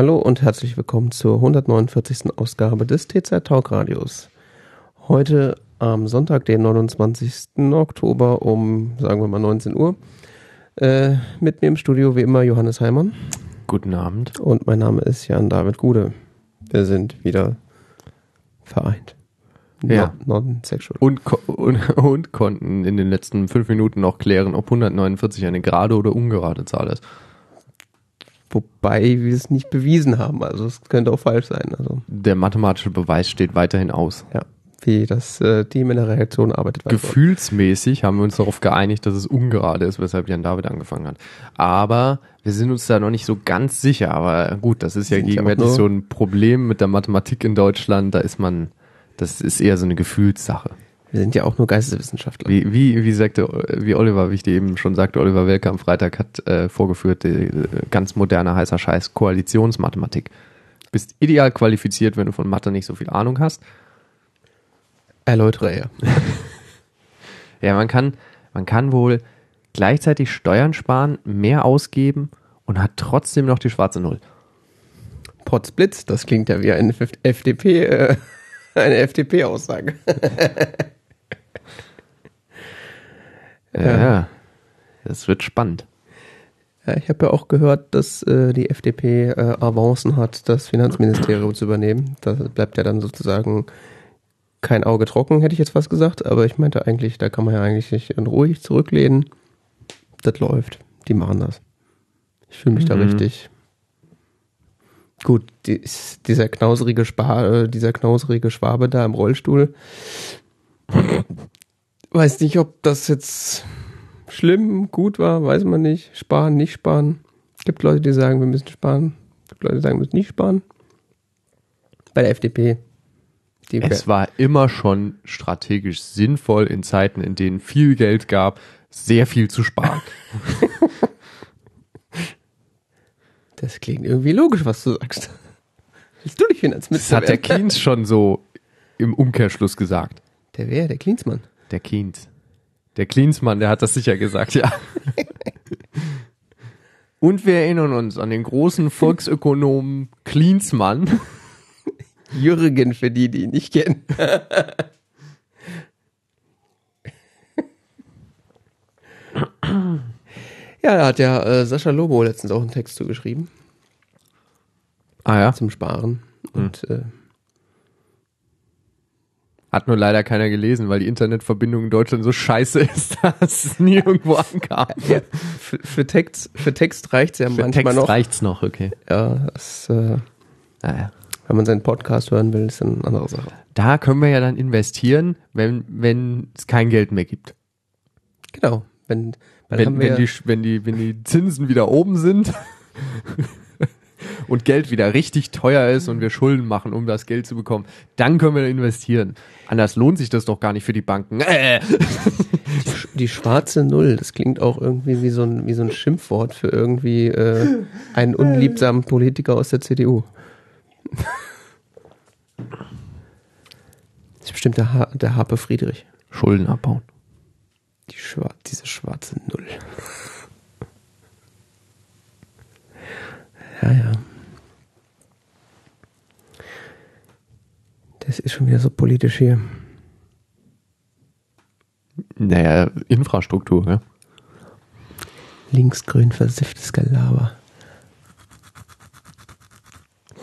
Hallo und herzlich willkommen zur 149. Ausgabe des TZ Talk Radios. Heute am Sonntag, den 29. Oktober um, sagen wir mal, 19 Uhr. Äh, mit mir im Studio wie immer Johannes Heimann. Guten Abend. Und mein Name ist Jan David Gude. Wir sind wieder vereint. Ja. Non-sexual. Und, und, und konnten in den letzten fünf Minuten noch klären, ob 149 eine gerade oder ungerade Zahl ist. Wobei wir es nicht bewiesen haben. Also es könnte auch falsch sein. Also Der mathematische Beweis steht weiterhin aus. ja, wie das äh, Team in der Reaktion arbeitet. Gefühlsmäßig haben wir uns darauf geeinigt, dass es ungerade ist, weshalb Jan David angefangen hat. Aber wir sind uns da noch nicht so ganz sicher. Aber gut, das ist ja gegenwärtig so ein Problem mit der Mathematik in Deutschland. Da ist man, das ist eher so eine Gefühlssache. Wir sind ja auch nur Geisteswissenschaftler. Wie, wie, wie sagte, wie Oliver, wie ich dir eben schon sagte, Oliver Welke am Freitag hat äh, vorgeführt, die, äh, ganz moderner heißer Scheiß, Koalitionsmathematik. Bist ideal qualifiziert, wenn du von Mathe nicht so viel Ahnung hast. Erläutere er. Ja, man kann, man kann wohl gleichzeitig Steuern sparen, mehr ausgeben und hat trotzdem noch die schwarze Null. Potzblitz, das klingt ja wie eine FDP, äh, eine FDP-Aussage. Ja. ja. Das wird spannend. Ja, ich habe ja auch gehört, dass äh, die FDP äh, Avancen hat, das Finanzministerium zu übernehmen. Da bleibt ja dann sozusagen kein Auge trocken, hätte ich jetzt fast gesagt. Aber ich meinte eigentlich, da kann man ja eigentlich sich ruhig zurücklehnen. Das läuft. Die machen das. Ich fühle mich da Mhm. richtig. Gut, die, dieser knauserige Spa, äh, dieser knauserige Schwabe da im Rollstuhl. Weiß nicht, ob das jetzt schlimm, gut war, weiß man nicht. Sparen, nicht sparen. Gibt Leute, die sagen, wir müssen sparen. Gibt Leute, die sagen, wir müssen nicht sparen. Bei der FDP. Es war immer schon strategisch sinnvoll, in Zeiten, in denen viel Geld gab, sehr viel zu sparen. das klingt irgendwie logisch, was du sagst. Willst du dich Das Finanzminister hat der? Keynes schon so im Umkehrschluss gesagt. Der wer? Der Klinsmann. Der Keynes. Der Klinsmann, der hat das sicher gesagt, ja. Und wir erinnern uns an den großen Volksökonomen Klinsmann. Jürgen, für die, die ihn nicht kennen. ja, da hat ja äh, Sascha Lobo letztens auch einen Text zugeschrieben Ah ja. zum Sparen. Und äh, Hat nur leider keiner gelesen, weil die Internetverbindung in Deutschland so scheiße ist, dass es nie irgendwo ankam. ja, für, für Text, für Text reicht's ja Für manchmal Text noch. reicht's noch, okay. Ja, das, äh, Ah, ja. wenn man seinen Podcast hören will, ist eine andere Sache. Da können wir ja dann investieren, wenn wenn es kein Geld mehr gibt. Genau. Wenn, Wenn, wenn, die, wenn, die, wenn die Zinsen wieder oben sind und Geld wieder richtig teuer ist und wir Schulden machen, um das Geld zu bekommen, dann können wir investieren. Anders lohnt sich das doch gar nicht für die Banken. Äh. die schwarze Null, das klingt auch irgendwie wie so ein, wie so ein Schimpfwort für irgendwie äh, einen unliebsamen Politiker aus der CDU. Das ist bestimmt der, ha der Harpe Friedrich. Schulden abbauen. Die Schwar diese schwarze Null. Ja, ja. Das ist schon wieder so politisch hier. Naja, Infrastruktur, ja. Linksgrün versifftes Gelaber.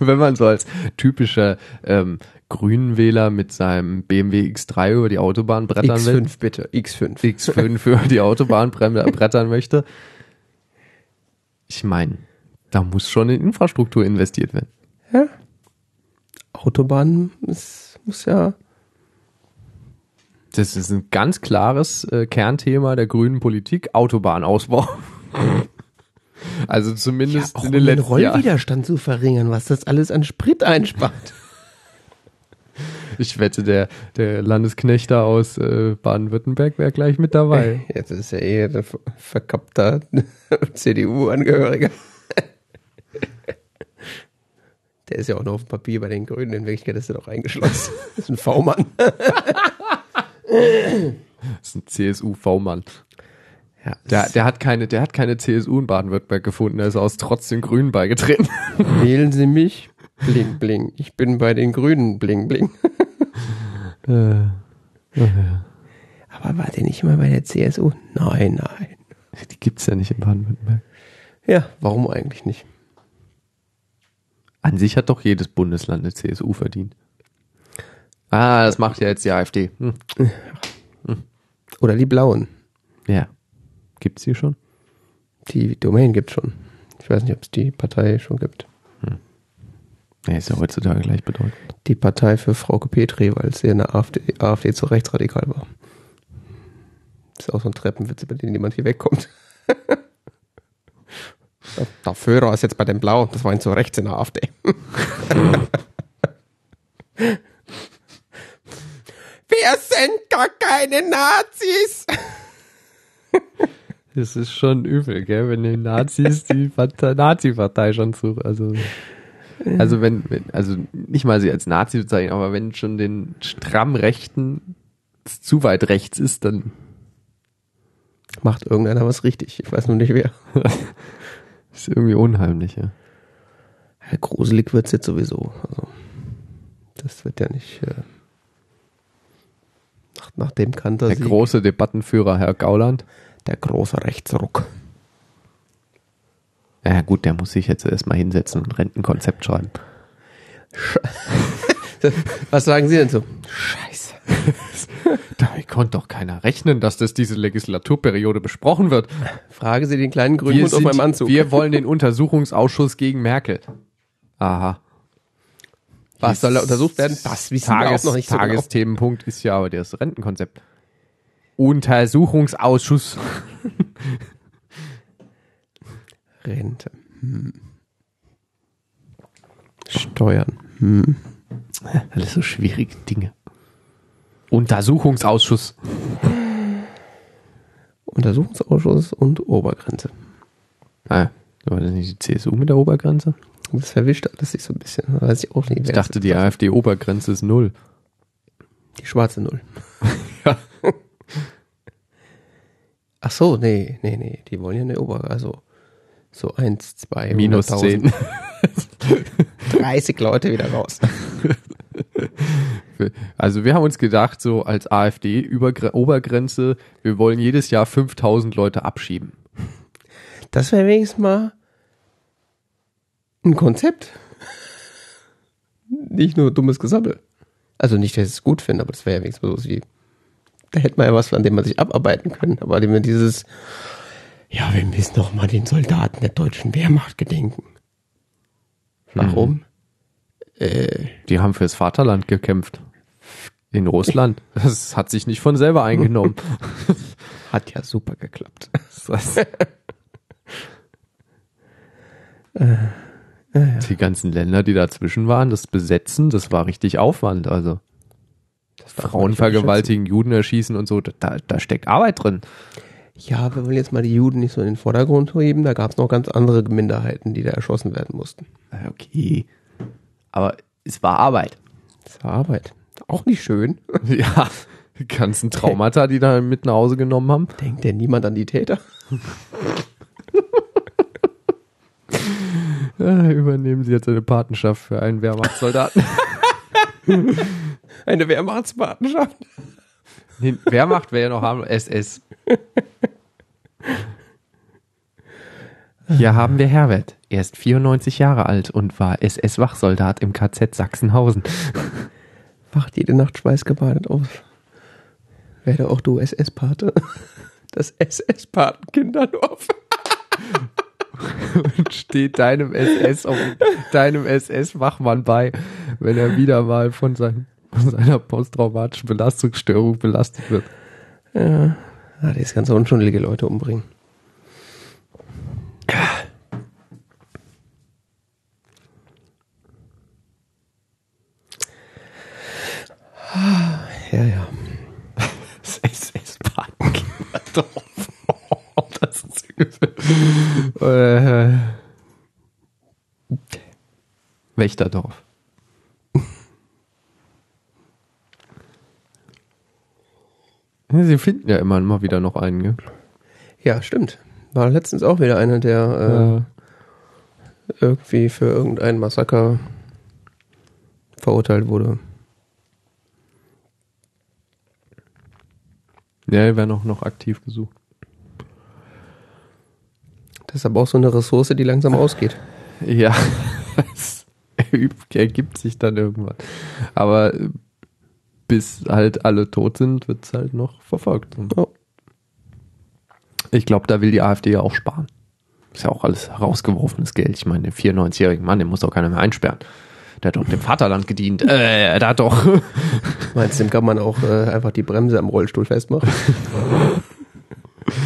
Wenn man so als typischer ähm, Grünenwähler mit seinem BMW X3 über die Autobahn brettern will, X5 bitte, X5. X5 für die Autobahn bre- brettern möchte. Ich meine, da muss schon in Infrastruktur investiert werden. Ja. Autobahn es muss ja. Das ist ein ganz klares äh, Kernthema der grünen Politik, Autobahnausbau. also zumindest auch in um den den letzten Jahren. Rollwiderstand zu verringern, was das alles an Sprit einspart. Ich wette, der, der Landesknecht da aus äh, Baden-Württemberg wäre gleich mit dabei. Jetzt ist ja eh ein ver- verkappter CDU-Angehöriger. Der ist ja auch nur auf dem Papier bei den Grünen. In Wirklichkeit ist er doch eingeschlossen. Das ist ein V-Mann. Das ist ein CSU-V-Mann. Ja, Der, der, hat keine, der hat keine CSU in Baden-Württemberg gefunden, er ist aus trotz den Grünen beigetreten. Wählen Sie mich, bling, bling. Ich bin bei den Grünen, bling, bling. Aber war der nicht mal bei der CSU? Nein, nein. Die gibt's ja nicht in Baden-Württemberg. Ja, warum eigentlich nicht? An sich hat doch jedes Bundesland eine CSU verdient. Ah, das macht ja jetzt die AfD. Hm. Oder die Blauen. Ja. Gibt's die schon? Die Domain gibt schon. Ich weiß nicht, ob es die Partei schon gibt. Nee, ist ja heutzutage gleich bedeutend. Die Partei für Frauke Petri, weil sie in der AfD, AfD zu rechtsradikal war. Das ist auch so ein Treppenwitz, über den niemand hier wegkommt. der Führer ist jetzt bei den Blauen, das war ihn zu rechts in der AfD. Wir sind gar keine Nazis! Das ist schon übel, gell, wenn die Nazis die Partei- Nazi-Partei schon zu, also, also wenn, also nicht mal sie als Nazi bezeichnen, aber wenn schon den stramm Rechten zu weit rechts ist, dann Macht irgendeiner was richtig, ich weiß nur nicht wer. ist irgendwie unheimlich, ja. Ja, gruselig wird's jetzt sowieso. Also, das wird ja nicht. Äh, nach, nach dem Kanter Der große Debattenführer, Herr Gauland. der große Rechtsruck. Ja gut, der muss sich jetzt erstmal hinsetzen und ein Rentenkonzept schreiben. Was sagen Sie denn so? Scheiße. Damit konnte doch keiner rechnen, dass das diese Legislaturperiode besprochen wird. Frage Sie den kleinen grünen Hund auf meinem Anzug. wir wollen den Untersuchungsausschuss gegen Merkel. Aha. Was soll da untersucht werden? Das wissen wir Tages, auch noch nicht so genau. Tagesthemenpunkt ist ja aber das Rentenkonzept. Untersuchungsausschuss. Rente. Hm. Steuern. Hm. Alles so schwierige Dinge. Untersuchungsausschuss. Untersuchungsausschuss und Obergrenze. Ah, war das nicht die CSU mit der Obergrenze? Das verwischt alles sich so ein bisschen. Weiß ich auch nicht. Ich dachte, die. AfD-Obergrenze ist null. Die schwarze Null. Ja. Ach so, nee, nee, nee. Die wollen ja eine Ober, also so eins, zwei, Minus 100.000, 10. 30 Leute wieder raus. Also wir haben uns gedacht, so als AfD-Obergrenze, wir wollen jedes Jahr 5000 Leute abschieben. Das wäre wenigstens mal ein Konzept. Nicht nur dummes Gesammel. Also nicht, dass ich es gut finde, aber das wäre ja wenigstens mal so wie, da hätte man ja was, an dem man sich abarbeiten können. Aber dieses, ja, wir müssen doch mal den Soldaten der deutschen Wehrmacht gedenken. Warum? Äh, Die haben fürs Vaterland gekämpft. In Russland. Das hat sich nicht von selber eingenommen. hat ja super geklappt. Das- Die ganzen Länder, die dazwischen waren, das Besetzen, das war richtig Aufwand. Also Frauen vergewaltigen, Juden erschießen und so, da, da steckt Arbeit drin. Ja, wir wollen jetzt mal die Juden nicht so in den Vordergrund heben. Da gab es noch ganz andere Minderheiten, die da erschossen werden mussten. Ja, Okay. Aber es war Arbeit. Das war Arbeit. Auch nicht schön. Ja, die ganzen Traumata, die da mit nach Hause genommen haben. Denkt denn niemand an die Täter? Ja, übernehmen Sie jetzt eine Patenschaft für einen Wehrmachtssoldaten. Eine Wehrmachtspartnerschaft. Wehrmacht wäre ja noch haben SS. Hier haben wir Herbert. Er ist 94 Jahre alt und war SS-Wachsoldat im KZ Sachsenhausen. Wacht jede Nacht schweißgebadet auf. Werde auch du SS-Pate. Das SS-Patenkinderdorf. und steht deinem SS auf deinem SS-Wachmann bei, wenn er wieder mal von, sein, von seiner posttraumatischen Belastungsstörung belastet wird. Ja. Ah, das ganze unschuldige Leute umbringen. Ja, ja. Das SS-Patenkinderdorf. das ist übel. äh, Wächterdorf. Sie finden ja immer mal wieder noch einen, gell? Ja, stimmt. War letztens auch wieder einer, der äh, irgendwie für irgendein Massaker verurteilt wurde. Ja, er wäre noch, noch aktiv gesucht. Das ist aber auch so eine Ressource, die langsam ausgeht. Ja, das ergibt sich dann irgendwann. Aber bis halt alle tot sind, wird es halt noch verfolgt. Oh. Ich glaube, da will die AfD ja auch sparen. Ist ja auch alles rausgeworfenes Geld. Ich meine, den 94-jährigen Mann, den muss doch keiner mehr einsperren. Der hat doch dem Vaterland gedient. Äh, da doch. Meinst du, dem kann man auch äh, einfach die Bremse am Rollstuhl festmachen?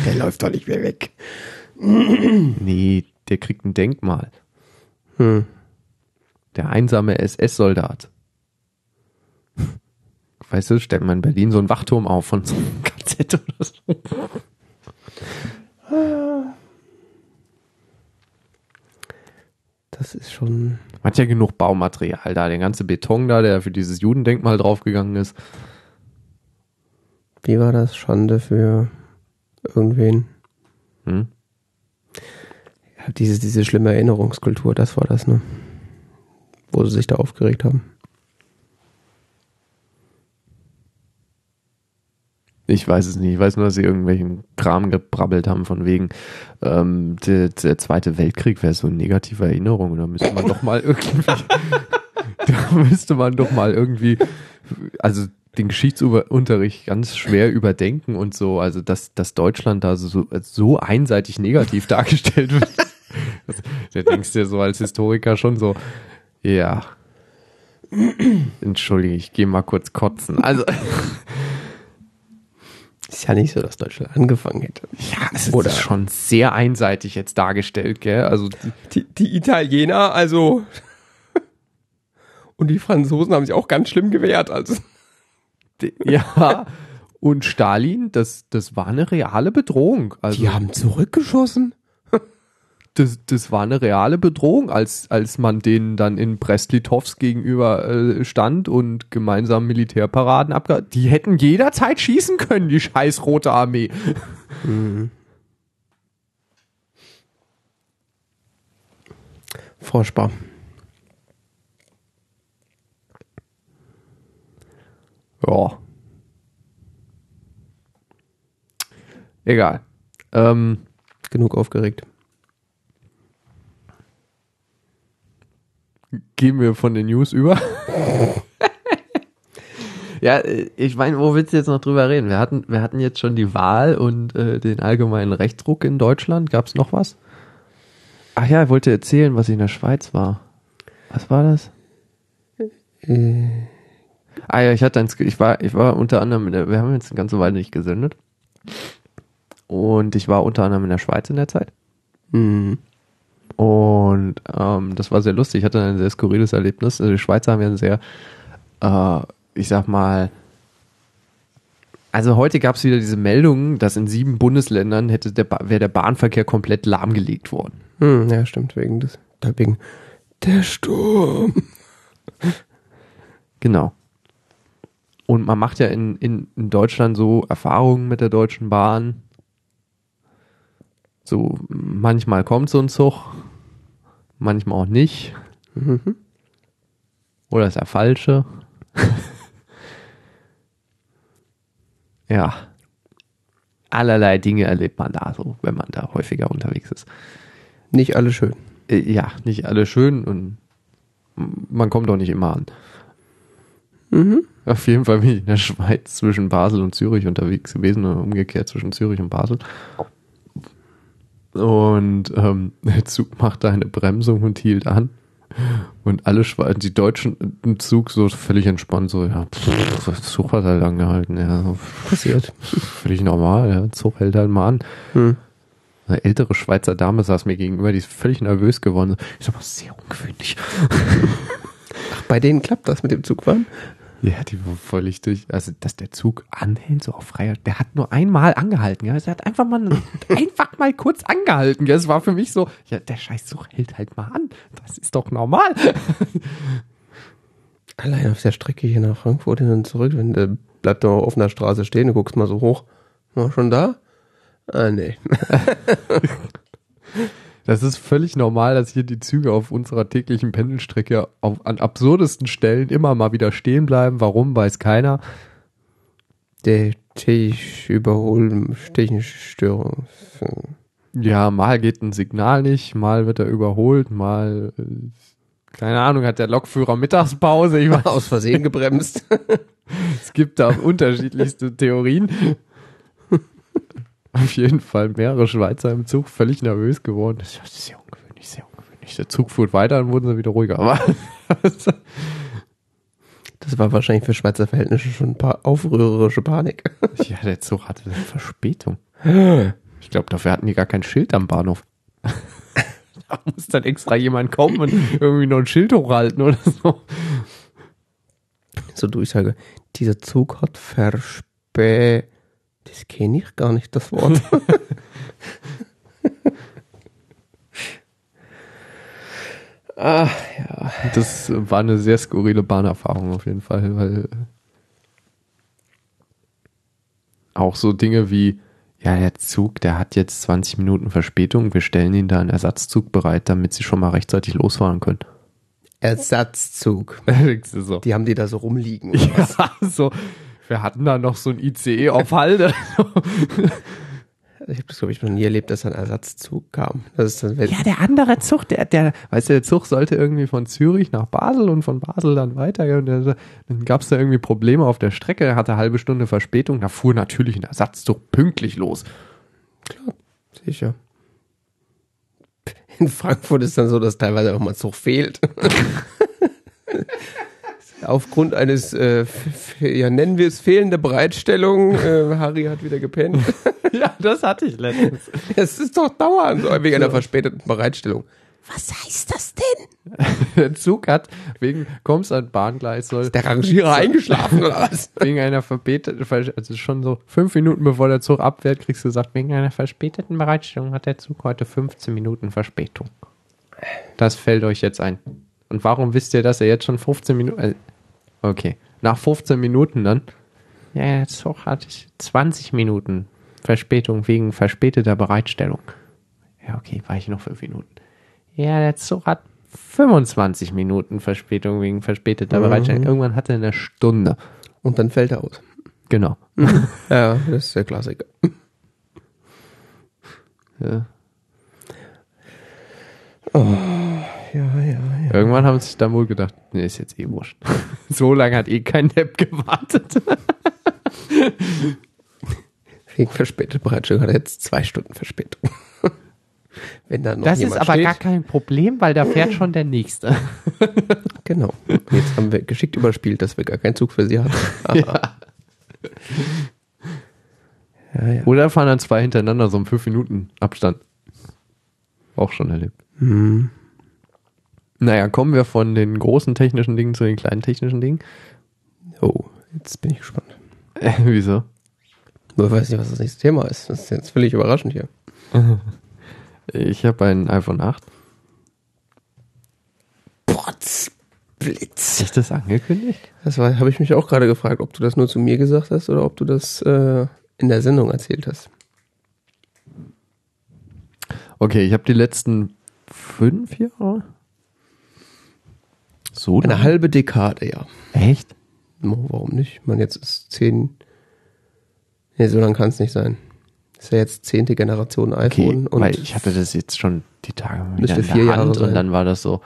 Der läuft doch nicht mehr weg. nee, der kriegt ein Denkmal. Hm. Der einsame SS-Soldat. Weißt du, stellt man in Berlin so einen Wachturm auf von so einem KZ oder so. Das ist schon. Man hat ja genug Baumaterial da, der ganze Beton da, der für dieses Judendenkmal draufgegangen ist. Wie war das? Schande für irgendwen. Hm? Diese, diese schlimme Erinnerungskultur, das war das, ne? Wo sie sich da aufgeregt haben. Ich weiß es nicht. Ich weiß nur, dass sie irgendwelchen Kram gebrabbelt haben von wegen ähm, der, der Zweite Weltkrieg wäre so eine negative Erinnerung. Da müsste man doch mal irgendwie, da müsste man doch mal irgendwie, also den Geschichtsunterricht ganz schwer überdenken und so. Also dass, dass Deutschland da so, so einseitig negativ dargestellt wird. Da denkst du dir so als Historiker schon so, ja. Entschuldige, ich gehe mal kurz kotzen. Also ist ja nicht so, dass Deutschland angefangen hätte. Ja, es ist Oder schon sehr einseitig jetzt dargestellt, gell? Also die, die Italiener, also und die Franzosen haben sich auch ganz schlimm gewehrt, also ja. Und Stalin, das, das war eine reale Bedrohung. Also, die haben zurückgeschossen? Das, das war eine reale Bedrohung, als, als man denen dann in Brest-Litovsk gegenüber äh, stand und gemeinsam Militärparaden abge... Die hätten jederzeit schießen können, die scheiß Rote Armee. Mhm. Furchtbar. Ja. Egal. Ähm, Genug aufgeregt. Gehen wir von den News über. ja, ich meine, wo willst du jetzt noch drüber reden? Wir hatten, wir hatten jetzt schon die Wahl und äh, den allgemeinen Rechtsruck in Deutschland. Gab es noch was? Ach ja, ich wollte erzählen, was ich in der Schweiz war. Was war das? Äh. Ah ja, ich hatte ein, ich war, ich war unter anderem, in der, wir haben jetzt eine ganze Weile nicht gesendet. Und ich war unter anderem in der Schweiz in der Zeit. Mhm. Und ähm, das war sehr lustig. Ich hatte ein sehr skurriles Erlebnis. Also die Schweizer haben ja ein sehr, äh, ich sag mal, also heute gab es wieder diese Meldung, dass in sieben Bundesländern hätte der wäre der Bahnverkehr komplett lahmgelegt worden. Hm, ja, stimmt, wegen des, wegen der Sturm. Genau. Und man macht ja in, in, in Deutschland so Erfahrungen mit der Deutschen Bahn. So, manchmal kommt so ein Zug, manchmal auch nicht. Mhm. Oder ist er falsche? ja. Allerlei Dinge erlebt man da so, wenn man da häufiger unterwegs ist. Nicht alle schön. Äh, ja, nicht alle schön und man kommt auch nicht immer an. Mhm. Auf jeden Fall bin ich in der Schweiz zwischen Basel und Zürich unterwegs gewesen und umgekehrt zwischen Zürich und Basel. Und ähm, der Zug machte eine Bremsung und hielt an. Und alle Schweizer, die Deutschen im Zug so völlig entspannt, so, ja, pff, der Zug hat halt angehalten, ja. So, Passiert. Völlig normal, ja. Zug hält halt mal an. Hm. Eine ältere Schweizer Dame saß mir gegenüber, die ist völlig nervös geworden. Ich sag mal, sehr ungewöhnlich. Ach, bei denen klappt das mit dem Zugfahren? Ja, die war völlig durch. Also, dass der Zug anhält, so auf freier. Der hat nur einmal angehalten, ja. Er hat einfach mal, einfach mal kurz angehalten, ja. Es war für mich so, ja, der Scheißzug hält halt mal an. Das ist doch normal. Allein auf der Strecke hier nach Frankfurt hin und zurück, wenn du bleibst doch auf offener Straße stehen, du guckst mal so hoch. War schon da? Ah, nee. Das ist völlig normal, dass hier die Züge auf unserer täglichen Pendelstrecke auf, an absurdesten Stellen immer mal wieder stehen bleiben. Warum, weiß keiner. Der Überhol technische Störung. Ja, mal geht ein Signal nicht, mal wird er überholt, mal, äh, keine Ahnung, hat der Lokführer Mittagspause. Ich weiß, Aus Versehen gebremst. es gibt da unterschiedlichste Theorien. Auf jeden Fall mehrere Schweizer im Zug völlig nervös geworden. Das ist sehr ungewöhnlich, sehr ungewöhnlich. Der Zug fuhr weiter, dann wurden sie wieder ruhiger. Aber Das war wahrscheinlich für Schweizer Verhältnisse schon ein paar aufrührerische Panik. ja, der Zug hatte eine Verspätung. Ich glaube, dafür hatten die gar kein Schild am Bahnhof. da muss dann extra jemand kommen und irgendwie noch ein Schild hochhalten oder so. So Durchsage. Dieser Zug hat verspä... Das kenne ich gar nicht, das Wort. ah, ja. Das war eine sehr skurrile Bahnerfahrung auf jeden Fall, weil auch so Dinge wie, ja, der Zug, der hat jetzt 20 Minuten Verspätung, wir stellen ihn da einen Ersatzzug bereit, damit sie schon mal rechtzeitig losfahren können. Ersatzzug. So. Die haben die da so rumliegen. oder was? Ja, so. Wir hatten da noch so ein ICE auf Halde. Ich habe das, glaube ich, noch nie erlebt, dass ein Ersatzzug kam. Das ist dann, wenn, Ja, der andere Zug, der, der, weißt du, der Zug sollte irgendwie von Zürich nach Basel und von Basel dann weiter. Und der, dann gab es da irgendwie Probleme auf der Strecke, er hatte eine halbe Stunde Verspätung, da fuhr natürlich ein Ersatzzug pünktlich los. sicher. In Frankfurt ist dann so, dass teilweise auch mal Zug fehlt. Aufgrund eines, äh, ja, nennen wir es fehlende Bereitstellung. Äh, Harry hat wieder gepennt. ja, das hatte ich letztens. Es ist doch dauernd wegen einer verspäteten Bereitstellung. Was heißt das denn? Der Zug hat wegen, kommst an Bahngleis, soll Der Rangierer eingeschlafen oder was? wegen einer verspäteten, also schon so fünf Minuten bevor der Zug abfährt, kriegst du gesagt, wegen einer verspäteten Bereitstellung hat der Zug heute 15 Minuten Verspätung. Das fällt euch jetzt ein. Und warum wisst ihr, dass er jetzt schon 15 Minuten, äh, okay, nach 15 Minuten dann, ja, der Zug hat 20 Minuten Verspätung wegen verspäteter Bereitstellung. Ja, okay, war ich noch fünf Minuten. Ja, der Zug hat 25 Minuten Verspätung wegen verspäteter Bereitstellung. Irgendwann hat er eine Stunde. Und dann fällt er aus. Genau. Ja, das ist der Klassiker. Ja. Ja, ja, ja. Irgendwann haben sie sich dann wohl gedacht, nee, ist jetzt eh wurscht. so lange hat eh kein Depp gewartet. Wegen verspäteter Bereitstellung hat er jetzt zwei Stunden Verspätung. Wenn da noch Das ist aber steht. gar kein Problem, weil da fährt schon der Nächste. Genau. Jetzt haben wir geschickt überspielt, dass wir gar keinen Zug für sie hatten. Aha. Ja, ja. Oder fahren dann zwei hintereinander, so um fünf Minuten Abstand. Auch schon erlebt. Hm. Naja, kommen wir von den großen technischen Dingen zu den kleinen technischen Dingen. Oh, jetzt bin ich gespannt. Äh, wieso? Ich weiß nicht, was das nächste Thema ist. Das ist jetzt völlig überraschend hier. Ich habe ein iPhone 8. Potz, Blitz. Ist das angekündigt? Das habe ich mich auch gerade gefragt, ob du das nur zu mir gesagt hast oder ob du das äh, in der Sendung erzählt hast. Okay, ich habe die letzten fünf Jahre. So Eine lange? halbe Dekade, ja. Echt? Warum nicht? Ich meine, jetzt ist zehn. Nee, so lang kann es nicht sein. Ist ja jetzt zehnte Generation Okay, iPhone und weil ich hatte das jetzt schon die Tage mal wieder Müsste in der vier Jahre Hand sein. und dann war das so,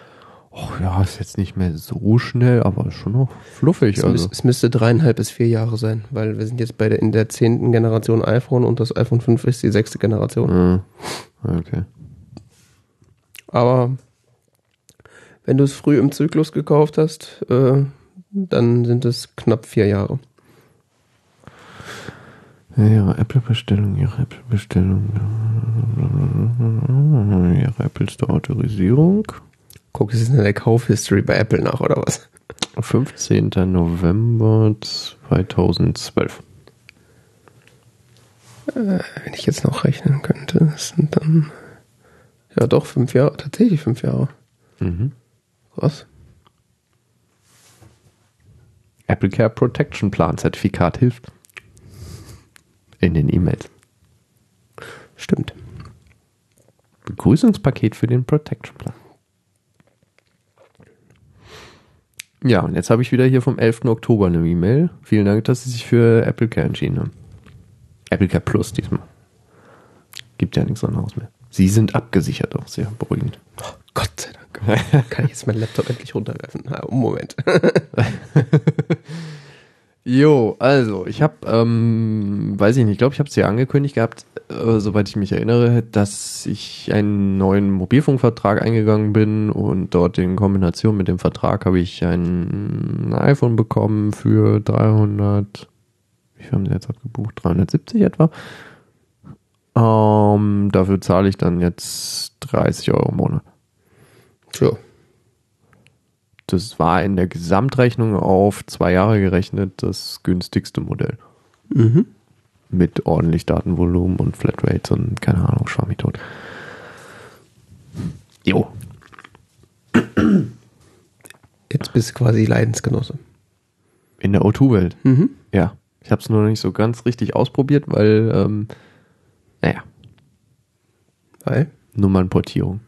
oh ja, ist jetzt nicht mehr so schnell, aber schon noch fluffig. es, Also. müß, es müsste dreieinhalb bis vier Jahre sein, weil wir sind jetzt bei der, in der zehnten Generation iPhone und das iPhone 5 ist die sechste Generation. Ah, okay. Aber wenn du es früh im Zyklus gekauft hast, äh, dann sind es knapp vier Jahre. Ja, Ihre Apple-Bestellung, Ihre Apple-Bestellung, Ihre Apple Store-Autorisierung. Guck, es ist in der Kaufhistory bei Apple nach, oder was? 15. November 2012. Wenn ich jetzt noch rechnen könnte, das sind dann. Ja, doch, fünf Jahre, tatsächlich fünf Jahre. Mhm. Krass. Apple Care Protection Plan Zertifikat hilft. In den E-Mails. Stimmt. Begrüßungspaket für den Protection Plan. Ja, und jetzt habe ich wieder hier vom 11. Oktober eine E-Mail. Vielen Dank, dass Sie sich für Apple Care entschieden haben. Apple Care Plus diesmal. Gibt ja nichts anderes mehr. Sie sind abgesichert, auch sehr beruhigend. Oh, Gott sei Dank. Kann ich jetzt meinen Laptop endlich runterwerfen? Na, Moment. Jo, also ich habe, ähm, weiß ich nicht, ich glaube, ich habe es ja angekündigt gehabt, äh, soweit ich mich erinnere, dass ich einen neuen Mobilfunkvertrag eingegangen bin und dort in Kombination mit dem Vertrag habe ich ein iPhone bekommen für 300, wie viel haben sie jetzt abgebucht? 370 etwa. Ähm, dafür zahle ich dann jetzt 30 Euro im Monat. So. Das war in der Gesamtrechnung auf zwei Jahre gerechnet das günstigste Modell. Mhm. Mit ordentlich Datenvolumen und Flatrates und keine Ahnung, mich tot. Jo. Jetzt bist du quasi Leidensgenosse. In der O2-Welt. Mhm. Ja. Ich habe es nur noch nicht so ganz richtig ausprobiert, weil, ähm, naja, Weil? Nummernportierung.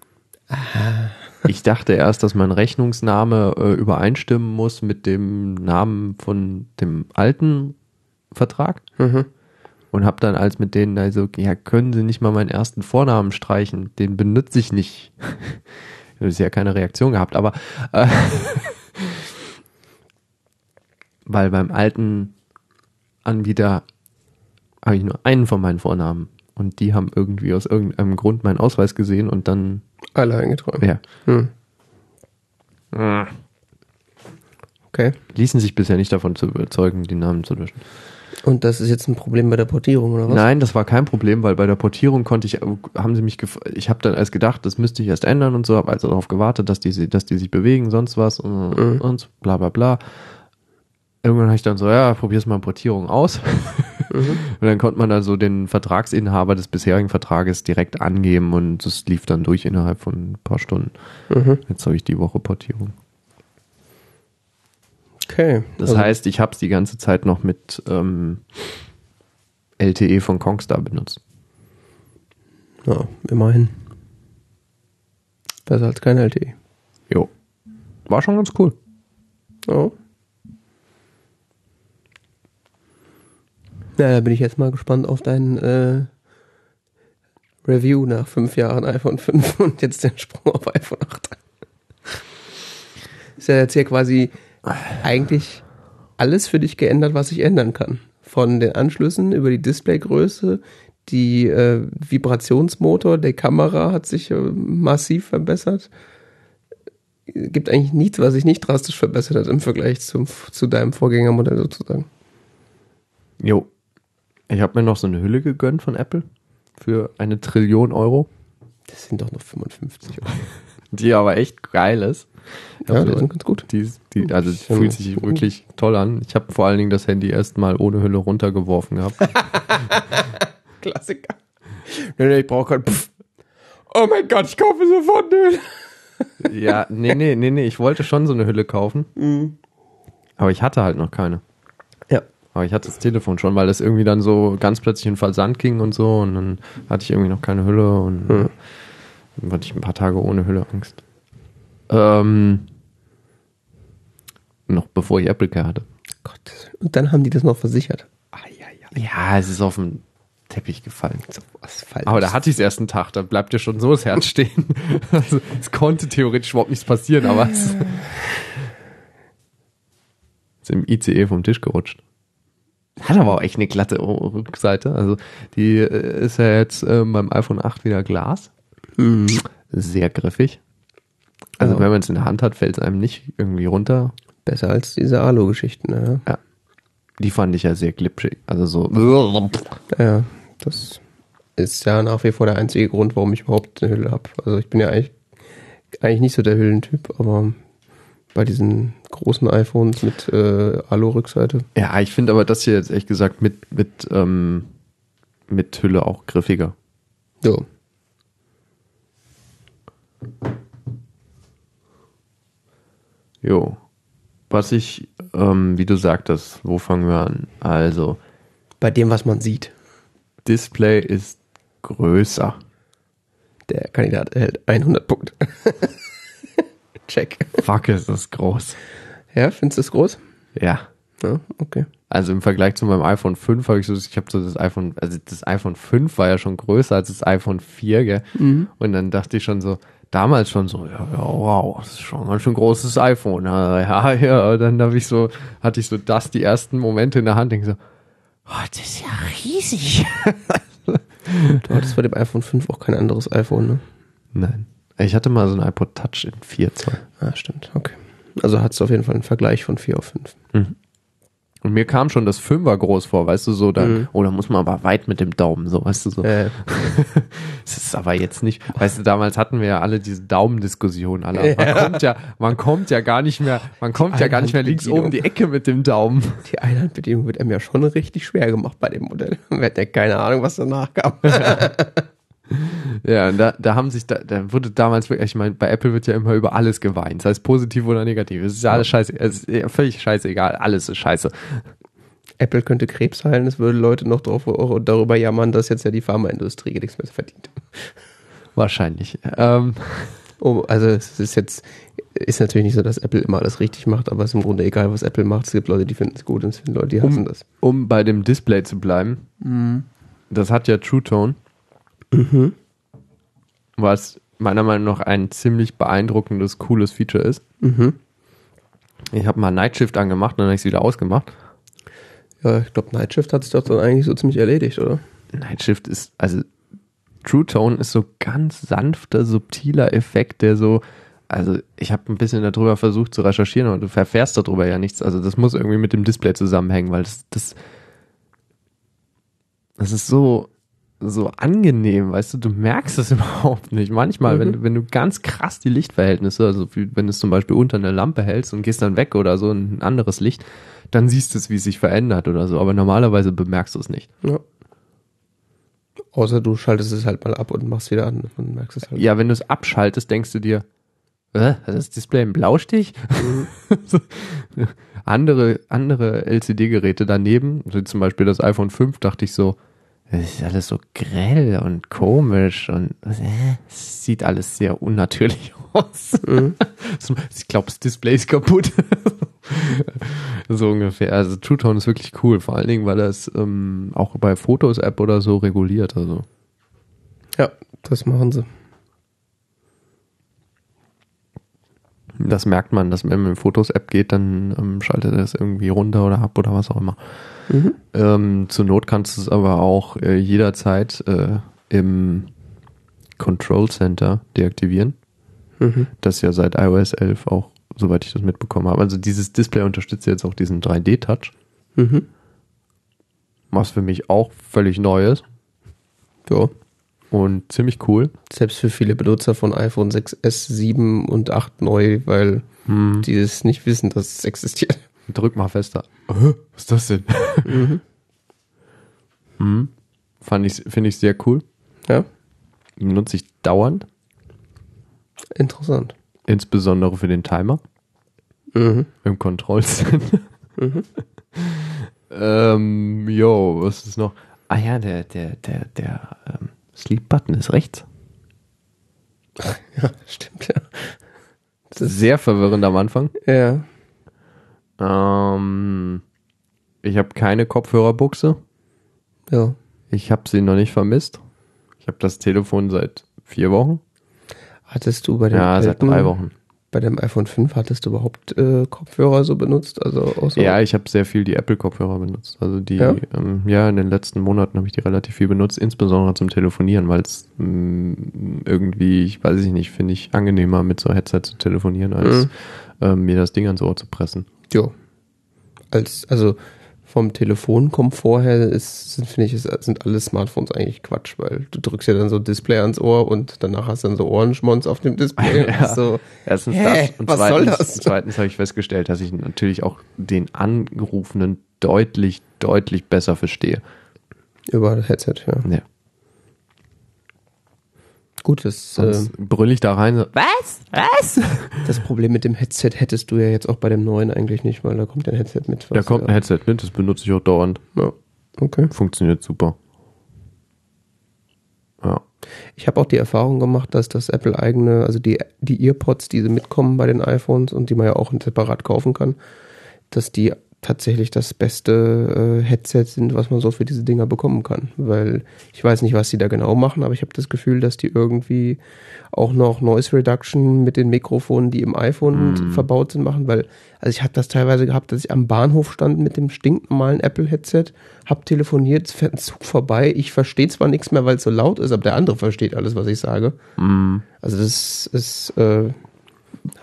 Ich dachte erst, dass mein Rechnungsname äh, übereinstimmen muss mit dem Namen von dem alten Vertrag. Mhm. und habe dann als mit denen also, ja, können Sie nicht mal meinen ersten Vornamen streichen? Den benutze ich nicht. Das ist ja keine Reaktion gehabt, aber äh, weil beim alten Anbieter habe ich nur einen von meinen Vornamen und die haben irgendwie aus irgendeinem Grund meinen Ausweis gesehen und dann Alle eingetragen. ja, Hm. Okay. ließen sich bisher nicht davon zu überzeugen, die Namen zu löschen. Und das ist jetzt ein Problem bei der Portierung, oder was? Nein, das war kein Problem, weil bei der Portierung konnte ich, haben sie mich, gef ich habe dann erst gedacht, das müsste ich erst ändern und so, habe also darauf gewartet, dass die, sie- dass die sich bewegen, sonst was und, Mhm. und bla bla bla. Irgendwann habe ich dann so, ja, probier's mal Portierung aus. Mhm. Und dann konnte man also den Vertragsinhaber des bisherigen Vertrages direkt angeben und es lief dann durch innerhalb von ein paar Stunden. Mhm. Jetzt habe ich die Woche Portierung. Okay. Das Also, heißt, ich habe es die ganze Zeit noch mit ähm, LTE von Kongstar benutzt. Ja, immerhin. Besser als kein LTE. Jo. War schon ganz cool. Oh. Na, da bin ich jetzt mal gespannt auf dein äh, Review nach fünf Jahren iPhone 5 und jetzt den Sprung auf iPhone 8. Ist ja jetzt hier quasi eigentlich alles für dich geändert, was ich ändern kann. Von den Anschlüssen über die Displaygröße, die äh, Vibrationsmotor der Kamera hat sich äh, massiv verbessert. Gibt eigentlich nichts, was sich nicht drastisch verbessert hat im Vergleich zum, zu deinem Vorgängermodell sozusagen. Jo. Ich habe mir noch so eine Hülle gegönnt von Apple für eine Trillion Euro, Das sind doch noch 55 Euro. die aber echt geil ist. Ja, Also, die sind ganz gut. die, die, also Ja. fühlt sich wirklich toll an. Ich habe vor allen Dingen das Handy erstmal ohne Hülle runtergeworfen gehabt. Klassiker. Nee, nee, ich brauche keinen Pff. Oh mein Gott, ich kaufe sofort eine Hülle. ja, nee, nee, nee, nee, ich wollte schon so eine Hülle kaufen, Mhm. aber ich hatte halt noch keine. Aber ich hatte das Telefon schon, weil das irgendwie dann so ganz plötzlich in Versand ging und so und dann hatte ich irgendwie noch keine Hülle und Mhm. dann hatte ich ein paar Tage ohne Hülle Angst. Ähm, noch bevor ich Apple Care hatte. Gott. Und dann haben die das noch versichert. Ah, ja, ja. Ja, es ist auf den Teppich gefallen. So Asphalt. Aber da hatte ich es erst einen Tag, da bleibt dir schon so das Herz stehen. Also, es konnte theoretisch überhaupt nichts passieren, aber es ist im ICE vom Tisch gerutscht. Hat aber auch echt eine glatte Rückseite. Also die äh, ist ja jetzt äh, beim iPhone 8 wieder Glas. Mhm. Sehr griffig. Also Ja. wenn man es in der Hand hat, fällt es einem nicht irgendwie runter. Besser als diese Alu-Geschichten, ne? ja. Die fand ich ja sehr glitschig. Also so. Ja, das ist ja nach wie vor der einzige Grund, warum ich überhaupt eine Hülle habe. Also ich bin ja eigentlich, eigentlich nicht so der Hüllentyp, aber bei diesen großen iPhones mit äh, Alu-Rückseite. Ja, ich finde aber das hier jetzt ehrlich gesagt mit, mit, ähm, mit Hülle auch griffiger. So. Jo. Was ich, ähm, wie du sagtest, wo fangen wir an? Also, Bei dem, was man sieht. Display ist größer. Der Kandidat erhält 100 Punkte. Check. Fuck, ist das groß. Ja, findest du es groß? Ja. Ja, okay. Also im Vergleich zu meinem iPhone 5 habe ich so, ich habe so das iPhone, also das iPhone 5 war ja schon größer als das iPhone 4, gell? Und dann dachte ich schon so, damals schon so, ja, ja wow, das ist schon ein ganz schön großes iPhone. Ja, ja, ja. Und dann habe ich so, hatte ich so das die ersten Momente in der Hand, denke so, oh, das ist ja riesig. Du hattest bei dem iPhone 5 auch kein anderes iPhone, ne? Nein. Ich hatte mal so ein iPod Touch in 4 Zoll. Ah, stimmt, okay. Also hattest du auf jeden Fall einen Vergleich von 4 auf 5. Und mir kam schon das Fünfer groß vor, weißt du, so dann, oh, da muss man aber weit mit dem Daumen, so, weißt du, so. Äh, Das ist aber jetzt nicht, weißt du, damals hatten wir ja alle diese Daumendiskussion alle. Man kommt ja, man kommt ja gar nicht mehr, man kommt ja gar nicht mehr links oben die Ecke mit dem Daumen. die Einhandbedienung wird einem ja schon richtig schwer gemacht bei dem Modell. Wir hatten ja keine Ahnung, was danach kam. Ja, und da, da haben sich, da, da wurde damals wirklich, ich meine, bei Apple wird ja immer über alles geweint, sei es positiv oder negativ. Es ist ja alles scheiße, es ist ja völlig scheißegal, alles ist scheiße. Apple könnte Krebs heilen, es würde Leute noch drauf, darüber jammern, dass jetzt ja die Pharmaindustrie nichts mehr verdient. Wahrscheinlich. Ähm, Oh, also es ist jetzt, ist natürlich nicht so, dass Apple immer alles richtig macht, aber es ist im Grunde egal, was Apple macht. Es gibt Leute, die finden es gut und es gibt Leute, die hassen um, das. um bei dem Display zu bleiben, das hat ja True Tone, was meiner Meinung nach ein ziemlich beeindruckendes, cooles Feature ist. Ich habe mal Night Shift angemacht und dann habe ich es wieder ausgemacht. Ja, ich glaube, Nightshift hat sich doch dann eigentlich so ziemlich erledigt, oder? Night Shift ist, also True Tone ist so ganz sanfter, subtiler Effekt, der so, also ich habe ein bisschen darüber versucht zu recherchieren, aber du verfährst darüber ja nichts. Also das muss irgendwie mit dem Display zusammenhängen, weil das, das, das ist so, so angenehm, weißt du, du merkst es überhaupt nicht. Manchmal, wenn, du, wenn du ganz krass die Lichtverhältnisse, also wie, wenn du es zum Beispiel unter eine Lampe hältst und gehst dann weg oder so in ein anderes Licht, dann siehst du es, wie es sich verändert oder so, aber normalerweise bemerkst du es nicht. Ja. Außer du schaltest es halt mal ab und machst wieder an. Dann merkst es halt. Ja, wenn du es abschaltest, denkst du dir, äh, das Display ein Blaustich? so. andere andere LCD-Geräte daneben, wie zum Beispiel das iPhone 5, dachte ich so, das ist alles so grell und komisch und äh, es sieht alles sehr unnatürlich aus. Ich glaube, das Display ist kaputt. so ungefähr. Also True Tone ist wirklich cool, vor allen Dingen, weil das ähm, auch bei Fotos-App oder so reguliert. Also Ja, das machen sie. Das merkt man, dass wenn man in Fotos-App geht, dann ähm, schaltet er es irgendwie runter oder ab oder was auch immer. Ähm, zur Not kannst du es aber auch äh, jederzeit äh, im Control Center deaktivieren. Das ja seit iOS 11 auch, soweit ich das mitbekommen habe. Also dieses Display unterstützt jetzt auch diesen 3D-Touch. Mhm. Was für mich auch völlig neu ist Ja. und ziemlich cool. Selbst für viele Benutzer von iPhone 6S, 7 und 8 neu, weil die es nicht wissen, dass es existiert. Drück mal fester. Was ist das denn? Mhm. Fand ich, finde ich sehr cool. Ja, Benutze ich dauernd. interessant. Insbesondere für den Timer Mhm. im Control Center. ähm, jo, was ist noch? Ah ja, der, der, der, der ähm, Sleep Button ist rechts. Ja, stimmt, ja. Das sehr verwirrend am Anfang. Ja, Ähm, ich habe keine Kopfhörerbuchse. ja. Ich habe sie noch nicht vermisst. Ich habe das Telefon seit vier Wochen. Hattest du bei dem Ja, seit drei Wochen. Bei dem iPhone 5 hattest du überhaupt äh, Kopfhörer so benutzt? Also Ja, ich habe sehr viel die Apple-Kopfhörer benutzt. Also die, Ja? ähm, ja in den letzten Monaten habe ich die relativ viel benutzt, insbesondere zum Telefonieren, weil es mm, irgendwie, ich weiß ich nicht, finde ich angenehmer mit so Headset zu telefonieren, als Mhm. ähm, mir das Ding ans Ohr zu pressen. Ja. Als, also vom Telefonkomfort her ist, sind, finde ich, ist, sind alle Smartphones eigentlich Quatsch, weil du drückst ja dann so ein Display ans Ohr und danach hast du dann so Ohrenschmonz auf dem Display. Ja. So, Erstens Hä? das und Was soll zweitens, das? zweitens habe ich festgestellt, dass ich natürlich auch den Angerufenen deutlich, deutlich besser verstehe. über das Headset, ja. Ja. Gut, das, Sonst äh, brüll ich da rein so, was? Was? das Problem mit dem Headset hättest du ja jetzt auch bei dem neuen eigentlich nicht, weil da kommt ja ein Headset mit. Da kommt ein Headset mit, das benutze ich auch dauernd. Ja, okay. Funktioniert super. Ja. Ich habe auch die Erfahrung gemacht, dass das Apple eigene, also die, die Earpods, die mitkommen bei den iPhones und die man ja auch separat kaufen kann, dass die tatsächlich das beste äh, Headset sind, was man so für diese Dinger bekommen kann. Weil ich weiß nicht, was die da genau machen, aber ich habe das Gefühl, dass die irgendwie auch noch Noise Reduction mit den Mikrofonen, die im iPhone Mhm. verbaut sind, machen. Weil, also ich habe das teilweise gehabt, dass ich am Bahnhof stand mit dem stinknormalen Apple-Headset, hab telefoniert, es fährt ein Zug vorbei. Ich verstehe zwar nichts mehr, weil es so laut ist, aber der andere versteht alles, was ich sage. Mhm. Also das ist, äh,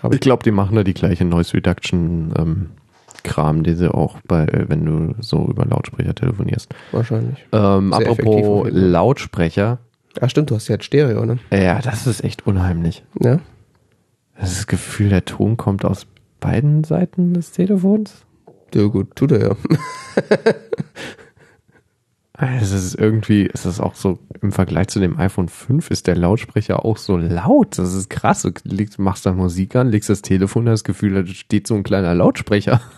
habe Ich glaube, die machen da die gleiche Noise Reduction ähm, Kram, die sie auch bei, wenn du so über Lautsprecher telefonierst. wahrscheinlich. Ähm, Sehr apropos. Lautsprecher, Ja, stimmt, du hast ja jetzt Stereo, ne? ja, das ist echt unheimlich. Ja. Das ist das Gefühl, der Ton kommt aus beiden Seiten des Telefons. Ja, gut, tut er ja. Es ist irgendwie, es ist auch so, im Vergleich zu dem iPhone 5 ist der Lautsprecher auch so laut. Das ist krass. Du legst, machst da Musik an, legst das Telefon, hast das Gefühl, da steht so ein kleiner Lautsprecher.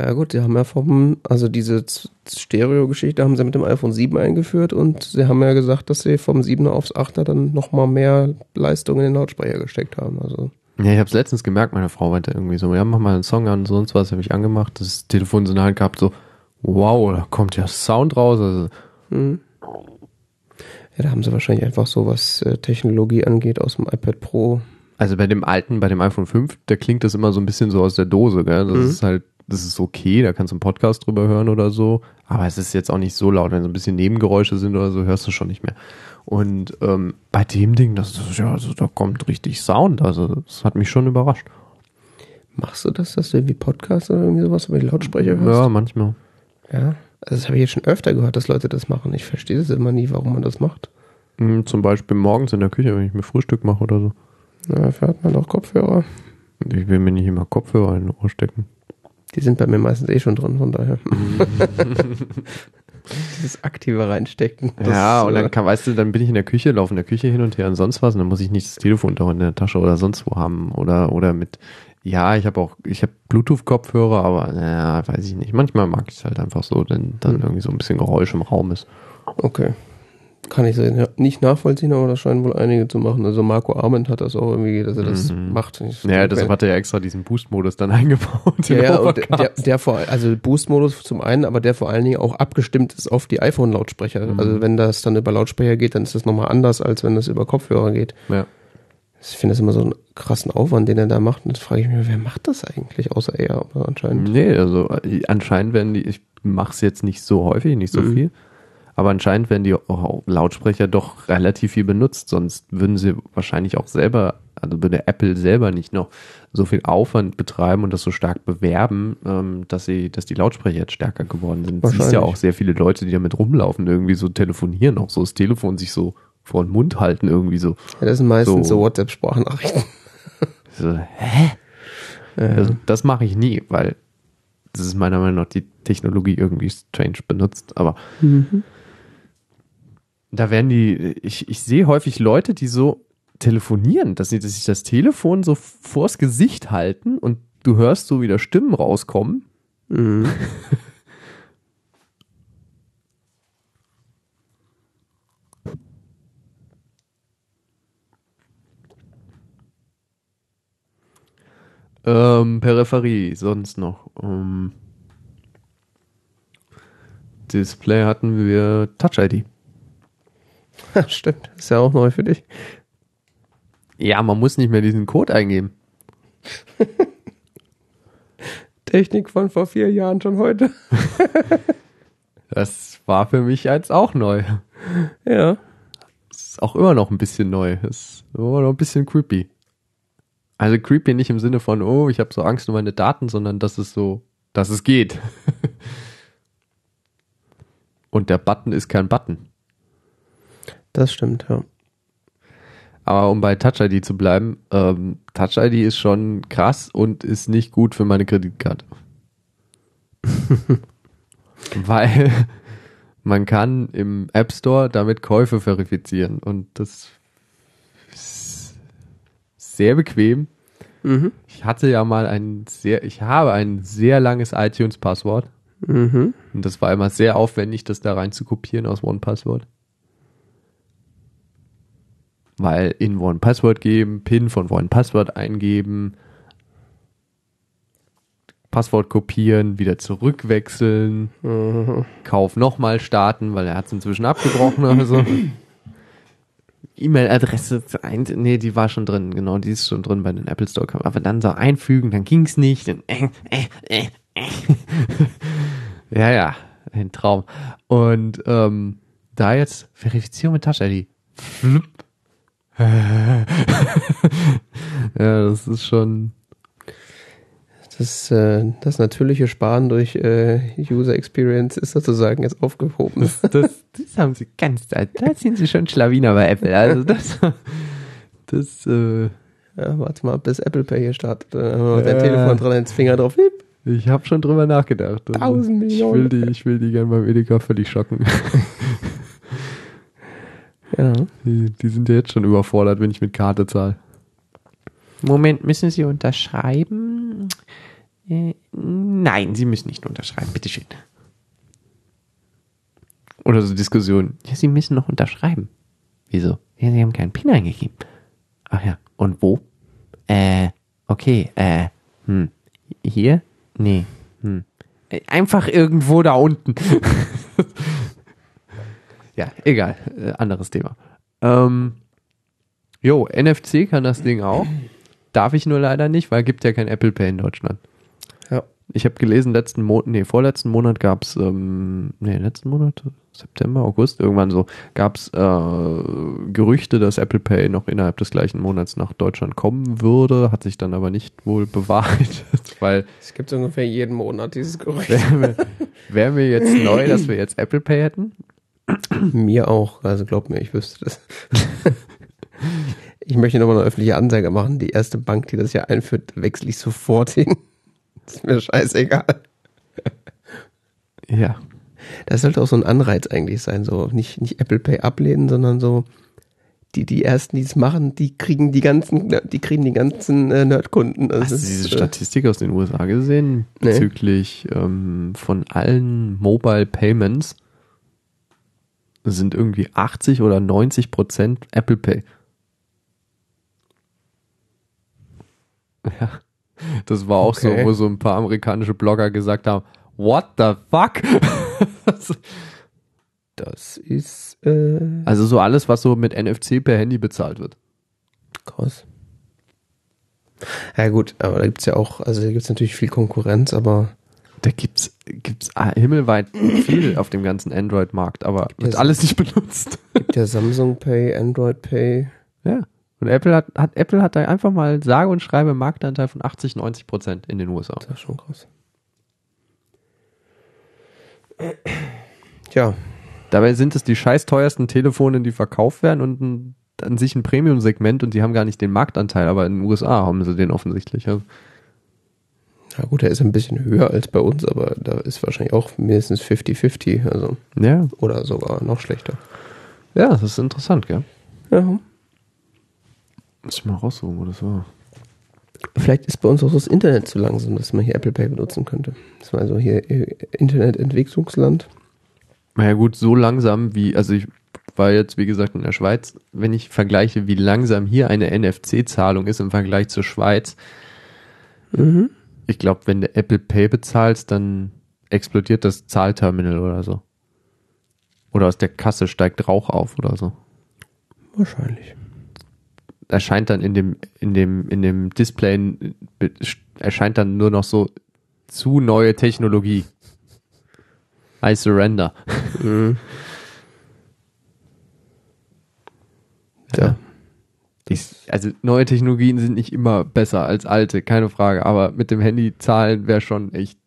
Ja gut, die haben ja vom, also diese Stereo-Geschichte haben sie mit dem iPhone 7 eingeführt und sie haben ja gesagt, dass sie vom 7er aufs 8er dann nochmal mehr Leistung in den Lautsprecher gesteckt haben. Also Ja, ich habe es letztens gemerkt, meine Frau meinte irgendwie so, ja, mach mal einen Song an, sonst was, habe ich angemacht, das Telefon so in der Hand gehabt, so, wow, da kommt ja Sound raus. Also, hm. ja, da haben sie wahrscheinlich einfach so, was äh, Technologie angeht, aus dem iPad Pro. also bei dem alten, bei dem iPhone 5, da klingt das immer so ein bisschen so aus der Dose, gell? Das Mhm. ist halt, das ist okay, da kannst du einen Podcast drüber hören oder so, aber es ist jetzt auch nicht so laut, wenn so ein bisschen Nebengeräusche sind oder so, hörst du schon nicht mehr. Und ähm, bei dem Ding, das ist, ja, also da kommt richtig Sound, also das hat mich schon überrascht. Machst du das, dass du irgendwie Podcast oder irgendwie sowas über die Lautsprecher hörst? Ja, manchmal. Ja. Also das habe ich jetzt schon öfter gehört, dass Leute das machen. Ich verstehe das immer nie, warum man das macht. Hm, Zum Beispiel morgens in der Küche, wenn ich mir Frühstück mache oder so. Na, dafür hat man doch Kopfhörer. Ich will mir nicht immer Kopfhörer in den Ohr stecken. Die sind bei mir meistens eh schon drin, von daher. Dieses aktive Reinstecken. ja, und äh, dann kann, weißt du, dann bin ich in der Küche, laufe in der Küche hin und her und sonst was und dann muss ich nicht das Telefon dauernd in der Tasche oder sonst wo haben oder oder mit ja, ich habe auch ich habe Bluetooth Kopfhörer, aber naja, weiß ich nicht. Manchmal mag ich es halt einfach so, wenn dann Hm. irgendwie so ein bisschen Geräusch im Raum ist. Okay. Kann ich nicht nachvollziehen, aber das scheinen wohl einige zu machen. Also Marco Arment hat das auch irgendwie, dass er das Mhm. macht. Ich- Ja, deshalb hat er ja extra diesen Boost-Modus dann eingebaut. ja, ja, und der, der vor, also Boost-Modus zum einen, aber der vor allen Dingen auch abgestimmt ist auf die iPhone-Lautsprecher. Mhm. Also wenn das dann über Lautsprecher geht, dann ist das nochmal anders, als wenn das über Kopfhörer geht. ja. Ich finde das immer so einen krassen Aufwand, den er da macht. Und jetzt frage ich mich, wer macht das eigentlich, außer er, aber anscheinend. Nee, also äh, anscheinend werden die, ich mache es jetzt nicht so häufig, nicht so Mhm. viel, aber anscheinend werden die Lautsprecher doch relativ viel benutzt, sonst würden sie wahrscheinlich auch selber, also würde Apple selber nicht noch so viel Aufwand betreiben und das so stark bewerben, ähm, dass sie, dass die Lautsprecher jetzt stärker geworden sind. Du siehst ja auch sehr viele Leute, die damit rumlaufen, irgendwie so telefonieren, auch so das Telefon sich so vor den Mund halten, irgendwie so. Ja, das sind meistens So. so, WhatsApp-Sprachnachrichten. so hä? Ja. Also, das mache ich nie, weil das ist meiner Meinung nach die Technologie irgendwie strange benutzt. Aber da werden die, ich, ich sehe häufig Leute, die so telefonieren, dass sie dass sich das Telefon so vors Gesicht halten und du hörst so wieder Stimmen rauskommen. Mhm. Ähm, Peripherie, sonst noch. Ähm, Display hatten wir Touch ID. Stimmt, ist ja auch neu für dich. Ja, man muss nicht mehr diesen Code eingeben. Technik von vor vier Jahren schon heute. Das war für mich jetzt auch neu. Ja. Ist auch immer noch ein bisschen neu. Ist immer noch ein bisschen creepy. Also creepy nicht im Sinne von, oh, ich habe so Angst um meine Daten, sondern dass es so, dass es geht. Und der Button ist kein Button. Das stimmt, ja. Aber um bei Touch ID zu bleiben, ähm, Touch ID ist schon krass und ist nicht gut für meine Kreditkarte. Weil man kann im App Store damit Käufe verifizieren und das sehr bequem. Mhm. Ich hatte ja mal ein sehr, ich habe ein sehr langes iTunes-Passwort Mhm. und das war immer sehr aufwendig, das da rein zu kopieren aus OnePassword. Weil in One Password geben, PIN von One Password eingeben, Passwort kopieren, wieder zurückwechseln, Mhm. Kauf nochmal starten, weil er hat es inzwischen abgebrochen oder so. E-Mail-Adresse, nee, die war schon drin, genau, die ist schon drin bei den Apple Store. Aber dann so einfügen, dann ging's nicht. Dann, äh, äh, äh, äh. ja, ja, ein Traum. Und ähm, da jetzt Verifizierung mit Touch-ID. Flup. ja, das ist schon. Das, äh, das natürliche Sparen durch äh, User Experience ist sozusagen jetzt aufgehoben. Das, das, das haben sie ganz, da sind sie schon Schlawiner bei Apple. Also das, das, äh, Ja, warte mal, bis Apple Pay hier startet. Dann haben wir Ja. dein Telefon dran, ins Finger drauf. Ich habe schon drüber nachgedacht. Also, Tausend Ich Millionen. will die, ich will die gerne beim Edeka völlig schocken. Ja. Die, die sind ja jetzt schon überfordert, wenn ich mit Karte zahle. Moment, müssen Sie unterschreiben? Nein, Sie müssen nicht unterschreiben, bitteschön. Oder so Diskussionen. Ja, Sie müssen noch unterschreiben. Wieso? Ja, Sie haben keinen PIN eingegeben. Ach ja, und wo? Äh, okay, äh, hm. Hier? Nee, hm. Einfach irgendwo da unten. ja, egal. Äh, anderes Thema. Ähm, jo, NFC kann das Ding auch. Darf ich nur leider nicht, weil gibt ja kein Apple Pay in Deutschland. Ja. Ich habe gelesen, letzten Monat, nee, vorletzten Monat gab's, ähm, nee, letzten Monat, September, August, irgendwann so, gab's äh, Gerüchte, dass Apple Pay noch innerhalb des gleichen Monats nach Deutschland kommen würde, hat sich dann aber nicht wohl bewahrheitet, weil Es gibt ungefähr jeden Monat dieses Gerücht. wäre mir, wär mir jetzt neu, dass wir jetzt Apple Pay hätten. Mir auch, also glaub mir, ich wüsste das. ich möchte nochmal eine öffentliche Ansage machen. Die erste Bank, die das hier einführt, wechsle ich sofort hin. Ist mir scheißegal. Ja. Das sollte auch so ein Anreiz eigentlich sein, so nicht, nicht Apple Pay ablehnen, sondern so die, die ersten, die es machen, die kriegen die ganzen, die kriegen die ganzen äh, Nerdkunden. Hast du ist, diese äh, Statistik aus den USA gesehen Nee. bezüglich ähm, von allen Mobile Payments sind irgendwie 80 oder 90 Prozent Apple Pay. Ja, das war auch Okay. so, wo so ein paar amerikanische Blogger gesagt haben, what the fuck? Das ist äh, also so alles, was so mit NFC per Handy bezahlt wird. krass. Ja gut, aber da gibt's ja auch, also da gibt's natürlich viel Konkurrenz, aber Da gibt's, gibt's himmelweit viel auf dem ganzen Android-Markt, aber wird Ja, alles nicht benutzt. gibt ja Samsung Pay, Android Pay. Ja. Und Apple hat, hat Apple hat da einfach mal sage und schreibe einen Marktanteil von 80, 90 Prozent in den USA. Das ist schon krass. Tja, Dabei sind es die scheiß teuersten Telefone, die verkauft werden und ein, an sich ein Premium-Segment und die haben gar nicht den Marktanteil, aber in den USA haben sie den offensichtlich. Also, na gut, er ist ein bisschen höher als bei uns, aber da ist wahrscheinlich auch mindestens 50-50, also ja. oder sogar noch schlechter. ja, das ist interessant, gell? Ja. Muss ich mal raussuchen, wo das war. Vielleicht ist bei uns auch das Internet zu langsam, dass man hier Apple Pay benutzen könnte. Das war also hier Internetentwicklungsland. Naja gut, so langsam wie, also ich war jetzt wie gesagt in der Schweiz, wenn ich vergleiche, wie langsam hier eine NFC-Zahlung ist im Vergleich zur Schweiz, Mhm. ich glaube, wenn du Apple Pay bezahlst, dann explodiert das Zahlterminal oder so. Oder aus der Kasse steigt Rauch auf oder so. Wahrscheinlich. Erscheint dann in dem, in dem, in dem Display, erscheint dann nur noch so zu neue Technologie. I surrender. Mhm. Ja. Ich, also neue Technologien sind nicht immer besser als alte, keine Frage. Aber mit dem Handy zahlen wäre schon echt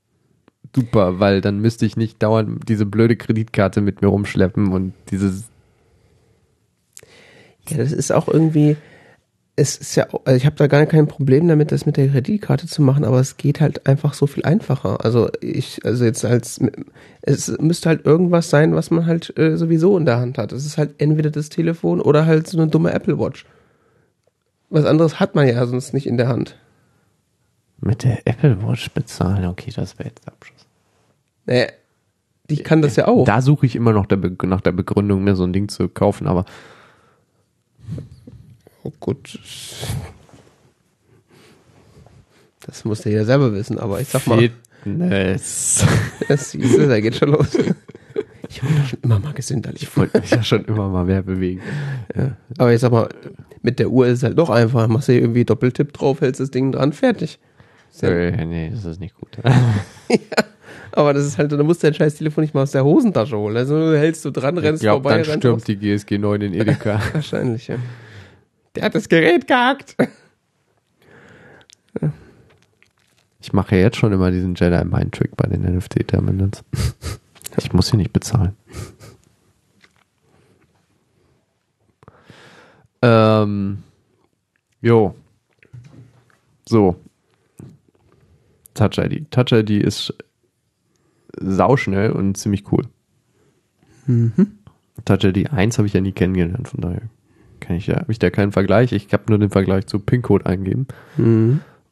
super, weil dann müsste ich nicht dauernd diese blöde Kreditkarte mit mir rumschleppen und dieses. Ja, das ist auch irgendwie, es ist ja, also ich habe da gar kein Problem damit, das mit der Kreditkarte zu machen, aber es geht halt einfach so viel einfacher. Also ich, also jetzt als, es müsste halt irgendwas sein, was man halt äh, sowieso in der Hand hat. Es ist halt entweder das Telefon oder halt so eine dumme Apple Watch. Was anderes hat man ja sonst nicht in der Hand. Mit der Apple Watch bezahlen, okay, das wäre jetzt der Abschluss. Naja, die kann das ja auch. Da suche ich immer noch der nach der Begründung, mir so ein Ding zu kaufen, aber Oh gut. Das muss der ja selber wissen, aber ich sag mal, Fitness. das siehst du, da geht schon los. Ich doch schon immer mal gesünderlich. Ich wollte mich ja schon immer mal mehr bewegen. Ja. Aber ich sag mal, mit der Uhr ist es halt doch einfach. Machst du hier irgendwie Doppeltipp drauf, hältst das Ding dran, fertig. Ist ja- Äh, nee, das ist nicht gut. Aber das ist halt, da musst du dein scheiß Telefon nicht mal aus der Hosentasche holen. Also hältst du dran, rennst ja, vorbei, dann rennst stürmt raus. die GSG 9 in Edeka. Wahrscheinlich, ja. Der hat das Gerät gehackt. Ich mache ja jetzt schon immer diesen Jedi Mind Trick bei den NFT-Terminals. Ich muss hier nicht bezahlen. Ähm, jo. So. Touch ID. Touch ID ist sauschnell und ziemlich cool. Touch ID 1 habe ich ja nie kennengelernt, von daher kann ich ja, habe ich da keinen Vergleich. Ich habe nur den Vergleich zu PIN-Code eingeben.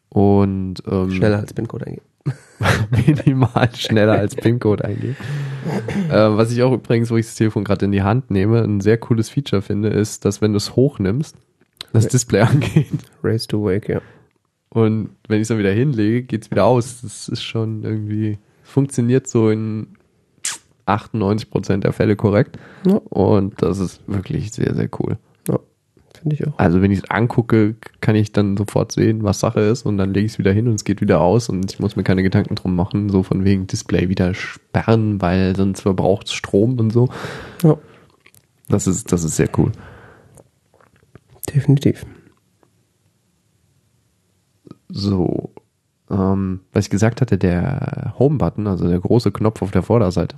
Und ähm, Schneller als PIN-Code eingeben. minimal schneller als PIN-Code eingeben. äh, was ich auch übrigens, wo ich das Telefon gerade in die Hand nehme, ein sehr cooles Feature finde, ist, dass wenn du es hochnimmst, das Ja. Display angeht. Race to Wake, ja. Und wenn ich es dann wieder hinlege, geht es wieder aus. Das ist schon irgendwie, funktioniert so in 98% der Fälle korrekt. Ja. Und das ist wirklich sehr, sehr cool. Finde ich auch. Also wenn ich es angucke, kann ich dann sofort sehen, was Sache ist und dann lege ich es wieder hin und es geht wieder aus und ich muss mir keine Gedanken drum machen, so von wegen Display wieder sperren, weil sonst verbraucht es Strom und so. Ja, Das ist, das ist sehr cool. definitiv. So, ähm, was ich gesagt hatte, der Home-Button, also der große Knopf auf der Vorderseite,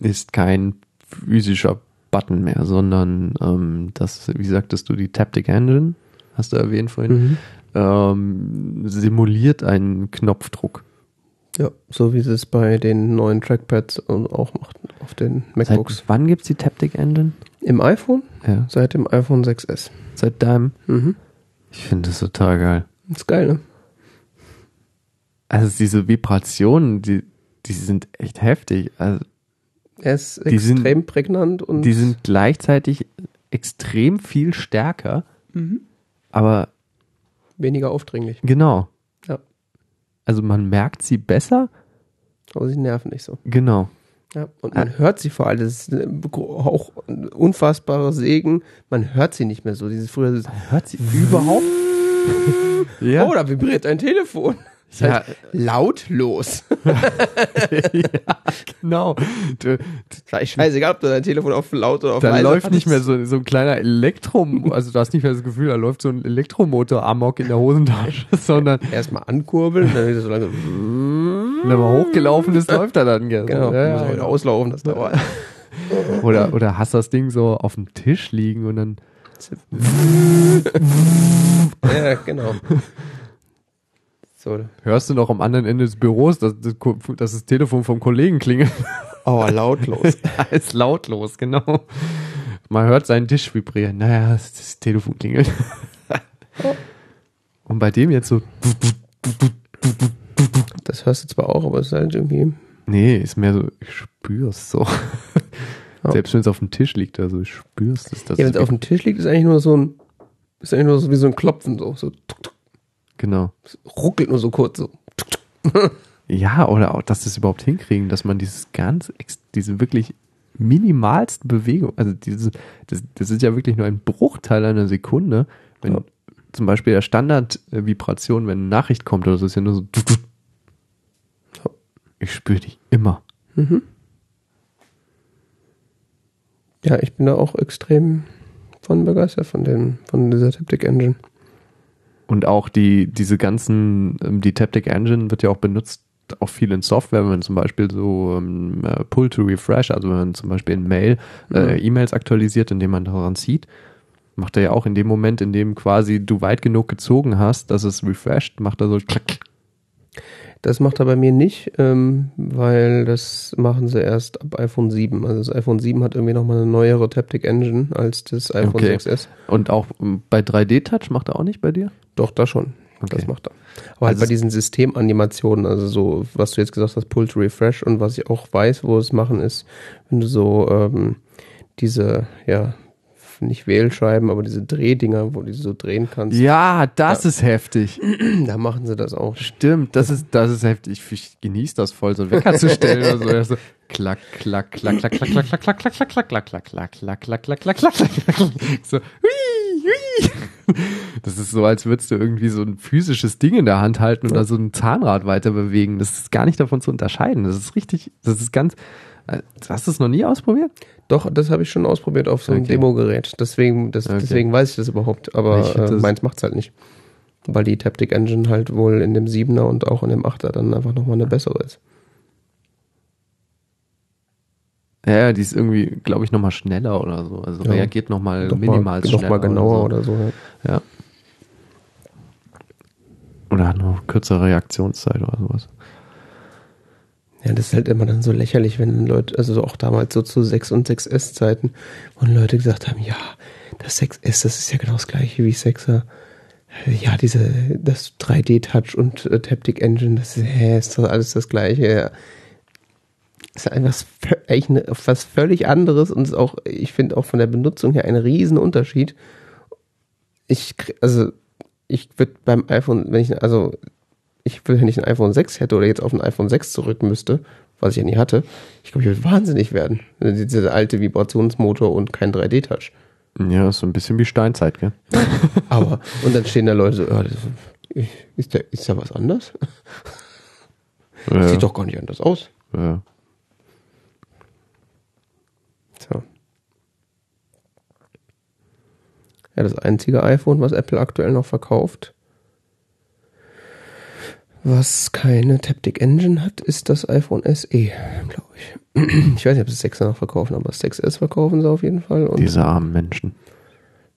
ist kein physischer Button mehr, sondern ähm, das, wie sagtest du, die Taptic Engine, hast du erwähnt vorhin, ähm, simuliert einen Knopfdruck. Ja, so wie sie es bei den neuen Trackpads und auch macht auf den MacBooks. Seit wann gibt's die Taptic Engine? Im iPhone? Ja. Seit dem iPhone 6S. Seit deinem? Mhm. Ich finde das total geil. Ist geil, ne? Also diese Vibrationen, die, die sind echt heftig. Also Er ist Die sind- extrem prägnant und die sind gleichzeitig extrem viel stärker, aber weniger aufdringlich. genau. Ja. Also man merkt sie besser, Aber sie nerven nicht so. genau. Ja, und man hört sie vor allem. Das ist äh, auch ein unfassbarer Segen. Man hört sie nicht mehr so. Dieses früher dieses, Hört sie überhaupt? ja. Oh, da vibriert ein Telefon. Das Ja. heißt, lautlos. ja, genau. Du, ich scheißegal, ob du dein Telefon auf laut oder auf da leise läuft nicht mehr so, so ein kleiner Elektro, also du hast nicht mehr das Gefühl, da läuft so ein Elektromotor amok in der Hosentasche, sondern Erstmal ankurbeln, dann wieder so lange. wenn er mal hochgelaufen ist, läuft er dann. gell? Genau, ja, muss auch wieder auslaufen, das dauert. Oder, oder hast das Ding so auf dem Tisch liegen und dann ja, genau. So, hörst du noch am anderen Ende des Büros, dass, das, dass das Telefon vom Kollegen klingelt. oh, lautlos. ja, ist lautlos, genau. Man hört seinen Tisch vibrieren. Naja, das, Telefon klingelt. und bei dem jetzt so, Das hörst du zwar auch, aber es ist halt irgendwie. nee, ist mehr so, ich spür's so. Ja. Selbst wenn es auf dem Tisch liegt, also ich spür's. Das Ja, wenn es auf dem Tisch liegt, ist eigentlich nur so ein. Ist eigentlich nur so wie so ein Klopfen, so. so tuk, tuk, genau. ruckelt nur so kurz, so. Ja, oder auch, dass das überhaupt hinkriegen, dass man dieses ganz, diese wirklich minimalste Bewegung, also diese, das, das ist ja wirklich nur ein Bruchteil einer Sekunde, wenn Ja. zum Beispiel der Standard-Vibration, wenn eine Nachricht kommt oder so, ist ja nur so, Ja. ich spüre die immer. Ja, ich bin da auch extrem von begeistert von den, von dieser Taptic Engine. Und auch die, diese ganzen, ähm, die Taptic Engine wird ja auch benutzt, auch viel in Software, wenn man zum Beispiel so ähm, äh, Pull to Refresh, also wenn man zum Beispiel in Mail äh, E-Mails aktualisiert, indem man daran zieht, macht er ja auch in dem Moment, in dem quasi du weit genug gezogen hast, dass es refreshed, macht er so klack, klack. Das macht er bei mir nicht, ähm, weil das machen sie erst ab iPhone 7. Also das iPhone 7 hat irgendwie nochmal eine neuere Taptic Engine als das iPhone Okay. 6S. Und auch ähm, bei 3D-Touch macht er auch nicht bei dir? Doch, da schon. Okay. Das macht er. Aber halt Also bei es- diesen Systemanimationen, also so, was du jetzt gesagt hast, Pull to Refresh und was ich auch weiß, wo es machen, ist, wenn du so ähm, diese, ja, nicht Wählscheiben, aber diese Drehdinger, wo du so drehen kannst. Ja, das ist heftig. Da machen sie das auch. Stimmt, das ist, das ist heftig. Ich genieße das voll, so einen Wecker zu stellen oder so. So. Klack, klack, klack, klack, klack, klack, klack, klack, klack, klack, klack, klack, klack, klack, klack, klack, klack, klack, klack. So, hui, hui. Das ist so, als würdest du irgendwie so ein physisches Ding in der Hand halten oder so ein Zahnrad weiter bewegen. Das ist gar nicht davon zu unterscheiden. Das ist richtig, das ist ganz, hast du es noch nie ausprobiert? Doch, das habe ich schon ausprobiert auf so einem Okay. Demogerät. Deswegen, das, Okay. deswegen weiß ich das überhaupt. Aber äh, meins macht's halt nicht. Weil die Taptic Engine halt wohl in dem 7er und auch in dem 8er dann einfach nochmal eine bessere ist. Ja, die ist irgendwie, glaube ich, nochmal schneller oder so. Also Ja. reagiert nochmal Noch minimal mal, schneller. noch mal genauer oder oder so. ja. so. Ja. Oder hat noch kürzere Reaktionszeit oder sowas. Ja, das ist halt immer dann so lächerlich, wenn Leute, also auch damals so zu 6 und 6S Zeiten, wo Leute gesagt haben, ja, das 6S, das ist ja genau das gleiche wie 6er. Ja, diese, das 3D-Touch und äh, Taptic Engine, das ist, hä, ist doch alles das gleiche. Ja. Ist einfach eine, was völlig anderes und ist auch, ich finde auch von der Benutzung her ein riesen Unterschied. Ich, also, ich würde beim iPhone, wenn ich, also, ich will, wenn ich ein iPhone 6 hätte oder jetzt auf ein iPhone 6 zurück müsste, was ich ja nie hatte, ich glaube, ich würde wahnsinnig werden. Dieser alte Vibrationsmotor und kein 3D-Touch. Ja, ist so ein bisschen wie Steinzeit, gell? Aber, und dann stehen da Leute so, ja, das, ist, da, ist da was anders? Ja, Sieht doch gar nicht anders aus. ja. Tja. Ja, das einzige iPhone, was Apple aktuell noch verkauft, was keine Taptic Engine hat, ist das iPhone SE, glaube ich. Ich weiß nicht, ob sie 6er noch verkaufen, aber das 6S verkaufen sie auf jeden Fall. Und Diese armen Menschen.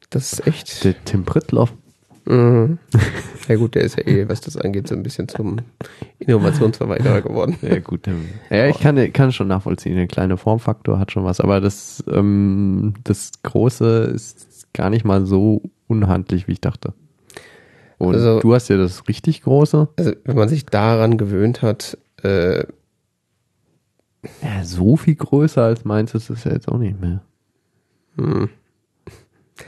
das ist echt. Der Tim Prittloff. Mhm. Ja gut, der ist ja eh, was das angeht, so ein bisschen zum Innovationsverweigerer geworden. Ja, gut. Ja, ich kann, kann schon nachvollziehen. Der kleine Formfaktor hat schon was, aber das, ähm, das Große ist gar nicht mal so unhandlich, wie ich dachte. Und Also- du hast ja das richtig Große. Also wenn man sich daran gewöhnt hat, äh, Ja, so viel größer als meins ist es ja jetzt auch nicht mehr. hm.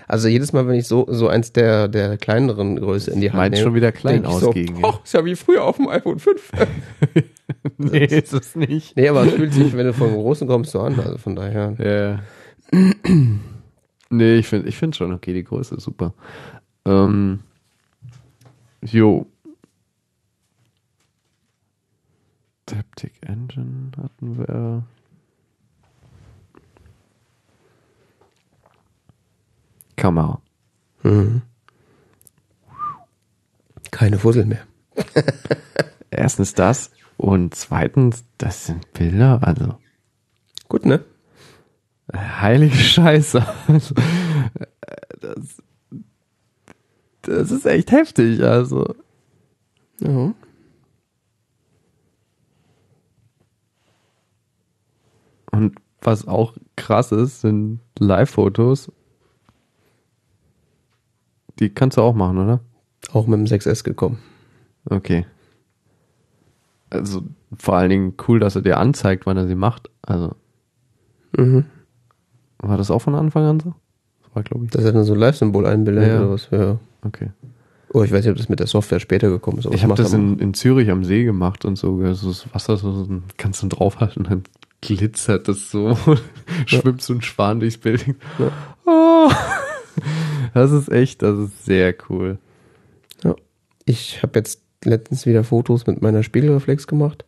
also jedes Mal, wenn ich so, so eins der, der kleineren Größe in die Hand Meins nehme, schon wieder klein ausging. So, oh, ist ja wie früher auf dem iPhone 5. nee, ist es nicht. nee, aber es fühlt sich, wenn du vom Großen kommst, so an. Also von daher. Ja. nee, ich finde ich find schon okay, die Größe ist super. Ähm, jo. Taptic Engine hatten wir. Kamera. Mhm. Keine Fussel mehr. Erstens das und zweitens, das sind Bilder, also Gut, ne? heilige Scheiße. Also, das, das ist echt heftig, also. Ja. Und was auch krass ist, sind Live-Fotos. Die kannst du auch machen, oder? Auch mit dem 6S gekommen. Okay. Also vor allen Dingen cool, dass er dir anzeigt, wann er sie macht. Also Mhm. war das auch von Anfang an so? Das war, glaube ich. Das hat dann so ein Live-Symbol einbildet Ja. oder was. Ja. Okay. Oh, ich weiß nicht, ob das mit der Software später gekommen ist. Ich habe das er in, in Zürich am See gemacht und so, so das Wasser so, so kannst du draufhalten, dann glitzert das so, schwimmt so ein Schwan durchs Bild. Ja. Oh. Das ist echt, das ist sehr cool. Ich habe jetzt letztens wieder Fotos mit meiner Spiegelreflex gemacht.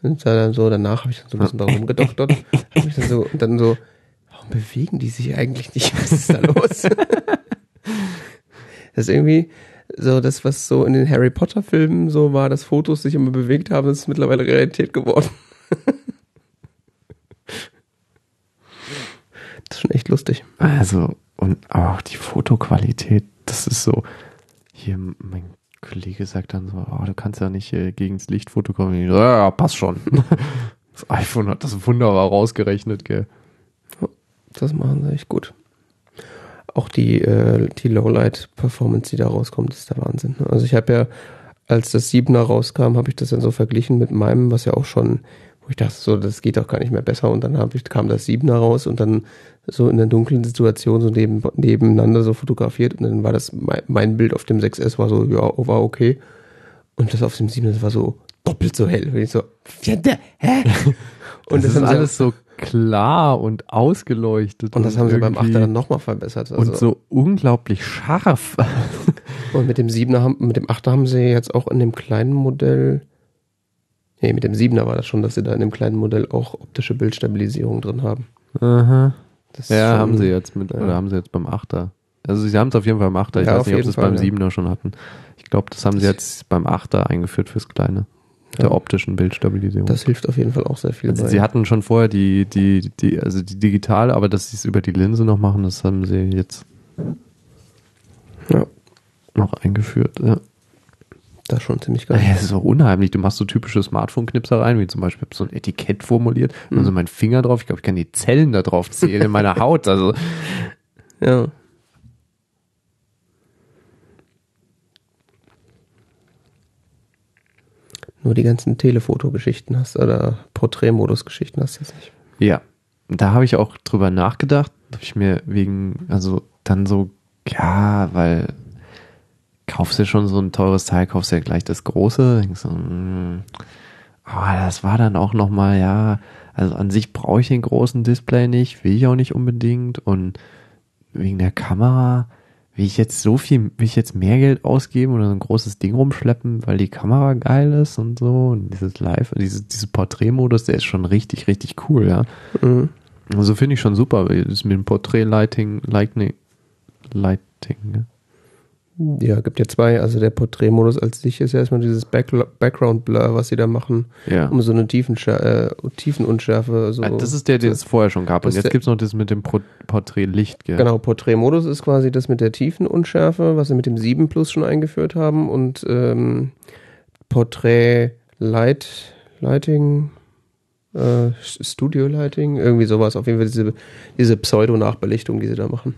Und dann so, danach habe ich dann so ein bisschen darum gedoktert. Hab mich dann so, und dann so, warum bewegen die sich eigentlich nicht? Was ist da los? das ist irgendwie so das, was so in den Harry Potter Filmen so war, dass Fotos sich immer bewegt haben, ist mittlerweile Realität geworden. das ist schon echt lustig. Also, und auch die Fotoqualität, das ist so, hier, mein Kollege sagt dann so, oh, du kannst ja nicht äh, gegen das Licht fotografieren. Ja, passt schon. Das iPhone hat das wunderbar rausgerechnet, gell. Das machen sie echt gut. Auch die, äh, die Lowlight-Performance, die da rauskommt, ist der Wahnsinn. Also ich habe ja, als das 7er rauskam, habe ich das dann so verglichen mit meinem, was ja auch schon, wo ich dachte, so, das geht doch gar nicht mehr besser. Und dann ich, kam das Siebener raus und dann so in einer dunklen Situation so neben, nebeneinander so fotografiert. Und dann war das, mein, mein Bild auf dem 6S war so, ja, war okay. Und das auf dem 7er war so doppelt so hell. Und ich so, hä? Und das, ist sie- alles so klar und ausgeleuchtet. Und das haben sie beim 8er dann nochmal verbessert. Also, Und so unglaublich scharf. und mit dem 7er haben, mit dem 8er haben sie jetzt auch in dem kleinen Modell, nee, mit dem 7er war das schon, dass sie da in dem kleinen Modell auch optische Bildstabilisierung drin haben. Aha. Das Ja, schon- haben sie jetzt mit, ja. oder haben sie jetzt beim 8er. Also sie haben es auf jeden Fall beim 8er. Ich Ja, weiß nicht, ob sie es beim ja. 7er schon hatten. Ich glaube, das haben sie jetzt beim 8er eingeführt fürs Kleine. Der optischen Bildstabilisierung. Das hilft auf jeden Fall auch sehr viel. also sie hatten schon vorher die, die, die, also die digitale, aber dass sie es über die Linse noch machen, das haben sie jetzt ja, noch eingeführt. Ja. das ist schon ziemlich geil. Ja, es ist auch unheimlich. Du machst so typische Smartphone-Knipsereien, wie zum Beispiel so ein Etikett formuliert, Mhm. also mein Finger drauf. Ich glaube, ich kann die Zellen da drauf zählen in meiner Haut. Also Ja. Nur die ganzen Telefotogeschichten hast oder Porträtmodus-Geschichten hast du jetzt nicht. Ja, da habe ich auch drüber nachgedacht, habe ich mir wegen, also dann so, ja, weil kaufst du schon so ein teures Teil, kaufst du ja gleich das große, denkst so, mm, aber das war dann auch nochmal, ja, also an sich brauche ich den großen Display nicht, will ich auch nicht unbedingt und wegen der Kamera will ich jetzt so viel, will ich jetzt mehr Geld ausgeben oder so ein großes Ding rumschleppen, weil die Kamera geil ist und so und dieses Live, dieses, diese Porträtmodus, der ist schon richtig, richtig cool, ja. Mhm. Also finde ich schon super, das mit dem Porträt-Lighting, Lighting, Lighting, ne? Ja, gibt ja zwei. Also der Porträtmodus als sich ist ja erstmal dieses Back Background Blur, was sie da machen, Ja. um so eine Tiefenscha äh, Tiefenunschärfe. So Ah, das ist der, den es vorher schon gab. Und jetzt der- gibt's noch das mit dem Pro- Porträt-Licht, gell? Genau, Porträtmodus ist quasi das mit der Tiefenunschärfe, was sie mit dem 7 Plus schon eingeführt haben. Und ähm, Porträt Light, Lighting, äh, Studio Lighting, irgendwie sowas. Auf jeden Fall diese, diese Pseudo-Nachbelichtung, die sie da machen.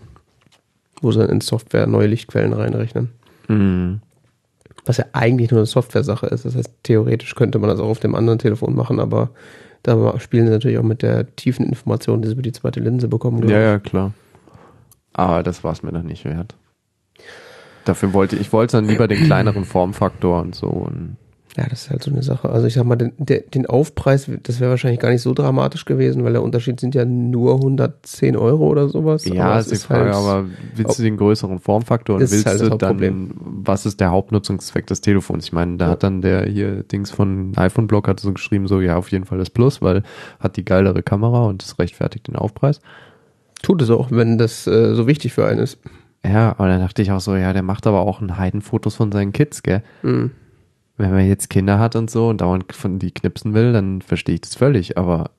Wo sie dann in Software neue Lichtquellen reinrechnen. Mhm. Was ja eigentlich nur eine Software-Sache ist. Das heißt, theoretisch könnte man das auch auf dem anderen Telefon machen, aber da spielen sie natürlich auch mit der tiefen Information, die sie über die zweite Linse bekommen. Ja, ja, klar. Aber das war's mir dann nicht wert. Dafür wollte ich wollte dann lieber den kleineren Formfaktor und so. Und Ja, das ist halt so eine Sache. Also ich sag mal, den, den Aufpreis, das wäre wahrscheinlich gar nicht so dramatisch gewesen, weil der Unterschied sind ja nur 110 Euro oder sowas. ja, ist die Frage, halt- aber willst du den größeren Formfaktor und Ist willst halt du dann, was ist der Hauptnutzungszweck des Telefons? Ich meine, da Ja. hat dann der hier Dings von iPhone-Blog hat so geschrieben, so ja, auf jeden Fall das Plus, weil hat die geilere Kamera und das rechtfertigt den Aufpreis. Tut es auch, wenn das äh, so wichtig für einen ist. Ja, aber dann dachte ich auch so, ja, der macht aber auch ein Heidenfotos von seinen Kids, gell? Mhm. Wenn man jetzt Kinder hat und so und dauernd von die knipsen will, dann verstehe ich das völlig, aber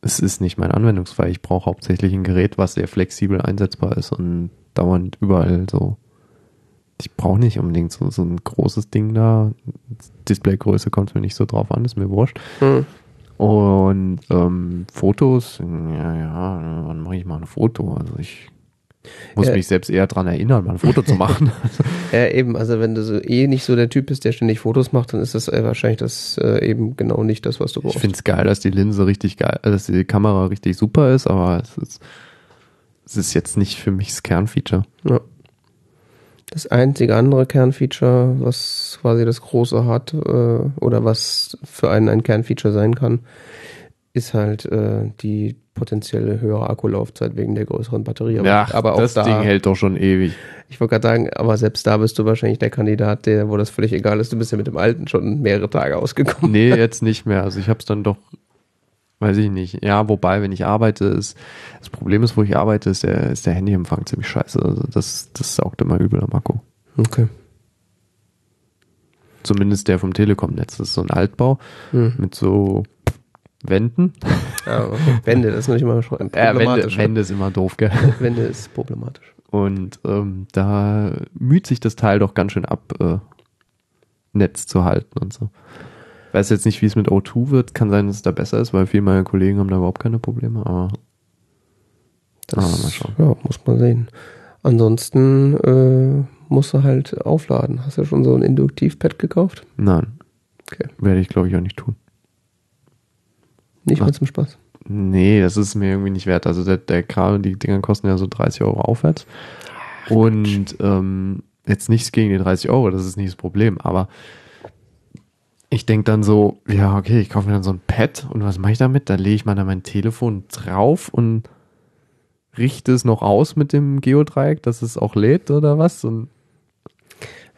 es ist nicht mein Anwendungsfall. Ich brauche hauptsächlich ein Gerät, was sehr flexibel einsetzbar ist und dauernd überall so. Ich brauche nicht unbedingt so, so ein großes Ding da. Displaygröße kommt mir nicht so drauf an, ist mir wurscht. Mhm. Und ähm, Fotos, ja, ja, wann mache ich mal ein Foto? Also ich muss Ja. mich selbst eher dran erinnern, mal ein Foto zu machen. Ja, eben, also wenn du so eh nicht so der Typ bist, der ständig Fotos macht, dann ist das äh, wahrscheinlich das äh, eben genau nicht das, was du Ich brauchst. finde es geil, dass die Linse richtig geil, äh, dass die Kamera richtig super ist, aber es ist, es ist jetzt nicht für mich das Kernfeature. Ja. Das einzige andere Kernfeature, was quasi das große hat, äh, oder was für einen ein Kernfeature sein kann, ist halt äh, die potenzielle höhere Akkulaufzeit wegen der größeren Batterie. Aber, aber auch das da, Ding hält doch schon ewig. ich wollte gerade sagen, aber selbst da bist du wahrscheinlich der Kandidat, der, wo das völlig egal ist. Du bist ja mit dem alten schon mehrere Tage ausgekommen. Nee, jetzt nicht mehr. Also ich habe es dann doch, weiß ich nicht. Ja, wobei, wenn ich arbeite, ist das Problem ist, wo ich arbeite, ist der, ist der Handyempfang ziemlich scheiße. Also das, das saugt immer übel am Akku. Okay. Zumindest der vom Telekom-Netz. Das ist so ein Altbau Hm. mit so Wänden. Ja, okay. Wände, das ist nicht mal schon Äh, Wände, problematisch. Wände ist immer doof, gell? Wände ist problematisch. Und ähm, da müht sich das Teil doch ganz schön ab, äh, Netz zu halten und so. Weiß jetzt nicht, wie es mit O2 wird. Kann sein, dass es da besser ist, weil viele meiner Kollegen haben da überhaupt keine Probleme. Aber Das, Ah. Ja, muss man sehen. Ansonsten äh, musst du halt aufladen. Hast du schon so ein Induktivpad gekauft? nein, Okay. werde ich glaube ich auch nicht tun. Nicht mal zum Spaß. Nee, das ist mir irgendwie nicht wert. Also der, der Kram, die Dinger kosten ja so 30 Euro aufwärts. Und ähm, jetzt nichts gegen die 30 Euro, das ist nicht das Problem. Aber ich denke dann so, ja, okay, ich kaufe mir dann so ein Pad und was mache ich damit? Da lege ich mal dann mein Telefon drauf und richte es noch aus mit dem Geodreieck, dass es auch lädt oder was? Und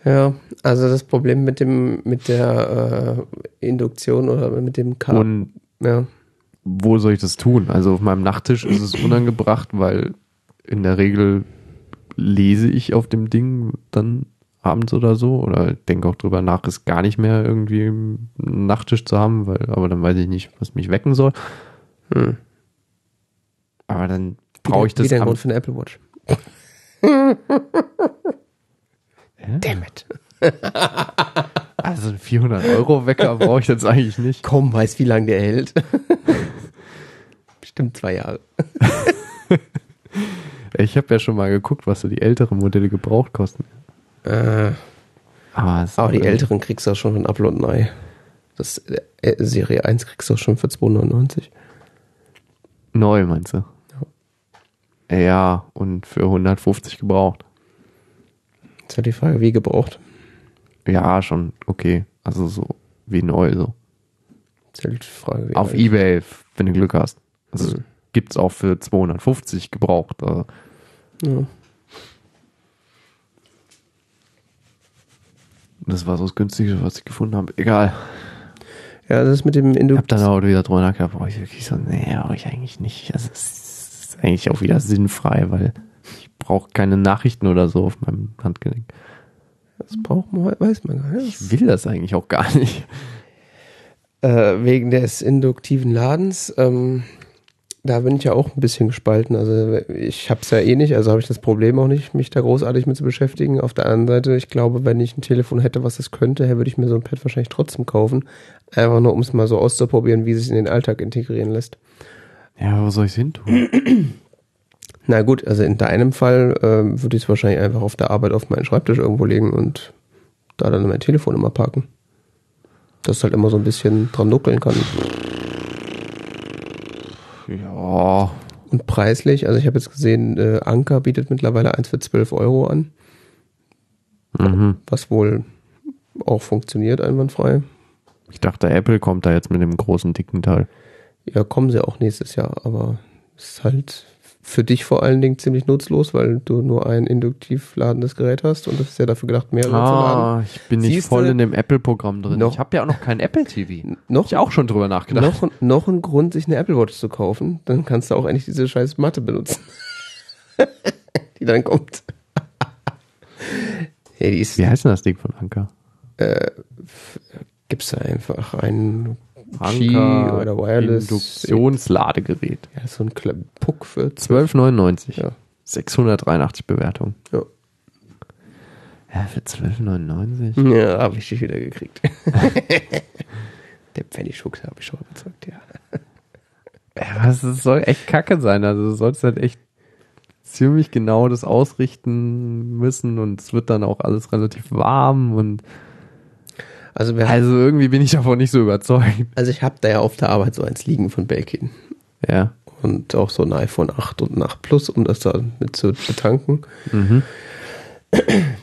Ja, also das Problem mit dem, mit der äh, Induktion oder mit dem Kabel. Und Ja. Wo soll ich das tun? Also auf meinem Nachttisch ist es unangebracht, weil in der Regel lese ich auf dem Ding dann abends oder so oder denke auch drüber nach, es gar nicht mehr irgendwie einen Nachttisch zu haben, weil, aber dann weiß ich nicht, was mich wecken soll. Hm. Aber dann brauche ich das Wieder ein Grund für eine Apple Watch. Damn it. also einen 400 Euro Wecker brauche ich jetzt eigentlich nicht. Komm, weiß, wie lange der hält. Bestimmt zwei Jahre. Ich habe ja schon mal geguckt, was so die älteren Modelle gebraucht kosten. Äh, Aber, aber die älteren kriegst du auch schon für ein Upload Ei. Das äh, Serie 1 kriegst du auch schon für 2,99. Neu, meinst du? Ja, und für 150 gebraucht. Ist ja die Frage, wie gebraucht. Ja, schon okay. Also so wie neu so. Ist ja die Frage, wie Auf alt. Ebay, wenn du Glück hast. Also Mhm. gibt's auch für 250 gebraucht. Also, Ja. das war so das günstigste, was ich gefunden habe. Egal. ja, das ist mit dem Ich Indu habe dann auch wieder drüber nachgedacht, brauche ich wirklich so, nee, brauche ich eigentlich nicht. Also es ist eigentlich auch wieder sinnfrei, weil ich brauche keine Nachrichten oder so auf meinem Handgelenk. Das braucht man, weiß man gar nicht. Ich will das eigentlich auch gar nicht. Äh, wegen des induktiven Ladens, ähm, da bin ich ja auch ein bisschen gespalten. Also ich habe es ja eh nicht, also habe ich das Problem auch nicht, mich da großartig mit zu beschäftigen. Auf der anderen Seite, ich glaube, wenn ich ein Telefon hätte, was das könnte, würde ich mir so ein Pad wahrscheinlich trotzdem kaufen. Einfach nur, um es mal so auszuprobieren, wie es sich in den Alltag integrieren lässt. Ja, wo soll ich hin tun? Na gut, also in deinem Fall ähm, würde ich es wahrscheinlich einfach auf der Arbeit auf meinen Schreibtisch irgendwo legen und da dann mein Telefon immer parken. Dass halt immer so ein bisschen dran nuckeln kann. Ja, Und preislich, also ich habe jetzt gesehen, äh, Anker bietet mittlerweile eins für 12 Euro an, mhm. was wohl auch funktioniert einwandfrei. ich dachte, Apple kommt da jetzt mit dem großen, dicken Teil. Ja, kommen sie auch nächstes Jahr, aber es ist halt für dich vor allen Dingen ziemlich nutzlos, weil du nur ein induktiv ladendes Gerät hast und das ist ja dafür gedacht, mehrere zu laden. Ah, ich bin nicht Siehste? voll in dem Apple-Programm drin. Noch- ich habe ja auch noch kein Apple TV. Noch, Ich auch schon drüber nachgedacht. noch, noch ein Grund, sich eine Apple Watch zu kaufen, dann kannst du auch eigentlich diese scheiß Matte benutzen. die dann kommt. ja, die ist, Wie heißt denn das Ding von Anker? gibt's da einfach einen Anker oder Wireless. Induktionsladegerät. Ja, das ist so ein Puck für 12,99. Ja. 683 Bewertungen. Ja. Ja, für 12,99? Ja, habe ich dich wieder gekriegt. Der Pfennigfuchs habe ich schon überzeugt, ja. Ja, was, das soll echt kacke sein. Also du sollst halt echt ziemlich genau das ausrichten müssen und es wird dann auch alles relativ warm und Also, wir, also irgendwie bin ich davon nicht so überzeugt. also ich habe da ja auf der Arbeit so eins liegen von Belkin. Ja. Und auch so ein iPhone 8 und ein 8 Plus, um das da mit zu betanken. Mhm.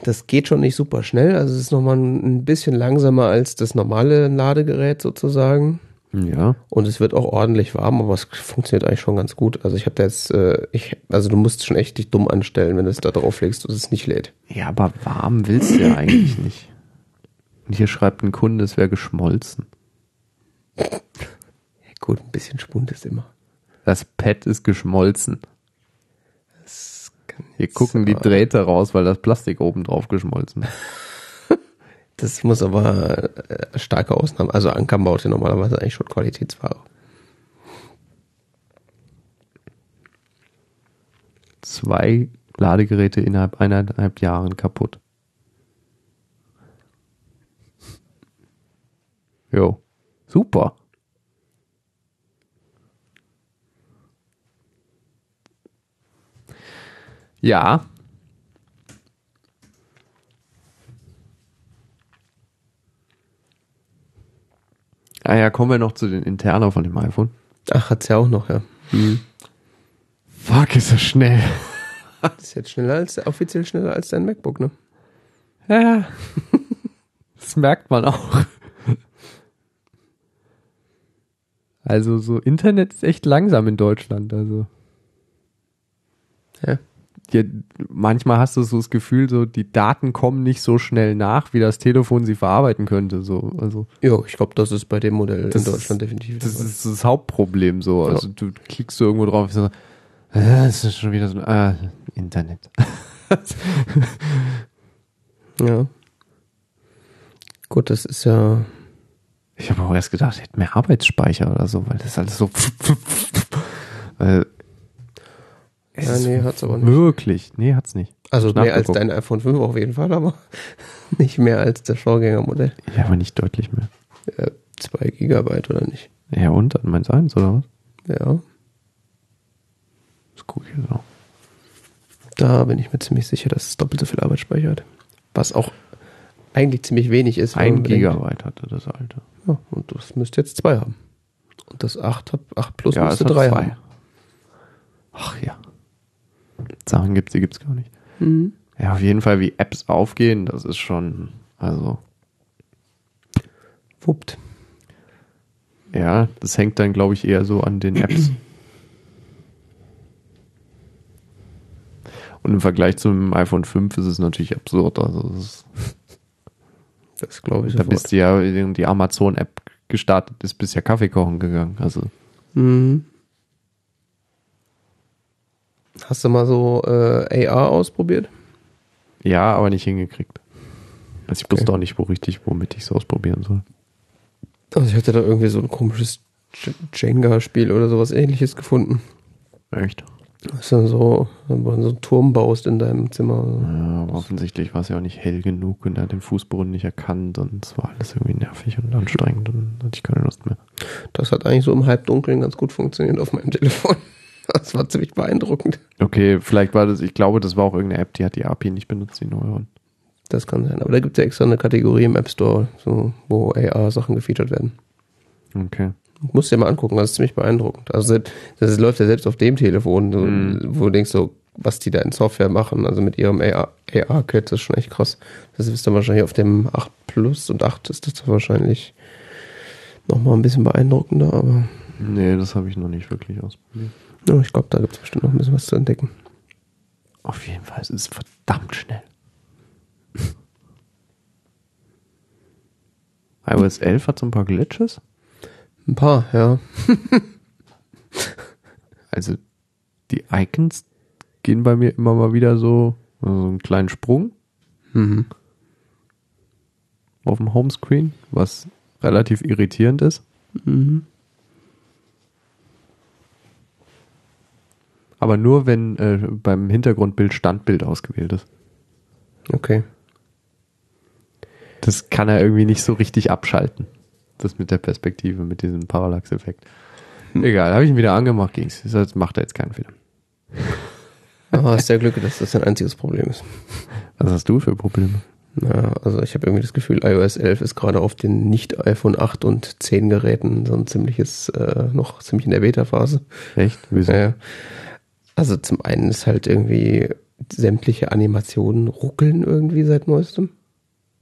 Das geht schon nicht super schnell. Also es ist nochmal ein bisschen langsamer als das normale Ladegerät sozusagen. Ja. Und es wird auch ordentlich warm, aber es funktioniert eigentlich schon ganz gut. Also ich habe da jetzt, äh, ich, also du musst schon echt dich dumm anstellen, wenn du es da drauflegst und es nicht lädt. Ja, aber warm willst du ja eigentlich nicht. Und hier schreibt ein Kunde, es wäre geschmolzen. Ja, gut, ein bisschen Spund ist immer. Das Pad ist geschmolzen. Das kann Hier gucken die Drähte raus, weil das Plastik oben drauf geschmolzen ist. Das muss aber äh, starke Ausnahmen. Also Anker baut ja normalerweise eigentlich schon Qualitätsware. Zwei Ladegeräte innerhalb eineinhalb Jahren kaputt. Jo. Super. Ja. Ah ja, kommen wir noch zu den Interner von dem iPhone. Ach, hat's ja auch noch, ja. Hm. Fuck, ist das schnell. Das ist jetzt schneller als, offiziell schneller als dein MacBook, ne? Ja. Das merkt man auch. Also so Internet ist echt langsam in Deutschland. Also Ja. ja, manchmal hast du so das Gefühl, so die Daten kommen nicht so schnell nach, wie das Telefon sie verarbeiten könnte. So, also Ja, ich glaube, das ist bei dem Modell in Deutschland definitiv. der das Fall. ist das Hauptproblem. So, also du klickst so irgendwo drauf, so, äh, es ist schon wieder so, äh, Internet. ja. Gut, das ist ja. Ich habe auch erst gedacht, ich hätte mehr Arbeitsspeicher oder so, weil das alles so. äh, Ja, nee, hat's aber nicht. Wirklich? Nee, hat's nicht. Also mehr als dein iPhone 5 auf jeden Fall, aber nicht mehr als das Vorgängermodell. Ja, aber nicht deutlich mehr. Äh, 2 Gigabyte oder nicht? Ja, und dann meins eins, oder was? Ja, Das gucke ich jetzt auch. da bin ich mir ziemlich sicher, dass es doppelt so viel Arbeitsspeicher hat. Was auch eigentlich ziemlich wenig ist. Ein Gigabyte hatte das alte. Ja, und das müsste jetzt 2 haben. Und das 8, hat, 8 Plus ja, müsste es hat 3 zwei. haben. Ach ja. Sachen gibt's, die gibt's gar nicht. Mhm. Ja, auf jeden Fall, wie Apps aufgehen, das ist schon, also, Wuppt. ja, das hängt dann, glaube ich, eher so an den Apps. Und im Vergleich zum iPhone 5 ist es natürlich absurd. Also, das ist, Das glaube ich da sofort. bist du ja, in die Amazon-App gestartet ist, bist ja Kaffee kochen gegangen. Also, Mhm. Hast du mal so äh, AR ausprobiert? ja, aber nicht hingekriegt. Also, ich wusste Okay. auch nicht, wo richtig, womit ich es ausprobieren soll. Also ich hatte da irgendwie so ein komisches Jenga-Spiel oder sowas ähnliches gefunden. Echt? Das ist dann so, wenn du so einen Turm baust in deinem Zimmer. Ja, aber offensichtlich war es ja auch nicht hell genug und er hat den Fußboden nicht erkannt und es war alles irgendwie nervig und anstrengend und hatte ich keine Lust mehr. Das hat eigentlich so im Halbdunkeln ganz gut funktioniert auf meinem Telefon. Das war ziemlich beeindruckend. Okay, vielleicht war das, ich glaube, das war auch irgendeine App, die hat die API nicht benutzt, die Neuron. Das kann sein. Aber da gibt es ja extra eine Kategorie im App Store, so, wo AR-Sachen gefeatured werden. Okay. Musst dir mal angucken, das ist ziemlich beeindruckend. Also das, das läuft ja selbst auf dem Telefon, so, Mhm. wo du denkst so, was die da in Software machen, also mit ihrem AR-Kit, das ist schon echt krass. Das ist dann wahrscheinlich auf dem 8 Plus und 8 ist das wahrscheinlich nochmal ein bisschen beeindruckender, aber Nee, das habe ich noch nicht wirklich ausprobiert. ja, ich glaube, da gibt es bestimmt noch ein bisschen was zu entdecken. Auf jeden Fall, es ist verdammt schnell. iOS 11 hat so ein paar Glitches. Ein paar, ja. Also die Icons gehen bei mir immer mal wieder so, also so einen kleinen Sprung Mhm. auf dem Homescreen, was relativ irritierend ist. Mhm. Aber nur, wenn äh, beim Hintergrundbild Standbild ausgewählt ist. Okay. Das kann er irgendwie nicht so richtig abschalten. Das mit der Perspektive, mit diesem Parallax-Effekt. Egal, habe ich ihn wieder angemacht, ging's. Das macht er jetzt keinen Fehler. Aber hast ja Glück, dass das dein einziges Problem ist. Was hast du für Probleme? Ja, also ich habe irgendwie das Gefühl, iOS 11 ist gerade auf den nicht iPhone 8 und 10 Geräten so ein ziemliches, äh, noch ziemlich in der Beta-Phase. Echt? Wieso? Ja. Also zum einen ist halt irgendwie sämtliche Animationen ruckeln irgendwie seit neuestem.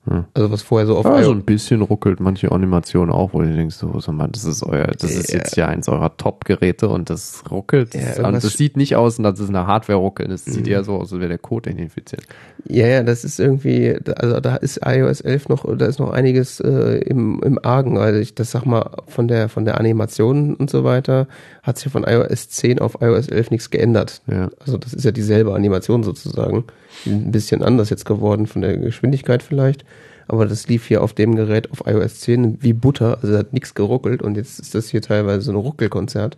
Hm. Also was vorher so auf Ja, so ein bisschen ruckelt manche Animationen auch, wo du denkst, so, so man, das ist euer, das ist jetzt ja eins eurer Top-Geräte und das ruckelt. Ja, Das, und das sieht nicht aus, als ist eine Hardware ruckeln. Das sieht Mhm. eher so aus, als wäre der Code infiziert. Ja, ja, das ist irgendwie, also da ist iOS 11 noch, da ist noch einiges äh, im, im Argen. Also ich, das sag mal, von der, von der Animation und so weiter hat sich von iOS 10 auf iOS 11 nichts geändert. Ja. Also das ist ja dieselbe Animation sozusagen. Ein bisschen anders jetzt geworden von der Geschwindigkeit vielleicht. Aber das lief hier auf dem Gerät auf iOS 10 wie Butter, also hat nichts geruckelt und jetzt ist das hier teilweise so ein Ruckelkonzert.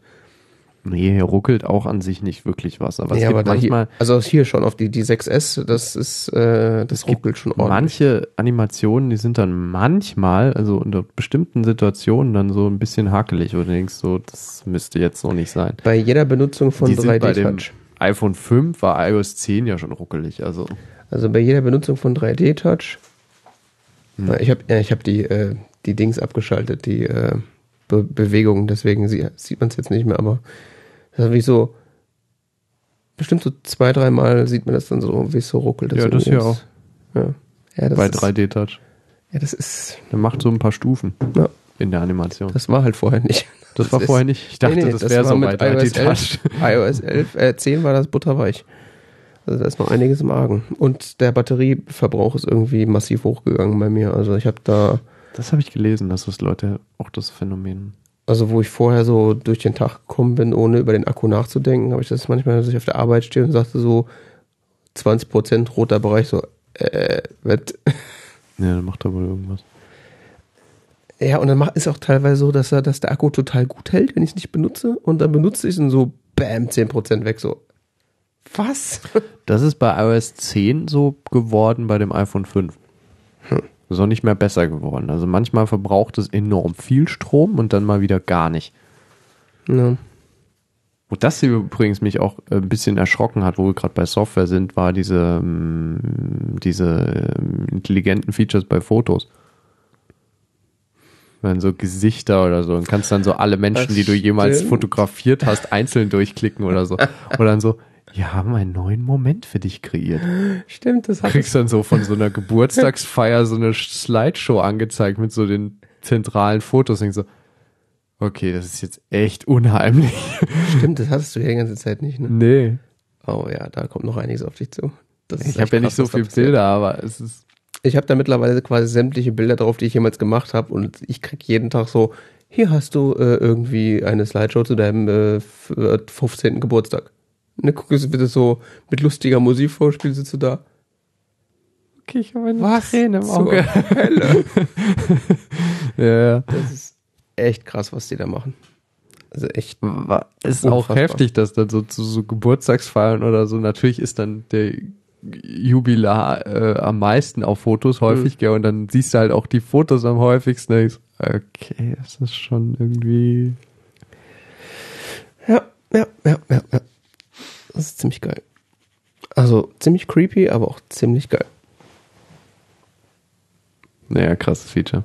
Nee, hier ruckelt auch an sich nicht wirklich was, aber es ja, gibt aber manchmal, hier, also hier schon auf die, die 6S, das ist, äh, das ruckelt schon ordentlich. manche Animationen, die sind dann manchmal, also unter bestimmten Situationen dann so ein bisschen hakelig, wo du denkst, so, das müsste jetzt so nicht sein. Bei jeder Benutzung von Die sind bei dem 3D-Touch. iPhone 5 war iOS 10 ja schon ruckelig, also Also bei jeder Benutzung von 3D-Touch. Hm. Ich habe ja, ich hab die, äh, die Dings abgeschaltet, die äh, Be Bewegung, deswegen sie, sieht man es jetzt nicht mehr, aber das ist wie so, bestimmt so zwei, dreimal sieht man das dann so, wie es so ruckelt. Ja, das hier ist. auch. Ja. Ja, das Bei ist, 3D-Touch. Ja, das ist, Der macht so ein paar Stufen Ja. in der Animation. das war halt vorher nicht. Das war ist- vorher nicht. Ich dachte, Nee, nee, das das wäre so mit bei iOS 3D-Touch. iOS 11, äh, 10 war das butterweich. Also da ist noch einiges im Argen. Und der Batterieverbrauch ist irgendwie massiv hochgegangen bei mir. Also ich habe da, Das habe ich gelesen, dass das Leute auch das Phänomen. also wo ich vorher so durch den Tag gekommen bin, ohne über den Akku nachzudenken, habe ich das manchmal, dass ich auf der Arbeit stehe und sagte so 20% roter Bereich, so, äh, wird. Ja, dann macht er wohl irgendwas. Ja, und dann ist auch teilweise so, dass er, dass der Akku total gut hält, wenn ich es nicht benutze. Und dann benutze ich es und so, bam, 10% weg, so. Was? Das ist bei iOS 10 so geworden bei dem iPhone 5. Ist auch nicht mehr besser geworden. Also manchmal verbraucht es enorm viel Strom und dann mal wieder gar nicht. Ja. Und das hier übrigens mich auch ein bisschen erschrocken hat, wo wir gerade bei Software sind, war diese, ähm, diese ähm, intelligenten Features bei Fotos. Wenn so Gesichter oder so, und kannst dann so alle Menschen, Das die du jemals stimmt. fotografiert hast, einzeln durchklicken oder so. Oder dann so, wir haben einen neuen Moment für dich kreiert. Stimmt, das hat Kriegst dann so von so einer Geburtstagsfeier so eine Slideshow angezeigt mit so den zentralen Fotos. Denkst so, okay, das ist jetzt echt unheimlich. Stimmt, das hattest du ja die ganze Zeit nicht, ne? Nee. Oh ja, da kommt noch einiges auf dich zu. Ich habe ja nicht so viele. Bilder, aber es ist. Ich habe da mittlerweile quasi sämtliche Bilder drauf, die ich jemals gemacht habe und ich krieg jeden Tag so, hier hast du äh, irgendwie eine Slideshow zu deinem äh, f- äh, 15. Geburtstag. Ne, guck es bitte so mit lustiger Musik vor, spielst du da. Okay, ich habe eine Was Träne im Auge. Hölle? Ja, ja. Das ist echt krass, was die da machen. Also echt. Wa- Ist auch heftig, dass dann so zu so Geburtstagsfeiern oder so, natürlich ist dann der Jubilar äh, am meisten auf Fotos häufig, gell, und dann siehst du halt auch die Fotos am häufigsten. So, Okay, das ist schon irgendwie. Ja, ja, ja, ja, ja. Das ist ziemlich geil. Also ziemlich creepy, aber auch ziemlich geil. Naja, krasses Feature.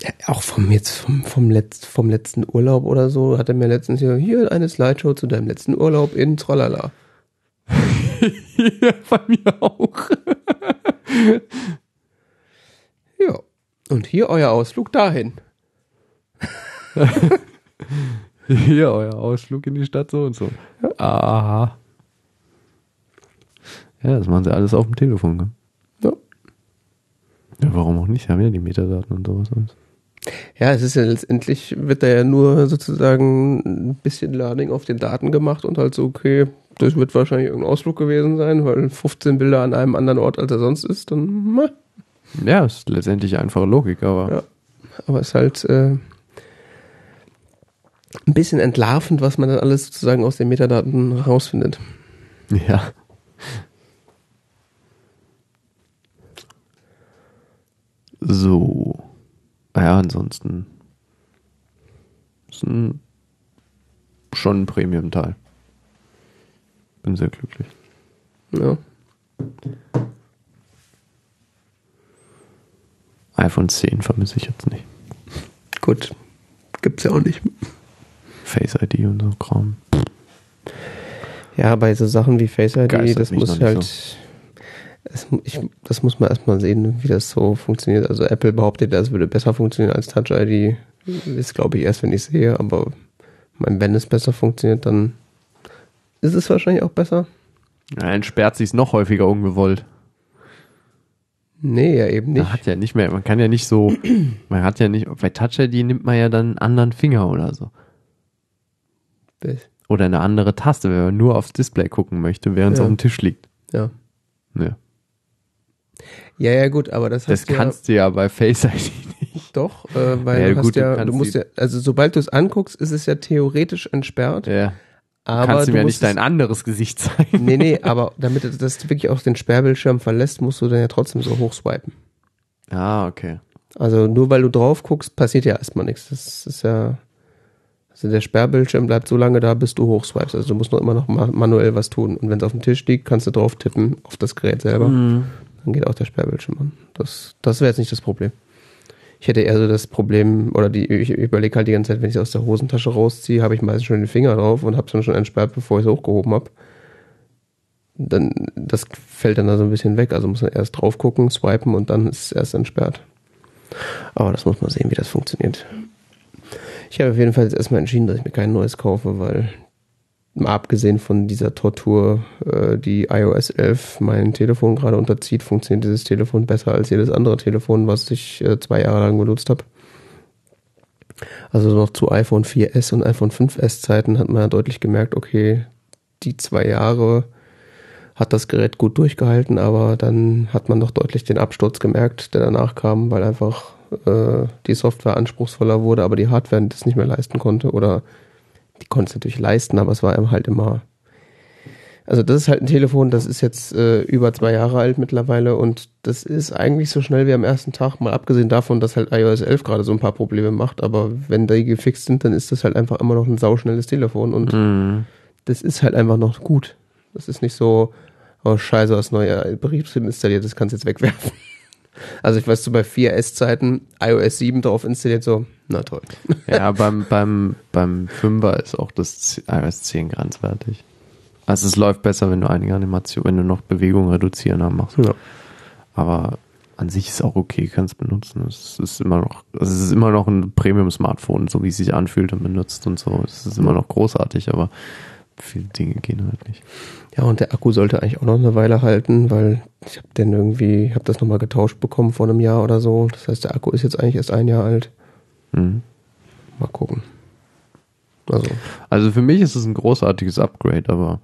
Ja, auch vom jetzt vom vom, Letz, vom letzten Urlaub oder so hat er mir letztens hier hier eine Slideshow zu deinem letzten Urlaub in Tralala. ja, bei mir auch. Ja. Und hier euer Ausflug dahin. Hier, euer Ausflug in die Stadt so und so. Aha. Ja, das machen sie alles auf dem Telefon. Gell? Ja. Ja, warum auch nicht? Haben ja die Metadaten und sowas. alles. Ja, es ist ja letztendlich wird da ja nur sozusagen ein bisschen Learning auf den Daten gemacht und halt so, okay, das wird wahrscheinlich irgendein Ausflug gewesen sein, weil 15 Bilder an einem anderen Ort als er sonst ist, dann meh. Ja, ist letztendlich einfache Logik, aber Ja. Aber es ist halt äh, ein bisschen entlarvend, was man dann alles sozusagen aus den Metadaten rausfindet. ja. So. Ja, ansonsten ist ein, schon ein Premium-Teil. Bin sehr glücklich. Ja. iPhone 10 vermisse ich jetzt nicht. Gut. Gibt's ja auch nicht. Face ID und so Kram. Ja, bei so Sachen wie Face ID, Geistert das muss halt. Es, mu- ich, das muss man erstmal sehen, wie das so funktioniert. Also Apple behauptet, das würde besser funktionieren als Touch ID. Das glaube ich erst, wenn ich sehe, aber mein, wenn es besser funktioniert, dann ist es wahrscheinlich auch besser. Ja, dann sperrt sich noch häufiger ungewollt. Nee, ja eben nicht. Man hat ja nicht mehr, man kann ja nicht so, man hat ja nicht, bei Touch ID nimmt man ja dann einen anderen Finger oder so. Oder eine andere Taste, wenn man nur aufs Display gucken möchte, während es Ja. auf dem Tisch liegt. Ja. Ja. Ja, ja, gut, aber das, Das hast du kannst du ja bei Face ID nicht. Doch, äh, weil Ja, du gut, ja, du musst ja, also sobald du es anguckst, ist es ja theoretisch entsperrt. Ja. Aber kannst du mir musst nicht dein anderes Gesicht zeigen. Nee, nee, aber damit das- das wirklich auch den Sperrbildschirm verlässt, musst du dann ja trotzdem so hochswipen. Ah, okay. Also nur weil du drauf guckst, passiert ja erstmal nichts. Das ist ja. Also der Sperrbildschirm bleibt so lange da, bis du hochswipest. Also du musst noch immer noch ma manuell was tun. Und wenn es auf dem Tisch liegt, kannst du drauf tippen auf das Gerät selber. Mhm. Dann geht auch der Sperrbildschirm an. Das, das wäre jetzt nicht das Problem. Ich hätte eher so das Problem, oder die, ich überlege halt die ganze Zeit, wenn ich es aus der Hosentasche rausziehe, habe ich meistens schon den Finger drauf und habe es dann schon entsperrt, bevor ich es hochgehoben habe. Dann, das fällt dann da so ein bisschen weg. Also muss man erst drauf gucken, swipen und dann ist es erst entsperrt. Aber das muss man sehen, wie das funktioniert. Ich habe auf jeden Fall jetzt erstmal entschieden, dass ich mir kein neues kaufe, weil mal abgesehen von dieser Tortur, äh, die iOS 11 mein Telefon gerade unterzieht, funktioniert dieses Telefon besser als jedes andere Telefon, was ich äh, zwei Jahre lang benutzt habe. Also noch zu iPhone 4S und iPhone 5S Zeiten hat man ja deutlich gemerkt, okay, die zwei Jahre hat das Gerät gut durchgehalten, aber dann hat man doch deutlich den Absturz gemerkt, der danach kam, weil einfach äh, die Software anspruchsvoller wurde, aber die Hardware das nicht mehr leisten konnte oder die konnte es natürlich leisten, aber es war halt immer. Also das ist halt ein Telefon, das ist jetzt äh, über zwei Jahre alt mittlerweile und das ist eigentlich so schnell wie am ersten Tag, mal abgesehen davon, dass halt iOS 11 gerade so ein paar Probleme macht, aber wenn die gefixt sind, dann ist das halt einfach immer noch ein sauschnelles Telefon und Mhm. das ist halt einfach noch gut. Das ist nicht so, oh scheiße, das neue Betriebssystem installiert, das kannst du jetzt wegwerfen. Also ich weiß so bei 4S-Zeiten iOS 7 drauf installiert, so, na toll. Ja, beim, beim, beim 5er ist auch das iOS 10 grenzwertig. Also es läuft besser, wenn du einige Animationen, wenn du noch Bewegung reduzieren machst. Ja. Aber an sich ist auch okay, kannst benutzen. Es ist immer noch, also es ist immer noch ein Premium-Smartphone, so wie es sich anfühlt und benutzt und so. Es ist immer noch großartig, aber viele Dinge gehen halt nicht. Ja, und der Akku sollte eigentlich auch noch eine Weile halten, weil ich habe den irgendwie, ich habe das nochmal getauscht bekommen vor einem Jahr oder so. Das heißt, der Akku ist jetzt eigentlich erst ein Jahr alt. Mhm. Mal gucken. Also, Also für mich ist es ein großartiges Upgrade, aber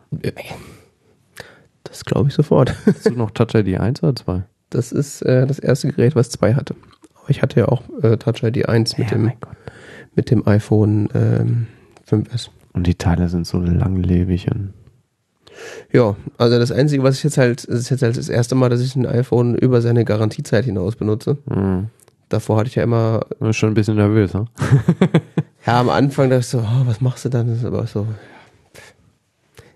das glaube ich sofort. hast du noch Touch ID 1 oder 2? Das ist äh, das erste Gerät, was zwei hatte. Aber ich hatte ja auch äh, Touch ID 1 mit, dem, Gott. mit dem iPhone ähm, 5S. Und die Teile sind so langlebig und Ja, also das Einzige, was ich jetzt halt, es ist jetzt halt das erste Mal, dass ich ein iPhone über seine Garantiezeit hinaus benutze. mh, Davor hatte ich ja immer, bin schon ein bisschen nervös, ne? ja, am Anfang dachte ich so, oh, was machst du dann? Das ist aber so, ja.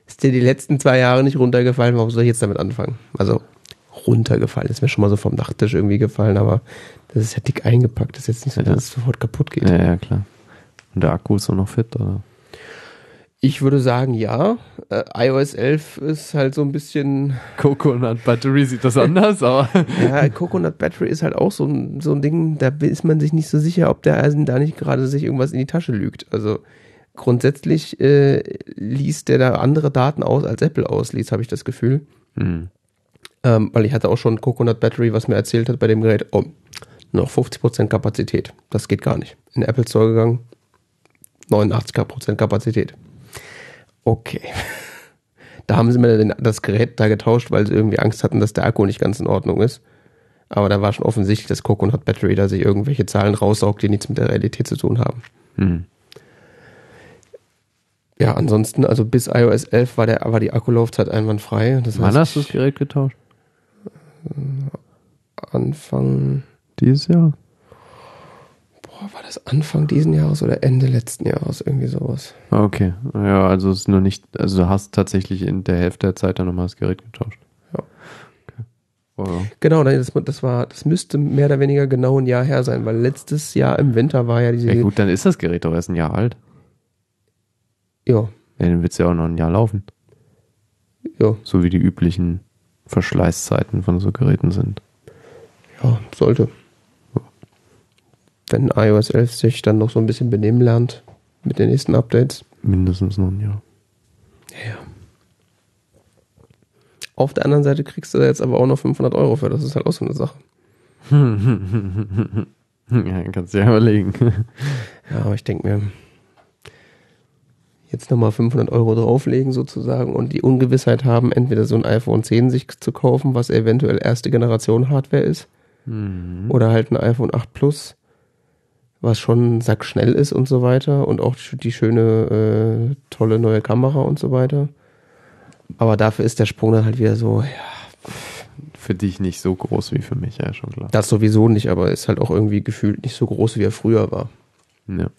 ist dir die letzten zwei Jahre nicht runtergefallen, warum soll ich jetzt damit anfangen? Also, runtergefallen, ist mir schon mal so vom Nachttisch irgendwie gefallen, aber das ist ja dick eingepackt, das ist jetzt nicht so, Ja. dass es sofort kaputt geht. Ja, ja, klar. Und der Akku ist auch noch fit, oder? Ich würde sagen, ja. Äh, iOS 11 ist halt so ein bisschen, Coconut Battery sieht das anders, aber. ja, Coconut Battery ist halt auch so ein, so ein Ding, da ist man sich nicht so sicher, ob der also da nicht gerade sich irgendwas in die Tasche lügt. Also grundsätzlich äh, liest der da andere Daten aus, als Apple ausliest, habe ich das Gefühl. Hm. Ähm, weil ich hatte auch schon Coconut Battery, was mir erzählt hat bei dem Gerät, oh, noch 50% Kapazität. Das geht gar nicht. In Apple Store gegangen, 89% Kapazität. Okay. Da haben sie mir den, das Gerät da getauscht, weil sie irgendwie Angst hatten, dass der Akku nicht ganz in Ordnung ist. Aber da war schon offensichtlich, dass Coconut Battery da sich irgendwelche Zahlen raussaugt, die nichts mit der Realität zu tun haben. Hm. Ja, ansonsten, also bis iOS 11 war, der, war die Akkulaufzeit einwandfrei. Das Wann heißt, hast du das Gerät getauscht? Anfang, Dieses Jahr? Boah, war das Anfang diesen Jahres oder Ende letzten Jahres, irgendwie sowas. Okay. Ja, also es ist nur nicht, also du hast tatsächlich in der Hälfte der Zeit dann nochmal das Gerät getauscht. Ja. Okay. Oh, Genau, das, das war, das müsste mehr oder weniger genau ein Jahr her sein, weil letztes Jahr im Winter war ja diese, ja gut, dann ist das Gerät doch erst ein Jahr alt. ja, Ja, dann wird es ja auch noch ein Jahr laufen. ja, So wie die üblichen Verschleißzeiten von so Geräten sind. ja, sollte. Wenn iOS 11 sich dann noch so ein bisschen benehmen lernt mit den nächsten Updates. Mindestens noch ein Jahr. Ja. Auf der anderen Seite kriegst du da jetzt aber auch noch 500 Euro für. Das ist halt auch so eine Sache. ja, kannst du ja überlegen. Ja, aber ich denke mir, jetzt nochmal 500 Euro drauflegen sozusagen und die Ungewissheit haben, entweder so ein iPhone 10 sich zu kaufen, was eventuell erste Generation Hardware ist, Hm. oder halt ein iPhone 8 Plus, was schon sackschnell ist und so weiter und auch die schöne, äh, tolle neue Kamera und so weiter. Aber dafür ist der Sprung dann halt wieder so, ja, Für dich nicht so groß wie für mich, ja, schon klar. das sowieso nicht, aber ist halt auch irgendwie gefühlt nicht so groß, wie er früher war. Ja.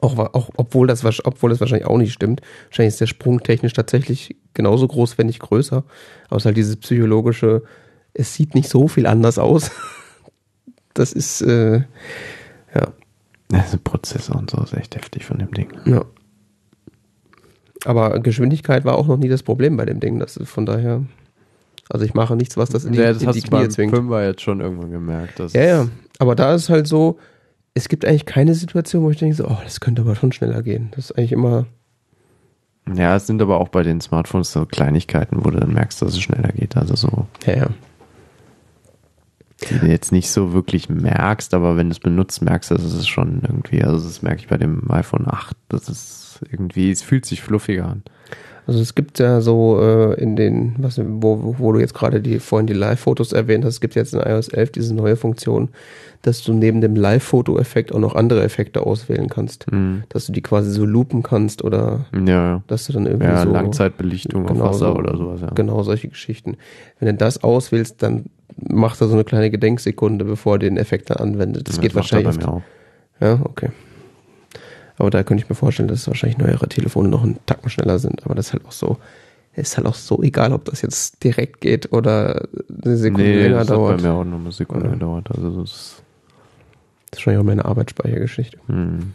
Auch, auch obwohl, das, obwohl das wahrscheinlich auch nicht stimmt. Wahrscheinlich ist der Sprung technisch tatsächlich genauso groß, wenn nicht größer. Aber es ist halt dieses psychologische, es sieht nicht so viel anders aus. das ist, äh, ja. Ein Prozessor und so, ist echt heftig von dem Ding. Ja. Aber Geschwindigkeit war auch noch nie das Problem bei dem Ding. Das ist von daher. Also ich mache nichts, was das in die, ja, das in hast die Knie beim zwingt. Fünfer jetzt schon irgendwann gemerkt. Dass Ja, ja. Aber da ist halt so, es gibt eigentlich keine Situation, wo ich denke, so, oh, das könnte aber schon schneller gehen. Das ist eigentlich immer, Ja, es sind aber auch bei den Smartphones so Kleinigkeiten, wo du dann merkst, dass es schneller geht. Also so, ja, ja. Die du jetzt nicht so wirklich merkst, aber wenn du es benutzt, merkst du, dass es schon irgendwie, also das merke ich bei dem iPhone 8, das ist irgendwie, es fühlt sich fluffiger an. Also es gibt ja so äh, in den, was, wo, wo du jetzt gerade die vorhin die Live-Fotos erwähnt hast, es gibt jetzt in iOS 11 diese neue Funktion, dass du neben dem Live-Foto-Effekt auch noch andere Effekte auswählen kannst. Mhm. Dass du die quasi so loopen kannst oder Ja, dass du dann irgendwie ja so Langzeitbelichtung Genau auf Wasser so. oder sowas. Ja. genau solche Geschichten. Wenn du das auswählst, dann macht er so eine kleine Gedenksekunde, bevor er den Effekt dann anwendet. Das Ja, geht macht er wahrscheinlich. bei mir auch. Ja, okay. Aber da könnte ich mir vorstellen, dass wahrscheinlich neuere Telefone noch einen Tacken schneller sind. Aber das ist halt auch so, ist halt auch so egal, ob das jetzt direkt geht oder eine Sekunde Nee, länger das dauert. hat bei mir auch noch eine Sekunde Ja. gedauert. Also das ist, Das ist wahrscheinlich auch meine Arbeitsspeichergeschichte. hm.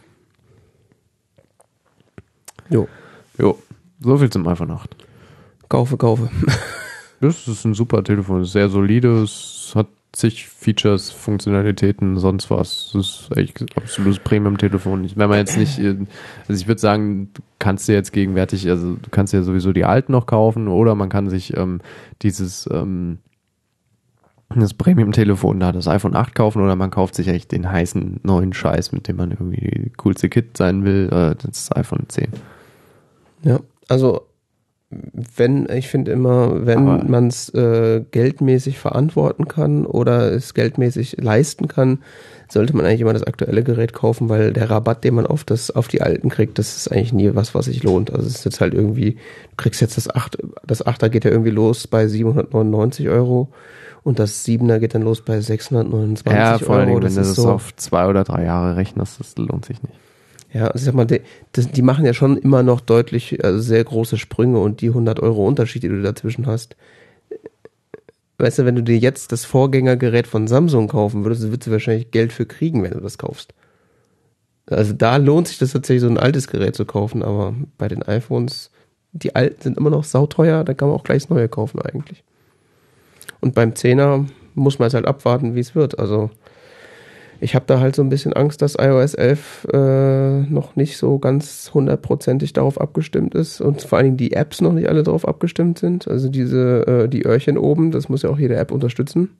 Jo, Jo, so viel zum iPhone 8. kaufe, kaufe. Das ist ein super Telefon, sehr solide, es hat zig Features, Funktionalitäten, sonst was. Das ist echt ein absolutes Premium-Telefon. Ich- Wenn man jetzt nicht, äh, also ich würde sagen, du kannst dir jetzt gegenwärtig, also du kannst dir sowieso die alten noch kaufen oder man kann sich ähm, dieses ähm, das Premium-Telefon da, das iPhone 8 kaufen oder man kauft sich echt den heißen neuen Scheiß, mit dem man irgendwie coolste Kit sein will, äh, das iPhone 10. Ja, also wenn, ich finde immer, wenn man es äh, geldmäßig verantworten kann oder es geldmäßig leisten kann, sollte man eigentlich immer das aktuelle Gerät kaufen, weil der Rabatt, den man auf das, auf die alten kriegt, das ist eigentlich nie was, was sich lohnt. Also es ist jetzt halt irgendwie, du kriegst jetzt das 8, das 8er geht ja irgendwie los bei 799 Euro und das 7er geht dann los bei 629 ja, vor Euro. Dingen, wenn du ist das so, auf zwei oder drei Jahre rechnest, das lohnt sich nicht. Ja, also ich sag mal, die, die machen ja schon immer noch deutlich also sehr große Sprünge und die 100 Euro Unterschied, die du dazwischen hast. Weißt du, wenn du dir jetzt das Vorgängergerät von Samsung kaufen würdest, würdest du wahrscheinlich Geld für kriegen, wenn du das kaufst. Also da lohnt sich das tatsächlich, so ein altes Gerät zu kaufen, aber bei den iPhones, die alten sind immer noch sauteuer, da kann man auch gleich das neue kaufen eigentlich. Und beim 10er muss man jetzt halt abwarten, wie es wird. Also ich habe da halt so ein bisschen Angst, dass iOS 11 äh, noch nicht so ganz hundertprozentig darauf abgestimmt ist und vor allen Dingen die Apps noch nicht alle darauf abgestimmt sind. Also diese, äh, die Öhrchen oben, das muss ja auch jede App unterstützen.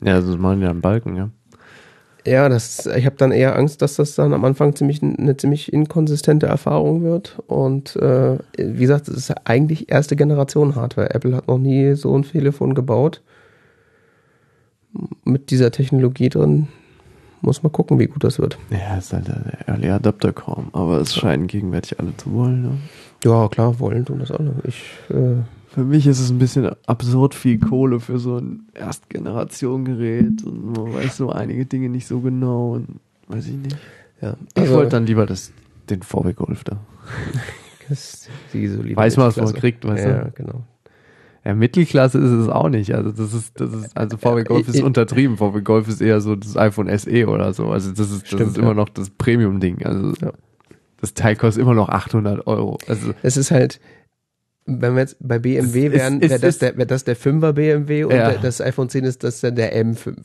Ja, das machen ja einen Balken, ja. Ja, das, ich habe dann eher Angst, dass das dann am Anfang ziemlich eine ziemlich inkonsistente Erfahrung wird. Und äh, wie gesagt, es ist eigentlich erste Generation Hardware. Apple hat noch nie so ein Telefon gebaut. Mit dieser Technologie drin muss man gucken, wie gut das wird. Ja, ist halt der Early Adapter kaum, aber es scheinen gegenwärtig alle zu wollen. Ne? Ja, klar, wollen tun das alle. Ich, äh, Für mich ist es ein bisschen absurd viel Kohle für so ein Erstgeneration-Gerät und man weiß so einige Dinge nicht so genau und weiß ich nicht. ja. Ich Also, wollte dann lieber das, den VW Golf da. Weiß man, was man kriegt, weißt du? Ja, genau. Ja, Mittelklasse ist es auch nicht. Also das ist, das ist, also VW Golf ist ich- untertrieben. VW Golf ist eher so das iPhone SE oder so. Also das ist, das Stimmt, ist immer ja. noch das Premium-Ding. Also Ja. das Teil kostet immer noch 800 Euro. Also Es ist halt, wenn wir jetzt bei BMW wären, wäre das, der, wär das der 5er BMW und Ja. das iPhone 10 ist das dann der M5.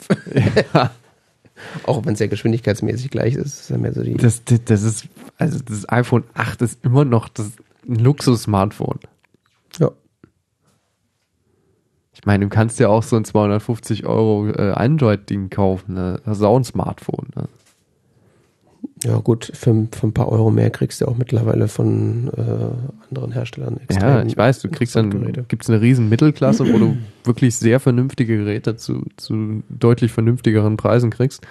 ja, Auch wenn es ja geschwindigkeitsmäßig gleich ist, ist ja mehr so die. das, das, das ist, also das iPhone 8 ist immer noch das Luxus-Smartphone. ja. Ich meine, du kannst ja auch so ein 250 Euro äh, Android-Ding kaufen. Ne? Das ist auch ein Smartphone. Ne? ja, gut, für, für ein paar Euro mehr kriegst du auch mittlerweile von äh, anderen Herstellern Ja, ich weiß, du kriegst dann, Geräte. gibt's eine riesen Mittelklasse, wo du wirklich sehr vernünftige Geräte zu, zu deutlich vernünftigeren Preisen kriegst.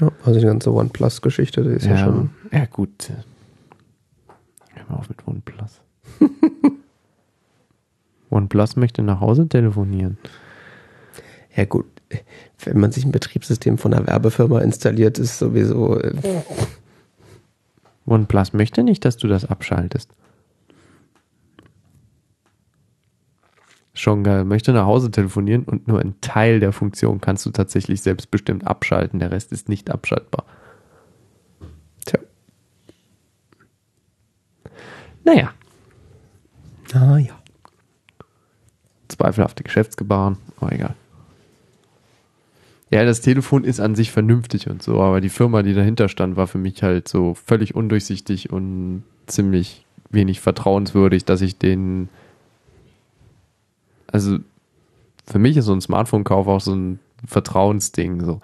Ja, also die ganze OnePlus-Geschichte, die ist ja, schon. ja gut. Hör mal auf mit OnePlus. OnePlus möchte nach Hause telefonieren. Ja, gut. Wenn man sich ein Betriebssystem von einer Werbefirma installiert, ist sowieso. Äh, OnePlus möchte nicht, dass du das abschaltest. Schon geil. Möchte nach Hause telefonieren und nur ein Teil der Funktion kannst du tatsächlich selbstbestimmt abschalten. Der Rest ist nicht abschaltbar. Tja. Naja, Ah ja. Zweifelhafte Geschäftsgebaren, aber egal. Ja, das Telefon ist an sich vernünftig und so, aber die Firma, die dahinter stand, war für mich halt so völlig undurchsichtig und ziemlich wenig vertrauenswürdig, dass ich den. Also, für mich ist so ein Smartphone-Kauf auch so ein Vertrauensding. So.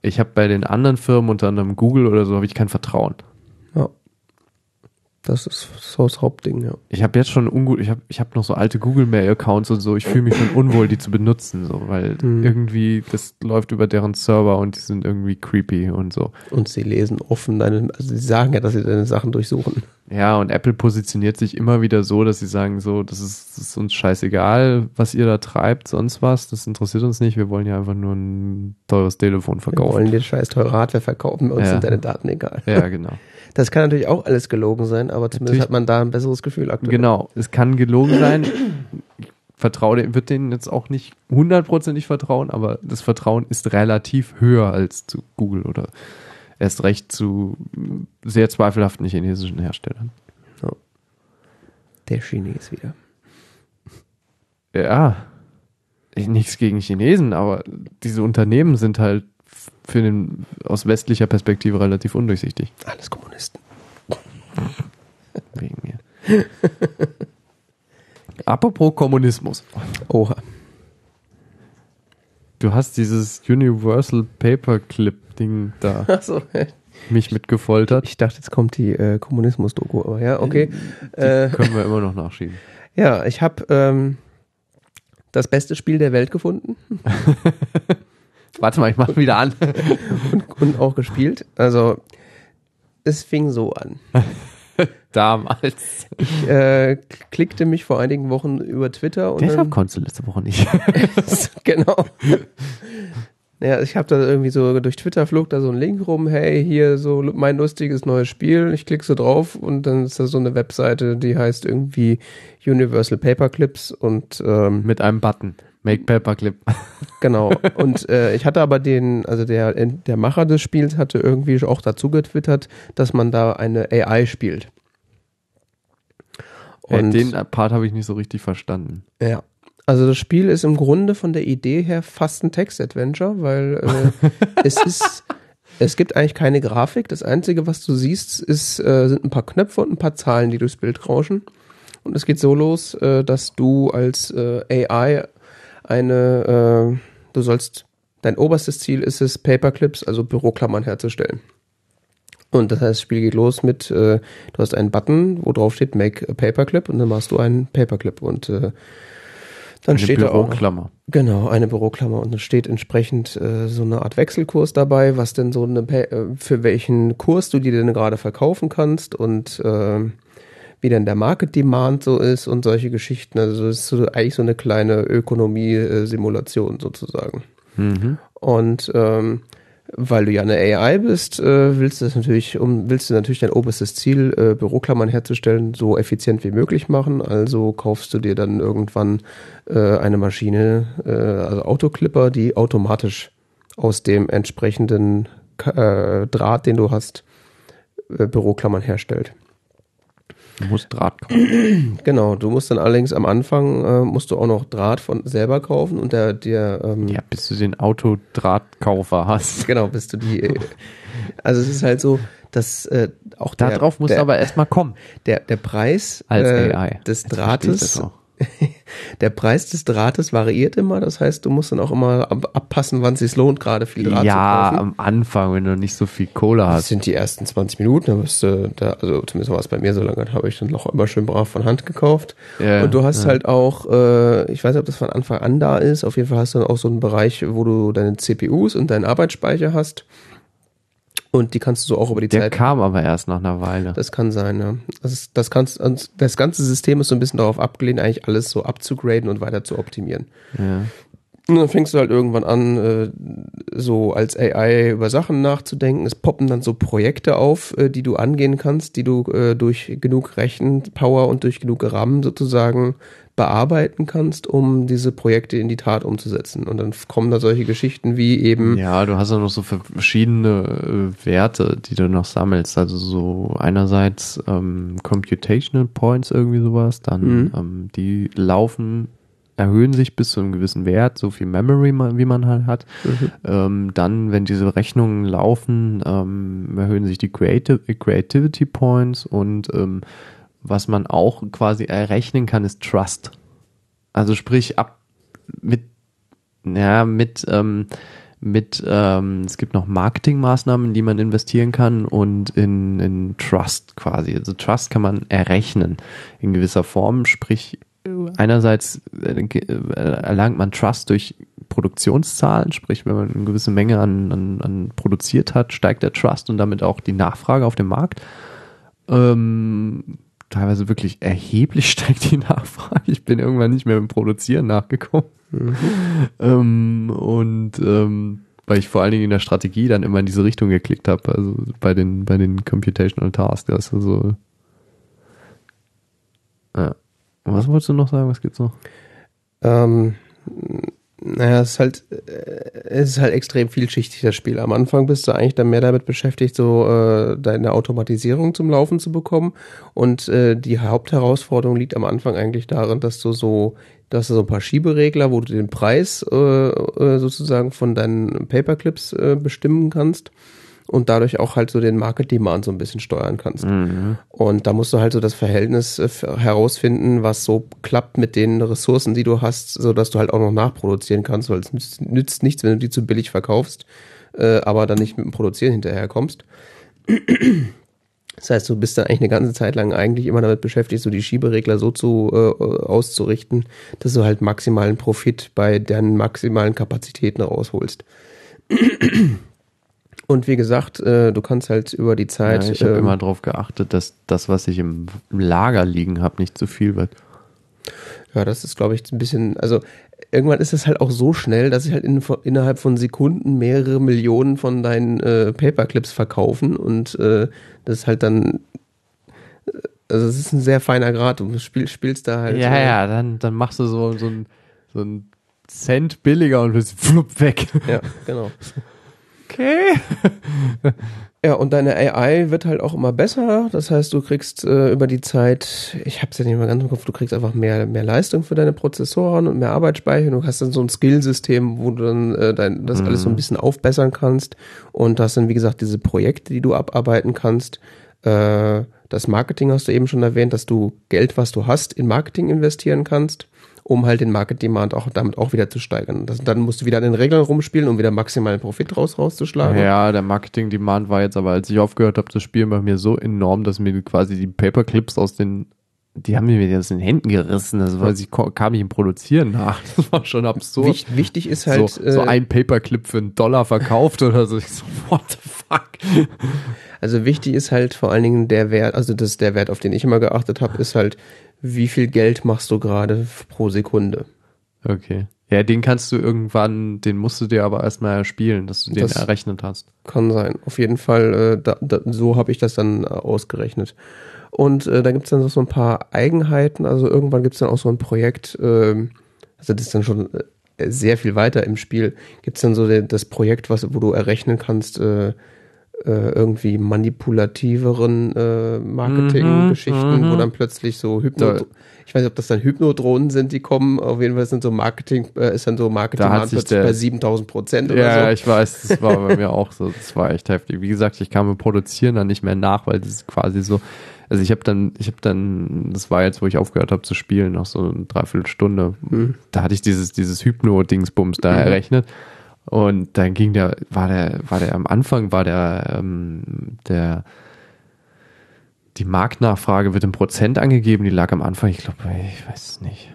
Ich habe bei den anderen Firmen, unter anderem Google oder so, habe ich kein Vertrauen. Das ist so das Hauptding, ja. Ich habe jetzt schon ungut, ich habe ich hab noch so alte Google Mail Accounts und so. Ich fühle mich schon unwohl, die zu benutzen, so, weil Mhm. irgendwie das läuft über deren Server und die sind irgendwie creepy und so. Und sie lesen offen deine, also sie sagen ja, dass sie deine Sachen durchsuchen. Ja, und Apple positioniert sich immer wieder so, dass sie sagen so, das ist, das ist uns scheißegal, was ihr da treibt, sonst was. Das interessiert uns nicht. Wir wollen ja einfach nur ein teures Telefon Wir verkaufen. wollen dir scheiß teure Hardware verkaufen, uns Ja. sind deine Daten egal. Ja, genau. Das kann natürlich auch alles gelogen sein, aber zumindest Natürlich. hat man da ein besseres Gefühl aktuell. Genau, es kann gelogen sein. Ich vertraue, dem- wird denen jetzt auch nicht hundertprozentig vertrauen, aber das Vertrauen ist relativ höher als zu Google oder erst recht zu sehr zweifelhaften chinesischen Herstellern. Der Chines wieder. Ja, ich- nichts gegen Chinesen, aber diese Unternehmen sind halt für den aus westlicher Perspektive relativ undurchsichtig. Alles Kommunisten. Wegen mir. Apropos Kommunismus. Oha. Du hast dieses Universal Paperclip Ding da Achso, mich mitgefoltert. ich dachte, jetzt kommt die äh, Kommunismus-Doku, aber ja, okay. Äh, Können wir immer noch nachschieben. ja, ich habe ähm, das beste Spiel der Welt gefunden Warte mal, ich mach wieder an. und, und auch gespielt. Also, es fing so an. Damals. Ich äh, klickte mich vor einigen Wochen über Twitter und Deshalb konntest du letzte Woche nicht. genau. Ja, ich habe da irgendwie so durch Twitter flog da so ein Link rum, hey, hier so mein lustiges neues Spiel. Ich klicke so drauf und dann ist da so eine Webseite, die heißt irgendwie Universal Paperclips und ähm, Mit einem Button. Make Paperclip. genau. Und äh, ich hatte aber den, also der, der Macher des Spiels hatte irgendwie auch dazu getwittert, dass man da eine AI spielt. Und den Part habe ich nicht so richtig verstanden. Ja. Also das Spiel ist im Grunde von der Idee her fast ein Text-Adventure, weil äh, es ist, es gibt eigentlich keine Grafik. Das Einzige, was du siehst, ist, äh, sind ein paar Knöpfe und ein paar Zahlen, die durchs Bild rauschen. Und es geht so los, äh, dass du als äh, AI eine, äh, du sollst, dein oberstes Ziel ist es, Paperclips, also Büroklammern herzustellen. Und das heißt, das Spiel geht los mit, äh, du hast einen Button, wo drauf steht Make a Paperclip und dann machst du einen Paperclip und äh, dann Eine steht da auch Büroklammer. genau eine Büroklammer und dann steht entsprechend äh, so eine Art Wechselkurs dabei, was denn so eine Pa- äh, für welchen Kurs du die denn gerade verkaufen kannst und äh, wie denn der Market Demand so ist und solche Geschichten. Also es ist so, eigentlich so eine kleine Ökonomie-Simulation sozusagen. Mhm. Und ähm, weil du ja eine AI bist, äh, willst du das natürlich, um willst du natürlich dein oberstes Ziel, äh, Büroklammern herzustellen, so effizient wie möglich machen. Also kaufst du dir dann irgendwann äh, eine Maschine, also Autoclipper, die automatisch aus dem entsprechenden Draht, den du hast, Büroklammern herstellt. Du musst Draht kaufen. Genau, du musst dann allerdings am Anfang äh, musst du auch noch Draht von selber kaufen und der, der ähm, Ja, bis du den Autodrahtkaufer hast. Genau, bist du die. äh, Also es ist halt so, dass äh, auch der, Darauf musst du aber erstmal kommen. der, der Preis Als äh, AI. des Jetzt Drahtes. der Preis des Drahtes variiert immer. Das heißt, du musst dann auch immer ab, abpassen, wann es sich lohnt, gerade viel Draht Ja, zu kaufen. am Anfang, wenn du nicht so viel Kohle Das hast. sind die ersten 20 Minuten, da bist du da, also zumindest war es bei mir so lange, habe ich dann noch immer schön brav von Hand gekauft. Ja, und du hast ja. halt auch, äh, ich weiß nicht, ob das von Anfang an da ist, auf jeden Fall hast du dann auch so einen Bereich, wo du deine CPUs und deinen Arbeitsspeicher hast. Und die kannst du so auch über die Der Zeit kam aber erst nach einer Weile. Das kann sein, ja. Das, ist, das, kannst, das ganze System ist so ein bisschen darauf abgelehnt, eigentlich alles so abzugraden und weiter zu optimieren. Ja. Und dann fängst du halt irgendwann an, äh, so als AI über Sachen nachzudenken. Es poppen dann so Projekte auf, äh, die du angehen kannst, die du äh, durch genug Rechenpower und durch genug RAM sozusagen bearbeiten kannst, um diese Projekte in die Tat umzusetzen. Und dann kommen da solche Geschichten wie eben. Ja, du hast ja noch so verschiedene äh, Werte, die du noch sammelst. Also so einerseits ähm, Computational Points irgendwie sowas, dann mhm. ähm, die laufen erhöhen sich bis zu einem gewissen Wert, so viel Memory, wie man halt hat. Mhm. Ähm, dann, wenn diese Rechnungen laufen, ähm, erhöhen sich die Creative, Creativity Points und ähm, was man auch quasi errechnen kann, ist Trust. Also sprich ab mit, ja, mit, ähm, mit, ähm, es gibt noch Marketingmaßnahmen, in die man investieren kann und in, in Trust quasi. Also Trust kann man errechnen in gewisser Form, sprich einerseits äh, erlangt man Trust durch Produktionszahlen, sprich, wenn man eine gewisse Menge an, an, an produziert hat, steigt der Trust und damit auch die Nachfrage auf dem Markt. Ähm, teilweise wirklich erheblich steigt die Nachfrage. Ich bin irgendwann nicht mehr im Produzieren nachgekommen. Mhm. Ähm, und ähm, weil ich vor allen Dingen in der Strategie dann immer in diese Richtung geklickt habe, also bei den, bei den Computational Tasks, also so. Ja. Was wolltest du noch sagen? Was gibt's noch? Ähm, naja, es ist halt, äh, es ist halt extrem vielschichtig, das Spiel. Am Anfang bist du eigentlich dann mehr damit beschäftigt, so äh, deine Automatisierung zum Laufen zu bekommen. Und äh, die Hauptherausforderung liegt am Anfang eigentlich darin, dass du so, dass du so ein paar Schieberegler, wo du den Preis äh, äh sozusagen von deinen Paperclips äh, bestimmen kannst und dadurch auch halt so den Market Demand so ein bisschen steuern kannst. Mhm. Und da musst du halt so das Verhältnis äh, herausfinden, was so klappt mit den Ressourcen, die du hast, so dass du halt auch noch nachproduzieren kannst, weil es nützt, nützt nichts, wenn du die zu billig verkaufst, äh, aber dann nicht mit dem Produzieren hinterherkommst. Das heißt, du bist dann eigentlich eine ganze Zeit lang eigentlich immer damit beschäftigt, so die Schieberegler so zu äh, auszurichten, dass du halt maximalen Profit bei deinen maximalen Kapazitäten rausholst. Und wie gesagt, äh, du kannst halt über die Zeit. Ja, ich habe ähm, immer darauf geachtet, dass das, was ich im Lager liegen habe, nicht zu viel wird. Ja, das ist, glaube ich, ein bisschen, also irgendwann ist es halt auch so schnell, dass ich halt in, innerhalb von Sekunden mehrere Millionen von deinen äh, Paperclips verkaufen und äh, das ist halt dann, äh, also es ist ein sehr feiner Grad. Du spiel, spielst da halt. Ja, ja, dann, dann machst du so, so ein, so ein Cent billiger und bist flupp weg. Ja, genau. Okay. ja, und deine AI wird halt auch immer besser. Das heißt, du kriegst äh, über die Zeit, ich hab's ja nicht mehr ganz im Kopf, du kriegst einfach mehr, mehr Leistung für deine Prozessoren und mehr Arbeitsspeicher. Du hast dann so ein Skillsystem, wo du dann äh, dein, das mhm. alles so ein mhm. bisschen aufbessern kannst. Und hast dann, wie gesagt, diese Projekte, die du abarbeiten kannst. Äh, das Marketing hast du eben schon erwähnt, dass du Geld, was du hast, in Marketing investieren kannst um halt den Market Demand auch damit auch wieder zu steigern. Das, dann musst du wieder an den Regeln rumspielen, um wieder maximalen Profit raus rauszuschlagen. Ja, der Marketing Demand war jetzt aber, als ich aufgehört habe zu spielen, bei mir so enorm, dass mir quasi die Paperclips aus den die haben mir aus den Händen gerissen, also weil sie kam nicht im Produzieren nach. Das war schon absurd. Wicht, wichtig ist halt. So, so äh, ein Paperclip für einen Dollar verkauft oder so. Ich so, what the fuck? Also wichtig ist halt vor allen Dingen der Wert, also das der Wert, auf den ich immer geachtet habe, ist halt, wie viel Geld machst du gerade pro Sekunde. Okay. Ja, den kannst du irgendwann, den musst du dir aber erstmal spielen, dass du den das errechnet hast. Kann sein. Auf jeden Fall, äh, da, da, so habe ich das dann äh, ausgerechnet. Und äh, da gibt's dann so ein paar Eigenheiten. Also irgendwann gibt's dann auch so ein Projekt, äh, also das ist dann schon äh, sehr viel weiter im Spiel, gibt's dann so das Projekt, was, wo du errechnen kannst, äh, irgendwie manipulativeren äh, Marketing-Geschichten, mhm, wo mhm. dann plötzlich so Hypno, ich weiß nicht, ob das dann Hypnodrohnen sind, die kommen. Auf jeden Fall sind so Marketing, äh, ist dann so Marketing da plötzlich der, bei 7000 Prozent oder ja, so. Ja, ich weiß, das war bei mir auch so. Das war echt heftig. Wie gesagt, ich kam mit Produzieren dann nicht mehr nach, weil das ist quasi so. Also ich habe dann, ich habe dann, das war jetzt, wo ich aufgehört habe zu spielen, noch so eine Dreiviertelstunde. Mhm. Da hatte ich dieses, dieses Hypno-Dingsbums da mhm. errechnet. Und dann ging der, war der, war der am Anfang, war der, ähm, der, die Marktnachfrage wird in Prozent angegeben, die lag am Anfang, ich glaube, ich weiß nicht,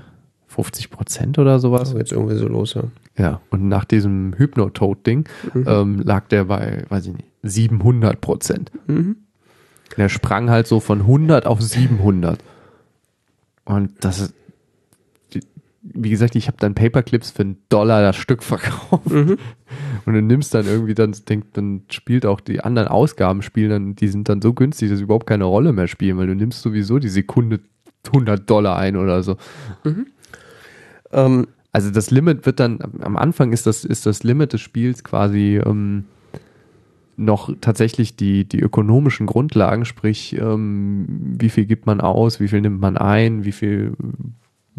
50 Prozent oder sowas. Also jetzt irgendwie so los, ja. Ja, und nach diesem Hypnotoad-Ding mhm. ähm, lag der bei, weiß ich nicht, 700 Prozent. Mhm. Der sprang halt so von 100 auf 700. Und das ist, wie gesagt, ich habe dann Paperclips für einen Dollar das Stück verkauft. Mhm. Und du nimmst dann irgendwie, dann denkt, dann spielt auch die anderen Ausgaben spielen dann, die sind dann so günstig, dass sie überhaupt keine Rolle mehr spielen, weil du nimmst sowieso die Sekunde 100 Dollar ein oder so. Ähm, Also das Limit wird dann, am Anfang ist das, ist das Limit des Spiels quasi ähm, noch tatsächlich die, die ökonomischen Grundlagen, sprich, ähm, wie viel gibt man aus, wie viel nimmt man ein, wie viel,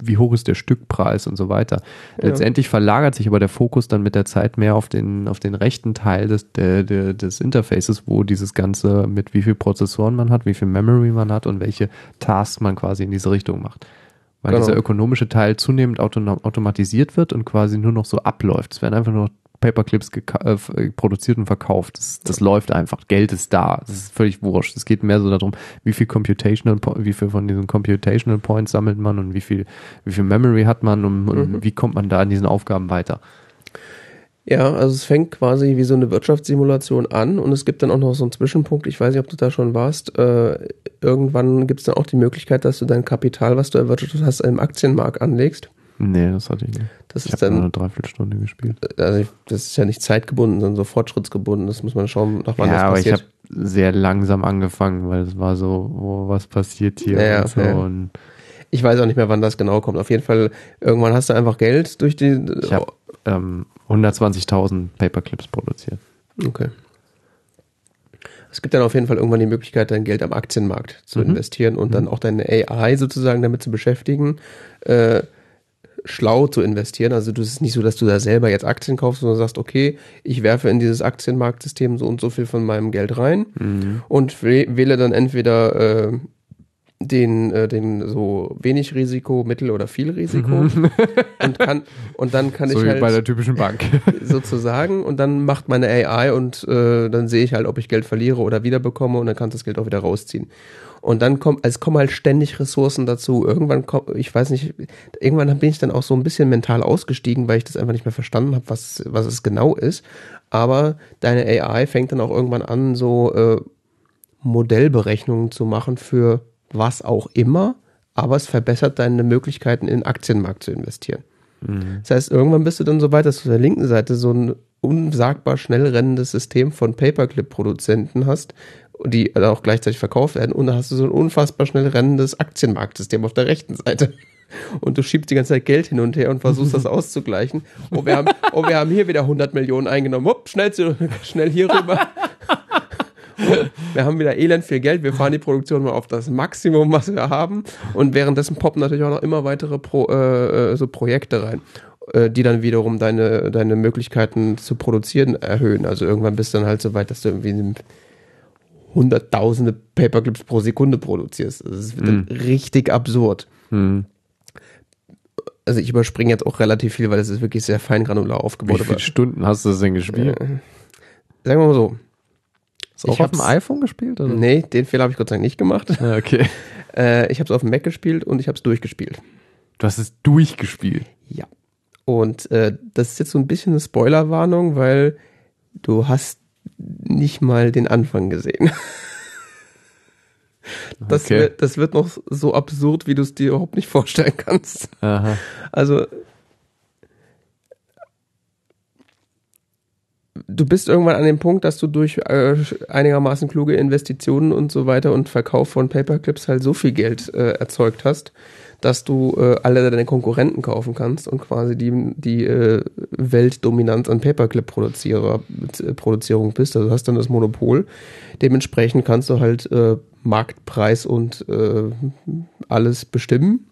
wie hoch ist der Stückpreis und so weiter. Ja. Letztendlich verlagert sich aber der Fokus dann mit der Zeit mehr auf den, auf den rechten Teil des, der, der, des Interfaces, wo dieses Ganze mit wie viel Prozessoren man hat, wie viel Memory man hat und welche Tasks man quasi in diese Richtung macht. Weil Genau. dieser ökonomische Teil zunehmend automatisiert wird und quasi nur noch so abläuft. Es werden einfach nur noch Paperclips äh, äh, produziert und verkauft. Das, das läuft einfach. Geld ist da. Das ist völlig wurscht. Es geht mehr so darum, wie viel Computational, wie viel von diesen Computational Points sammelt man und wie viel, wie viel Memory hat man und, und Mhm. wie kommt man da in diesen Aufgaben weiter. Ja, also es fängt quasi wie so eine Wirtschaftssimulation an und es gibt dann auch noch so einen Zwischenpunkt, ich weiß nicht, ob du da schon warst, äh, irgendwann gibt es dann auch die Möglichkeit, dass du dein Kapital, was du erwirtschaftet hast, im Aktienmarkt anlegst. Nee, das hatte ich nicht. Das Ich ist habe nur dann, eine Dreiviertelstunde gespielt. also das ist ja nicht zeitgebunden, sondern so fortschrittsgebunden, das muss man schauen, nach wann ja, das aber ich habe sehr langsam angefangen, weil es war so, oh, was passiert hier Ja, und so. ja. Und Ich weiß auch nicht mehr, wann das genau kommt. Auf jeden Fall, irgendwann hast du einfach Geld durch die. ich habe ähm, 120.000 Paperclips produziert. Okay. Es gibt dann auf jeden Fall irgendwann die Möglichkeit, dein Geld am Aktienmarkt zu Mhm. investieren und dann auch deine AI sozusagen damit zu beschäftigen, äh, schlau zu investieren. Also du es ist nicht so, dass du da selber jetzt Aktien kaufst, sondern sagst, okay, ich werfe in dieses Aktienmarktsystem so und so viel von meinem Geld rein und wäh- wähle dann entweder äh, den, äh, den so wenig Risiko, Mittel oder viel Risiko und kann und dann kann so ich halt bei der typischen Bank. sozusagen und dann macht meine AI und äh, dann sehe ich halt, ob ich Geld verliere oder wiederbekomme und dann kann ich das Geld auch wieder rausziehen. Und dann kommt, es kommen halt ständig Ressourcen dazu. Irgendwann kommt, ich weiß nicht, irgendwann bin ich dann auch so ein bisschen mental ausgestiegen, weil ich das einfach nicht mehr verstanden habe, was, was es genau ist. Aber deine AI fängt dann auch irgendwann an, so äh, Modellberechnungen zu machen für was auch immer, aber es verbessert deine Möglichkeiten, in den Aktienmarkt zu investieren. Das heißt, irgendwann bist du dann so weit, dass du auf der linken Seite so ein unsagbar schnell rennendes System von Paperclip-Produzenten hast, die auch gleichzeitig verkauft werden. Und dann hast du so ein unfassbar schnell rennendes Aktienmarktsystem auf der rechten Seite. Und du schiebst die ganze Zeit Geld hin und her und versuchst das auszugleichen. Oh, wir haben, oh, wir haben hier wieder 100 Millionen eingenommen. Hopp, schnell, zu, schnell hier rüber. Wir haben wieder elend viel Geld. Wir fahren die Produktion mal auf das Maximum, was wir haben. Und währenddessen poppen natürlich auch noch immer weitere Pro, äh, äh, so Projekte rein, äh, die dann wiederum deine, deine Möglichkeiten zu produzieren erhöhen. Also irgendwann bist du dann halt so weit, dass du irgendwie hunderttausende Paperclips pro Sekunde produzierst. Es wird dann richtig absurd. Hm. Also ich überspringe jetzt auch relativ viel, weil es ist wirklich sehr fein granular Wie aufgebaut. viele Stunden hast du das denn gespielt? Sagen wir mal so. Du auch ich auf dem iPhone gespielt? Oder? Nee, den Fehler habe ich Gott sei Dank nicht gemacht. Ja, okay. Äh, ich habe es auf dem Mac gespielt und ich habe es durchgespielt. Du hast es durchgespielt. Ja. Und äh, das ist jetzt so ein bisschen eine Spoilerwarnung, weil du hast nicht mal den Anfang gesehen. Das, Okay. wird, das wird noch so absurd, wie du es dir überhaupt nicht vorstellen kannst. Aha. Also du bist irgendwann an dem Punkt, dass du durch äh, einigermaßen kluge Investitionen und so weiter und Verkauf von Paperclips halt so viel Geld äh, erzeugt hast, dass du äh, alle deine Konkurrenten kaufen kannst und quasi die, die äh, Weltdominanz an Paperclip-Produzierer äh, bist. Also hast dann das Monopol. Dementsprechend kannst du halt äh, Marktpreis und äh, alles bestimmen.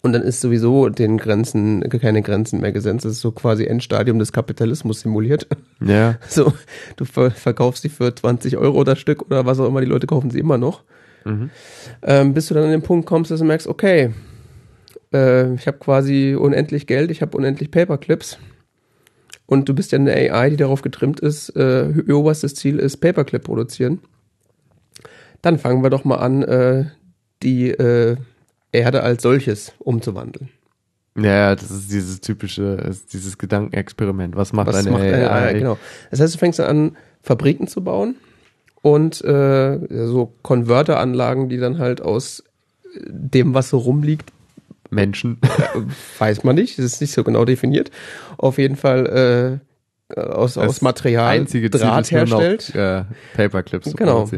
Und dann ist sowieso den Grenzen, keine Grenzen mehr gesetzt. Das ist so quasi Endstadium des Kapitalismus simuliert. Ja. So, du ver verkaufst sie für 20 Euro das Stück oder was auch immer, die Leute kaufen sie immer noch. Mhm. Ähm, bis du dann an den Punkt kommst, dass du merkst, okay, äh, ich habe quasi unendlich Geld, ich habe unendlich Paperclips. Und du bist ja eine AI, die darauf getrimmt ist, äh, oberstes Ziel ist Paperclip produzieren. Dann fangen wir doch mal an, äh, die äh, Erde als solches umzuwandeln. Ja, das ist dieses typische, dieses Gedankenexperiment. Was macht Was eine macht AI? AI? Genau. Das heißt, du fängst dann an, Fabriken zu bauen und äh, so Konverteranlagen, die dann halt aus dem, was so rumliegt, Menschen. Weiß man nicht, das ist nicht so genau definiert. Auf jeden Fall äh, aus, Das aus Material Einzige Ziel Draht nur noch, herstellt. äh, Paperclips Genau.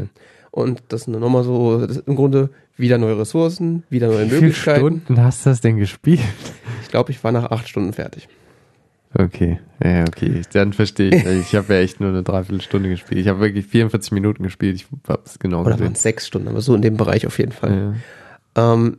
Und das ist nochmal so, das ist im Grunde wieder neue Ressourcen, wieder neue Wie viele Möglichkeiten. Stunden hast du das denn gespielt? Ich glaube, ich war nach acht Stunden fertig. Okay, ja, okay, dann verstehe ich. Ich habe ja echt nur eine Dreiviertelstunde gespielt. Ich habe wirklich 44 Minuten gespielt. Ich habe es genau Oder waren es sechs Stunden, aber so in dem Bereich auf jeden Fall. Ja. Ähm,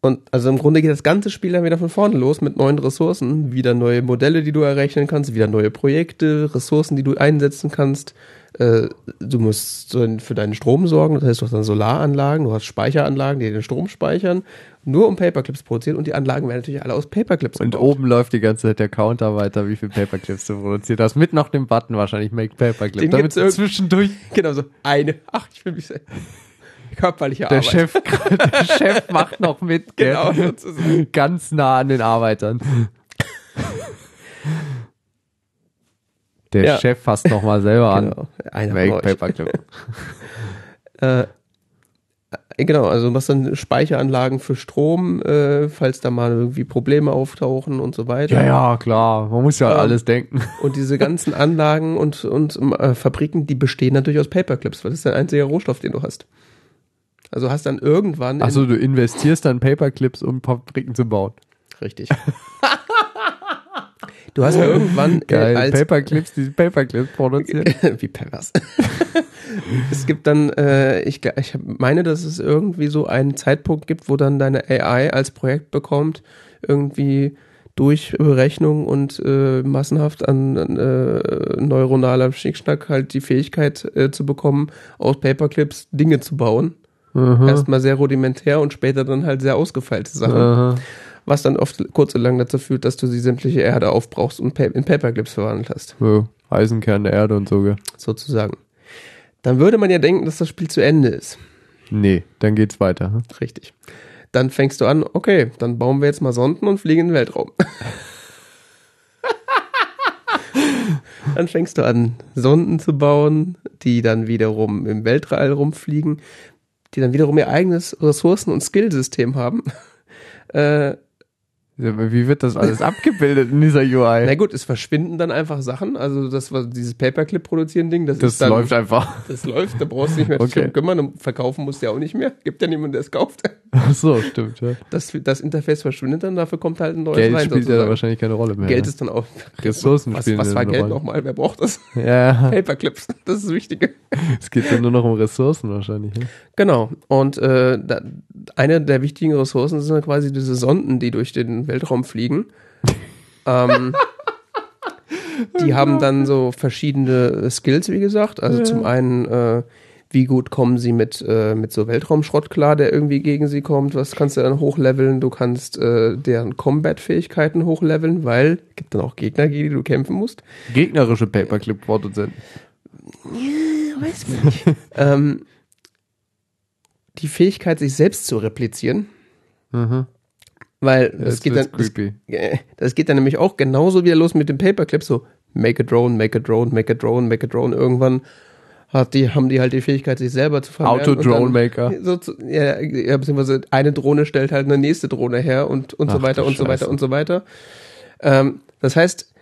und also im Grunde geht das ganze Spiel dann wieder von vorne los mit neuen Ressourcen, wieder neue Modelle, die du errechnen kannst, wieder neue Projekte, Ressourcen, die du einsetzen kannst. Äh, du musst für deinen Strom sorgen, das heißt, du hast dann Solaranlagen, du hast Speicheranlagen, die den Strom speichern, nur um Paperclips produzieren und die Anlagen werden natürlich alle aus Paperclips Und gebaut. oben läuft die ganze Zeit der Counter weiter, wie viel Paperclips du produziert hast. Mit noch dem Button wahrscheinlich Make Paperclip. Den Damit gibt's zwischendurch Genau so eine. Ach, ich will mich sehr körperliche der Arbeit. Chef, der Chef macht noch mit. gell? Genau, sozusagen. Ganz nah an den Arbeitern. Der Ja. Chef fasst noch mal selber an. Genau, einer von Make euch. Paperclip. Äh, äh, genau, also was dann Speicheranlagen für Strom, äh, falls da mal irgendwie Probleme auftauchen und so weiter. Ja, ja, klar. Man muss ja an Ähm, alles denken. Und diese ganzen Anlagen und, und äh, Fabriken, die bestehen natürlich aus Paperclips, weil das ist der einzige Rohstoff, den du hast. Also hast dann irgendwann. in- Achso, du investierst dann Paperclips, um Fabriken zu bauen. Richtig. du hast ja irgendwann äh, Geil. als Paperclips, die Paperclips produzieren. Wie pervers. es gibt dann, äh, ich, ich meine, dass es irgendwie so einen Zeitpunkt gibt, wo dann deine AI als Projekt bekommt, irgendwie durch Berechnung und äh, massenhaft an, an äh, neuronaler Schnickschnack halt die Fähigkeit äh, zu bekommen, aus Paperclips Dinge zu bauen. Erstmal sehr rudimentär und später dann halt sehr ausgefeilte Sachen. Aha. Was dann oft kurz und lang dazu führt, dass du die sämtliche Erde aufbrauchst und in Paperclips verwandelt hast. So, Eisenkern der Erde und so, gell? sozusagen. Dann würde man ja denken, dass das Spiel zu Ende ist. Nee, dann geht's weiter. hm? Richtig. Dann fängst du an, okay, dann bauen wir jetzt mal Sonden und fliegen in den Weltraum. dann fängst du an, Sonden zu bauen, die dann wiederum im Weltall rumfliegen, die dann wiederum ihr eigenes Ressourcen- und Skillsystem haben. Äh, Ja, Wie wird das alles abgebildet in dieser UI? na gut, es verschwinden dann einfach Sachen. Also das war dieses Paperclip produzieren Ding, das, das ist dann, läuft einfach. Das läuft, da brauchst du nicht mehr dich Okay. drum kümmern und verkaufen musst du ja auch nicht mehr. Gibt ja niemanden, der es kauft. Ach so, stimmt. Ja. Das, das Interface verschwindet dann, dafür kommt halt ein neues Geld rein. spielt ja wahrscheinlich keine Rolle mehr. Geld ne? ist dann auch. Ressourcen was, spielen was war Geld nochmal? Wer braucht das? Ja, Paperclips, das ist das Wichtige. es geht dann nur noch um Ressourcen wahrscheinlich. Ne? Genau. Und äh, da, eine der wichtigen Ressourcen sind dann quasi diese Sonden, die durch den Weltraum fliegen. ähm, die haben dann so verschiedene Skills, wie gesagt. Also zum einen, äh, wie gut kommen sie mit, äh, mit so Weltraumschrott klar, der irgendwie gegen sie kommt. Was kannst du dann hochleveln? Du kannst äh, deren Combat-Fähigkeiten hochleveln, weil es gibt dann auch Gegner, gegen die du kämpfen musst. Gegnerische Paperclip-Produzenten. Weiß man nicht. ähm, die Fähigkeit, sich selbst zu replizieren, Mhm. weil Das das geht dann, das, äh, das geht dann nämlich auch genauso wieder los mit dem Paperclip, so make a drone, make a drone, make a drone, make a drone. Irgendwann hat die, haben die halt die Fähigkeit, sich selber zu vermehren. und Auto-Drone dann- Maker. So, ja, ja, beziehungsweise eine Drohne stellt halt eine nächste Drohne her und, und so weiter und so weiter und so weiter. Ähm, das heißt,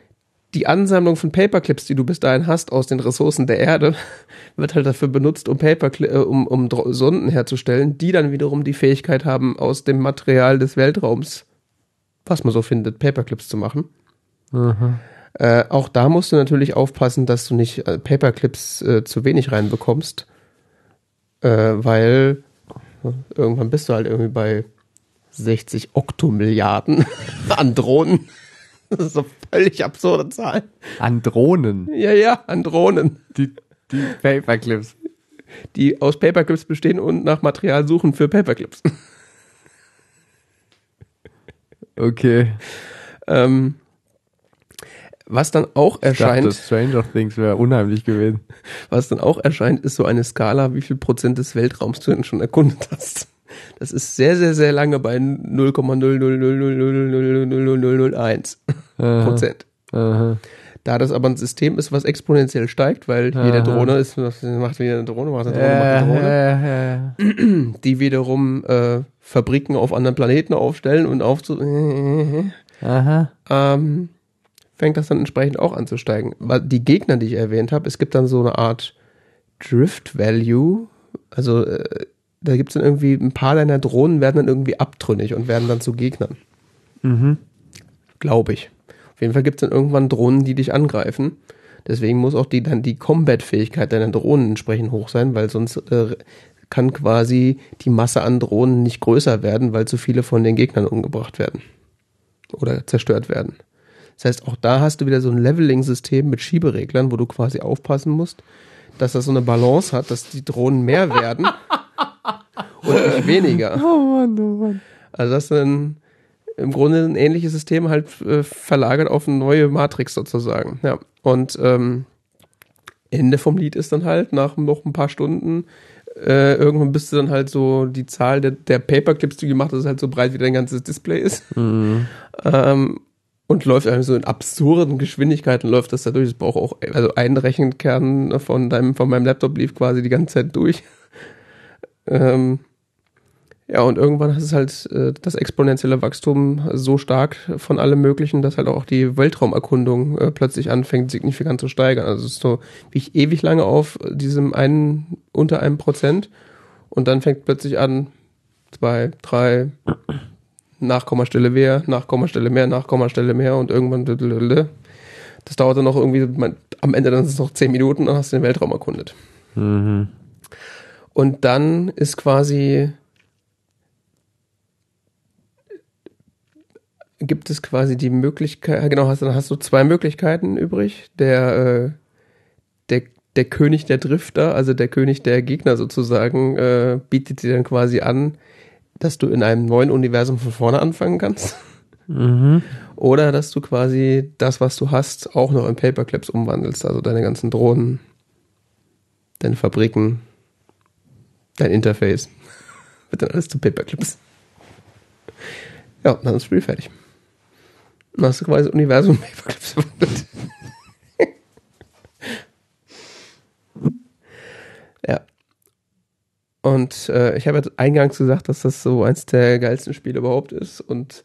die Ansammlung von Paperclips, die du bis dahin hast aus den Ressourcen der Erde, wird halt dafür benutzt, um Papercli äh, um, um Sonden herzustellen, die dann wiederum die Fähigkeit haben, aus dem Material des Weltraums, was man so findet, Paperclips zu machen. Mhm. Äh, auch da musst du natürlich aufpassen, dass du nicht äh, Paperclips äh, zu wenig reinbekommst, äh, weil irgendwann bist du halt irgendwie bei 60 Oktomilliarden an Drohnen. Das ist so völlig absurde Zahl. An Drohnen. Ja, ja, an Drohnen, Die, die Paperclips. die aus Paperclips bestehen und nach Material suchen für Paperclips. Okay. Ähm, was dann auch Ich dachte, erscheint, Stranger Things wäre unheimlich gewesen. was dann auch erscheint, ist so eine Skala, wie viel Prozent des Weltraums du denn schon erkundet hast. Das ist sehr, sehr, sehr lange bei 0,00000000001 Aha, Prozent. aha. Da das aber ein System ist, was exponentiell steigt, weil jede Aha. Drohne ist, macht wieder eine Drohne, macht eine Drohne, macht Ja, eine Drohne, ja, ja. die wiederum äh, Fabriken auf anderen Planeten aufstellen und aufzu ähm, fängt das dann entsprechend auch an zu steigen. Die Gegner, die ich erwähnt habe, es gibt dann so eine Art Drift Value. Also äh, da gibt es dann irgendwie ein paar deiner Drohnen werden dann irgendwie abtrünnig und werden dann zu Gegnern. Mhm. Glaube ich. Auf jeden Fall gibt es dann irgendwann Drohnen, die dich angreifen. Deswegen muss auch die dann die Combat-Fähigkeit deiner Drohnen entsprechend hoch sein, weil sonst äh, kann quasi die Masse an Drohnen nicht größer werden, weil zu viele von den Gegnern umgebracht werden oder zerstört werden. Das heißt, auch da hast du wieder so ein Leveling-System mit Schiebereglern, wo du quasi aufpassen musst, dass das so eine Balance hat, dass die Drohnen mehr werden oder nicht weniger. Oh Mann, oh Mann. Also das ist dann im Grunde ein ähnliches System halt äh, verlagert auf eine neue Matrix sozusagen. Ja. Und ähm, Ende vom Lied ist dann halt nach noch ein paar Stunden äh, irgendwann bist du dann halt so die Zahl der, der Paperclips, die du gemacht hast, ist halt so breit wie dein ganzes Display ist. Mhm. Ähm, und läuft einfach so in absurden Geschwindigkeiten läuft das da durch. Das braucht auch, also ein Rechenkern von deinem, von meinem Laptop lief quasi die ganze Zeit durch. ähm, ja, und irgendwann ist es halt äh, das exponentielle Wachstum so stark von allem Möglichen, dass halt auch die Weltraumerkundung äh, plötzlich anfängt, signifikant zu steigern. Also es ist so, wie ich ewig lange auf diesem einen, unter einem Prozent und dann fängt plötzlich an, zwei, drei, Nachkommastelle mehr, Nachkommastelle mehr, Nachkommastelle mehr und irgendwann, das dauert dann noch irgendwie, man, am Ende dann ist es noch zehn Minuten, dann hast du den Weltraum erkundet. Mhm. Und dann ist quasi, gibt es quasi die Möglichkeit, genau, hast, dann hast du zwei Möglichkeiten übrig. Der, äh, der, der König der Drifter, also der König der Gegner sozusagen, äh, bietet dir dann quasi an, dass du in einem neuen Universum von vorne anfangen kannst. Mhm. Oder dass du quasi das, was du hast, auch noch in Paperclips umwandelst. Also deine ganzen Drohnen, deine Fabriken, dein Interface. Wird dann alles zu Paperclips. Ja, dann ist das Spiel fertig. Hast du quasi das Universum verwandelt. ja. Und äh, ich habe ja eingangs gesagt, dass das so eins der geilsten Spiele überhaupt ist. Und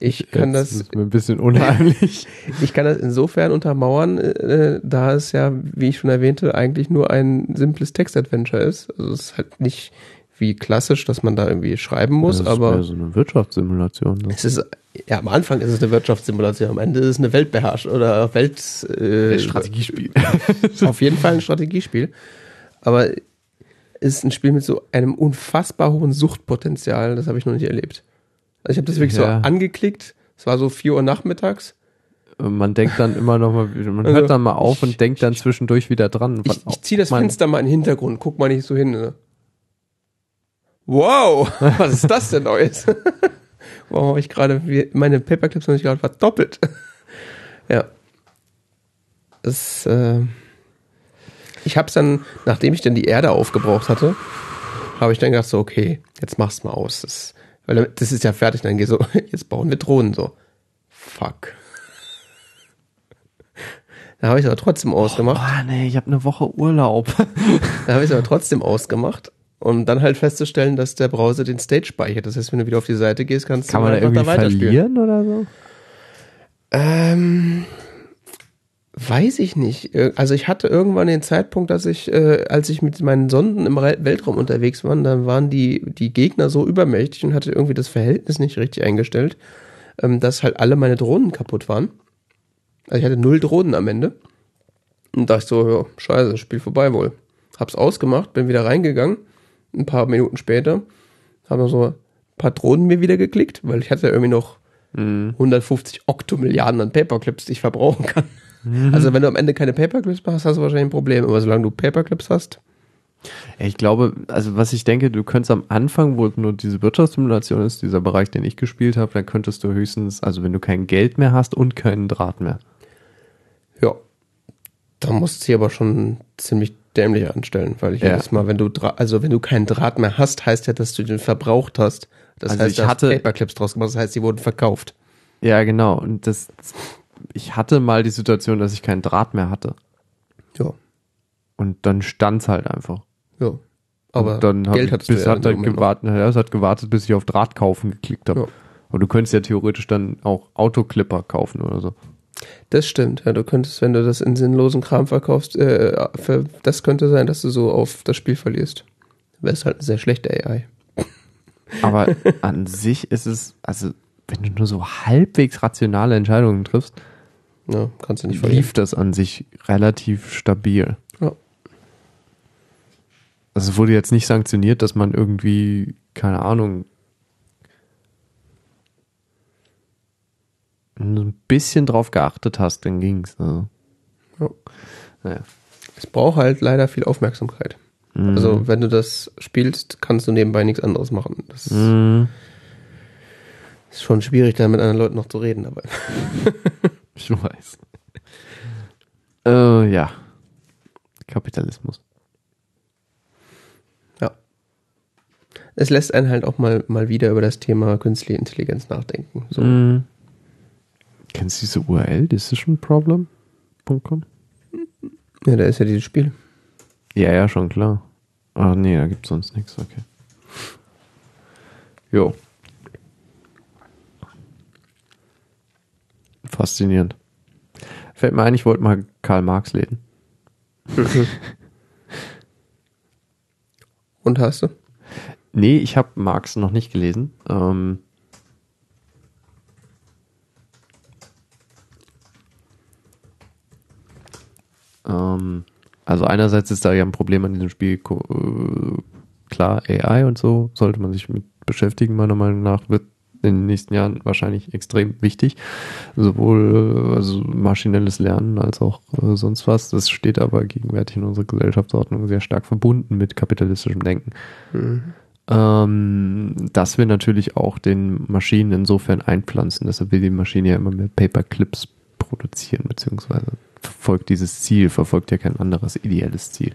ich kann Jetzt das ist mir ein bisschen unheimlich. ich kann das insofern untermauern, äh, da es ja, wie ich schon erwähnte, eigentlich nur ein simples Textadventure ist. Also es ist halt nicht wie klassisch, dass man da irgendwie schreiben muss, das ist aber so eine Wirtschaftssimulation. Ne? es ist, ja, am Anfang ist es eine Wirtschaftssimulation, am Ende ist es eine Weltbeherrschung oder Welt, äh, Strategiespiel. auf jeden Fall ein Strategiespiel. Aber es ist ein Spiel mit so einem unfassbar hohen Suchtpotenzial, das habe ich noch nicht erlebt. Also ich habe das wirklich Ja. so angeklickt, es war so 4 Uhr nachmittags man denkt dann immer noch mal, man Also, hört dann mal auf und denkt dann zwischendurch wieder dran. Ich, ich ziehe das Fenster mal in den Hintergrund, guck mal nicht so hin. Ne? Wow, was ist das denn Neues? Warum habe ich gerade meine Paperclips noch nicht gerade verdoppelt? ja. Das, äh, ich habe es dann, nachdem ich dann die Erde aufgebraucht hatte, habe ich dann gedacht so, okay, jetzt mach's mal aus. Das, weil das ist ja fertig, dann geh so, jetzt bauen wir Drohnen so. Fuck. Da habe ich es aber trotzdem ausgemacht. Ah, nee, ich habe eine Woche Urlaub. Da habe ich es aber trotzdem ausgemacht, um dann halt festzustellen, dass der Browser den State speichert. Das heißt, wenn du wieder auf die Seite gehst, kannst Kann du man da einfach irgendwie weiterspielen. verlieren oder so? Ähm, weiß ich nicht. Äh, Also ich hatte irgendwann den Zeitpunkt, dass ich, äh, als ich mit meinen Sonden im Weltraum unterwegs war, dann waren die, die Gegner so übermächtig und hatte irgendwie das Verhältnis nicht richtig eingestellt, ähm, dass halt alle meine Drohnen kaputt waren. Also ich hatte null Drohnen am Ende. Und dachte so, ja, scheiße, Spiel vorbei wohl. Hab's ausgemacht, bin wieder reingegangen. Ein paar Minuten später haben so ein paar Drohnen mir wieder geklickt, weil ich hatte ja irgendwie noch 150 Oktomilliarden an Paperclips, die ich verbrauchen kann. Also wenn du am Ende keine Paperclips mehr hast, hast du wahrscheinlich ein Problem. Aber solange du Paperclips hast, Ich glaube, also was ich denke, du könntest am Anfang, wo nur diese Wirtschaftssimulation ist, dieser Bereich, den ich gespielt habe, dann könntest du höchstens, also wenn du kein Geld mehr hast und keinen Draht mehr. ja, da musst du sie aber schon ziemlich dämlich anstellen, weil ich Ja. jedes Mal, wenn du also wenn du keinen Draht mehr hast, heißt ja, dass du den verbraucht hast. Das Also heißt, ich du hatte- Paperclips draus gemacht, das heißt, sie wurden verkauft. Ja, genau. Und das, ich hatte mal die Situation, dass ich keinen Draht mehr hatte. Ja, Und dann stand's halt einfach. ja. Aber und dann Geld hattest bis ja hat Moment gewartet, ja, es hat gewartet, bis ich auf Draht kaufen geklickt habe. Ja. Aber du könntest ja theoretisch dann auch Autoclipper kaufen oder so. Das stimmt, ja, du könntest, wenn du das in sinnlosen Kram verkaufst, äh, für, das könnte sein, dass du so auf das Spiel verlierst. Wäre es halt eine sehr schlechte AI. Aber an sich ist es, also wenn du nur so halbwegs rationale Entscheidungen triffst, Ja, kannst du nicht verlieren. lief das an sich relativ stabil. Ja. Also es wurde jetzt nicht sanktioniert, dass man irgendwie, keine Ahnung, wenn du ein bisschen drauf geachtet hast, dann ging's. Also, Ja. naja. Es braucht halt leider viel Aufmerksamkeit. Mhm. Also, wenn du das spielst, kannst du nebenbei nichts anderes machen. Das Mhm. ist schon schwierig, da mit anderen Leuten noch zu reden dabei. Ich weiß. Äh, ja. Kapitalismus. Ja. Es lässt einen halt auch mal, mal wieder über das Thema künstliche Intelligenz nachdenken. So. Mhm. Kennst du diese URL? Decisionproblem.com? Ja, da ist ja dieses Spiel. Ja, ja, schon klar. Ach nee, da gibt's sonst nichts, okay. Jo. Faszinierend. Fällt mir ein, ich wollte mal Karl Marx lesen. Und hast du? Nee, ich habe Marx noch nicht gelesen. Ähm, ähm, also einerseits ist da ja ein Problem an diesem Spiel, äh, klar, AI und so, sollte man sich mit beschäftigen, meiner Meinung nach, wird in den nächsten Jahren wahrscheinlich extrem wichtig. Sowohl äh, also maschinelles Lernen als auch äh, sonst was. Das steht aber gegenwärtig in unserer Gesellschaftsordnung sehr stark verbunden mit kapitalistischem Denken ähm, dass wir natürlich auch den Maschinen insofern einpflanzen. Deshalb will die Maschine ja immer mehr Paperclips produzieren, beziehungsweise verfolgt dieses Ziel, verfolgt ja kein anderes ideelles Ziel.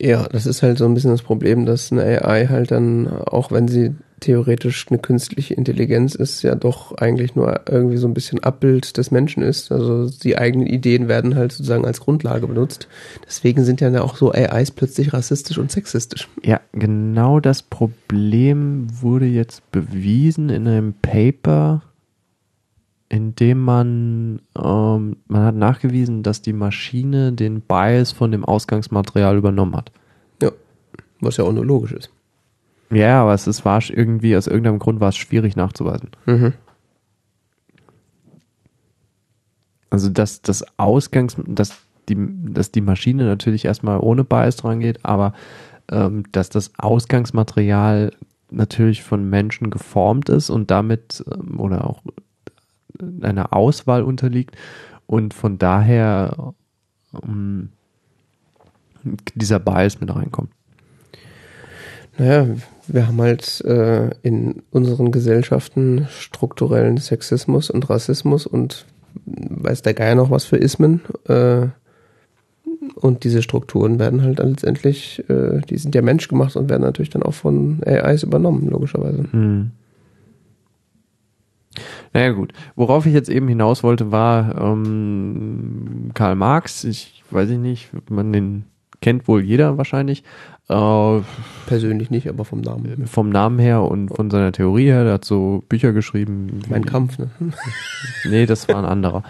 Ja, das ist halt so ein bisschen das Problem, dass eine AI halt dann, auch wenn sie theoretisch eine künstliche Intelligenz ist, ja doch eigentlich nur irgendwie so ein bisschen Abbild des Menschen ist. Also die eigenen Ideen werden halt sozusagen als Grundlage benutzt. Deswegen sind ja auch so AIs plötzlich rassistisch und sexistisch. Ja, genau das Problem wurde jetzt bewiesen in einem Paper, in dem man, ähm, man hat nachgewiesen, dass die Maschine den Bias von dem Ausgangsmaterial übernommen hat. Ja, was ja auch nur logisch ist. Ja, aber es ist, war irgendwie, aus irgendeinem Grund war es schwierig nachzuweisen. Mhm. Also, dass das Ausgangs, dass die, dass die Maschine natürlich erstmal ohne Bias dran geht, aber ähm, dass das Ausgangsmaterial natürlich von Menschen geformt ist und damit ähm, oder auch einer Auswahl unterliegt und von daher ähm, dieser Bias mit reinkommt. Naja, wir haben halt äh, in unseren Gesellschaften strukturellen Sexismus und Rassismus und weiß der Geier noch was für Ismen. Äh, und diese Strukturen werden halt dann letztendlich, äh, die sind ja menschgemacht und werden natürlich dann auch von AIs übernommen, logischerweise. Hm. Naja gut, worauf ich jetzt eben hinaus wollte, war ähm, Karl Marx. Ich weiß ich nicht, man den kennt wohl jeder wahrscheinlich. Äh, Persönlich nicht, aber vom Namen. vom Namen her und von seiner Theorie her, der hat so Bücher geschrieben. Mein Kampf, ne? Nee, das war ein anderer.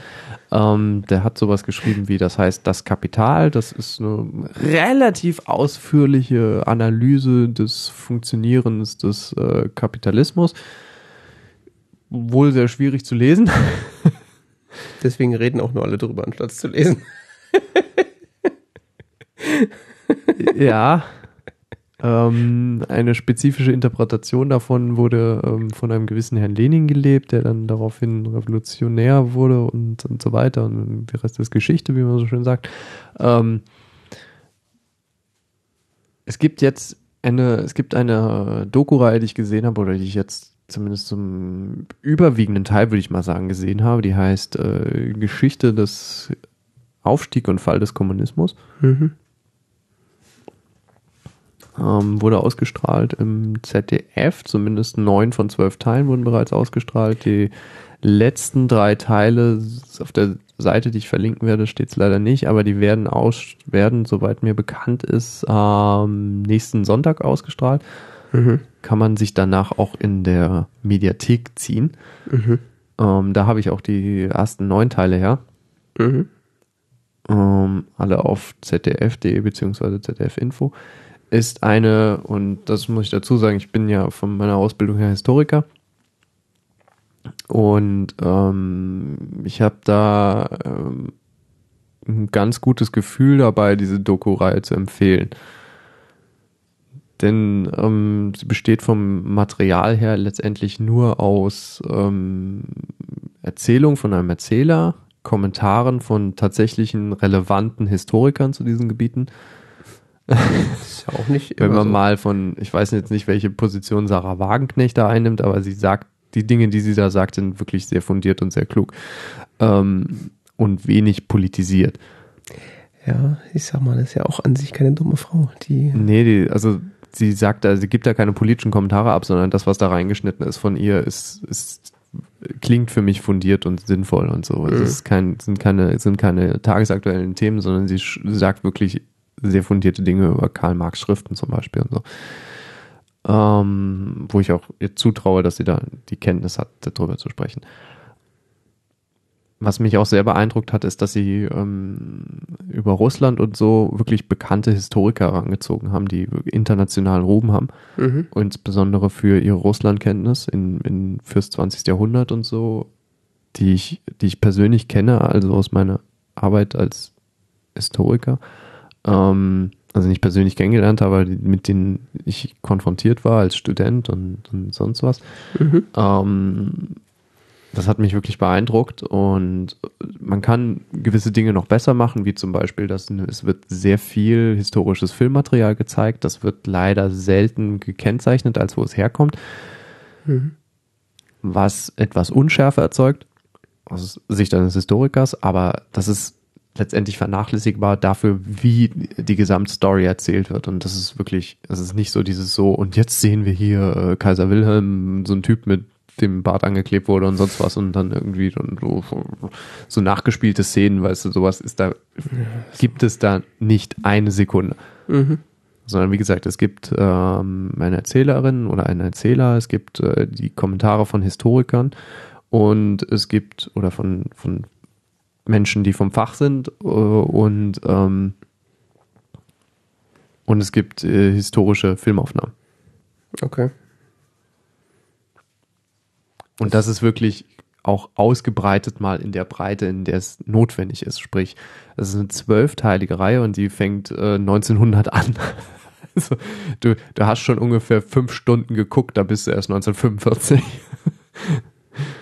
Ähm, der hat sowas geschrieben wie, das heißt, das Kapital, das ist eine relativ ausführliche Analyse des Funktionierens des äh, Kapitalismus. Wohl sehr schwierig zu lesen. Deswegen reden auch nur alle drüber, anstatt es zu lesen. ja. Ähm, eine spezifische Interpretation davon wurde ähm, von einem gewissen Herrn Lenin gelebt, der dann daraufhin revolutionär wurde und, und so weiter. Und der Rest ist Geschichte, wie man so schön sagt. Ähm, es gibt jetzt eine, es gibt eine Doku-Reihe, die ich gesehen habe, oder die ich jetzt zumindest zum überwiegenden Teil, würde ich mal sagen, gesehen habe, die heißt äh, Geschichte des Aufstieg und Fall des Kommunismus. Mhm. Ähm, wurde ausgestrahlt im ZDF, zumindest neun von zwölf Teilen wurden bereits ausgestrahlt. Die letzten drei Teile auf der Seite, die ich verlinken werde, steht es leider nicht, aber die werden aus, werden, soweit mir bekannt ist, am nächsten Sonntag ausgestrahlt. Mhm. Kann man sich danach auch in der Mediathek ziehen. Mhm. Ähm, da habe ich auch die ersten neun Teile her. Mhm. ähm, alle auf zdf.de beziehungsweise zdf-info, ist eine, und das muss ich dazu sagen, ich bin ja von meiner Ausbildung her Historiker und ähm, ich habe da ähm, ein ganz gutes Gefühl dabei, diese Doku-Reihe zu empfehlen. Denn ähm, sie besteht vom Material her letztendlich nur aus ähm, Erzählung von einem Erzähler, Kommentaren von tatsächlichen relevanten Historikern zu diesen Gebieten. Ist ja auch nicht Wenn immer man so. mal von, ich weiß jetzt nicht, welche Position Sarah Wagenknecht da einnimmt, aber sie sagt, die Dinge, die sie da sagt, sind wirklich sehr fundiert und sehr klug. Ähm, und wenig politisiert. Ja, ich sag mal, das ist ja auch an sich keine dumme Frau. Die, Nee, die, also sie sagt da, sie gibt da keine politischen Kommentare ab, sondern das, was da reingeschnitten ist von ihr, ist, ist klingt für mich fundiert und sinnvoll und so. Also Mhm. Es ist kein, sind keine, sind keine tagesaktuellen Themen, sondern sie sagt wirklich sehr fundierte Dinge über Karl Marx Schriften zum Beispiel und so. Ähm, wo ich auch ihr zutraue, dass sie da die Kenntnis hat, darüber zu sprechen. Was mich auch sehr beeindruckt hat, ist, dass sie ähm, über Russland und so wirklich bekannte Historiker herangezogen haben, die internationalen Ruhm haben, mhm. insbesondere für ihre Russlandkenntnis in, in fürs 20. Jahrhundert und so, die ich, die ich persönlich kenne, also aus meiner Arbeit als Historiker. Ähm, also nicht persönlich kennengelernt, aber mit denen ich konfrontiert war als Student und, und sonst was. Mhm. Ähm, das hat mich wirklich beeindruckt und man kann gewisse Dinge noch besser machen, wie zum Beispiel, dass es wird sehr viel historisches Filmmaterial gezeigt. Das wird leider selten gekennzeichnet, als wo es herkommt, Mhm. was etwas Unschärfe erzeugt aus Sicht eines Historikers, aber das ist letztendlich vernachlässigbar dafür, wie die Gesamtstory erzählt wird. Und das ist wirklich, es ist nicht so dieses so, und jetzt sehen wir hier äh, Kaiser Wilhelm, so ein Typ mit dem Bart angeklebt wurde und sonst was und dann irgendwie dann so, so nachgespielte Szenen, weißt du, sowas ist da, gibt es da nicht eine Sekunde Mhm. sondern wie gesagt, es gibt ähm, eine Erzählerin oder einen Erzähler, es gibt äh, die Kommentare von Historikern und es gibt oder von, von Menschen, die vom Fach sind äh, und ähm, und es gibt äh, historische Filmaufnahmen. Okay. Und das ist wirklich auch ausgebreitet mal in der Breite, in der es notwendig ist. Sprich, es ist eine zwölfteilige Reihe und die fängt äh, 1900 an. Also, du, du hast schon ungefähr fünf Stunden geguckt, da bist du erst 1945.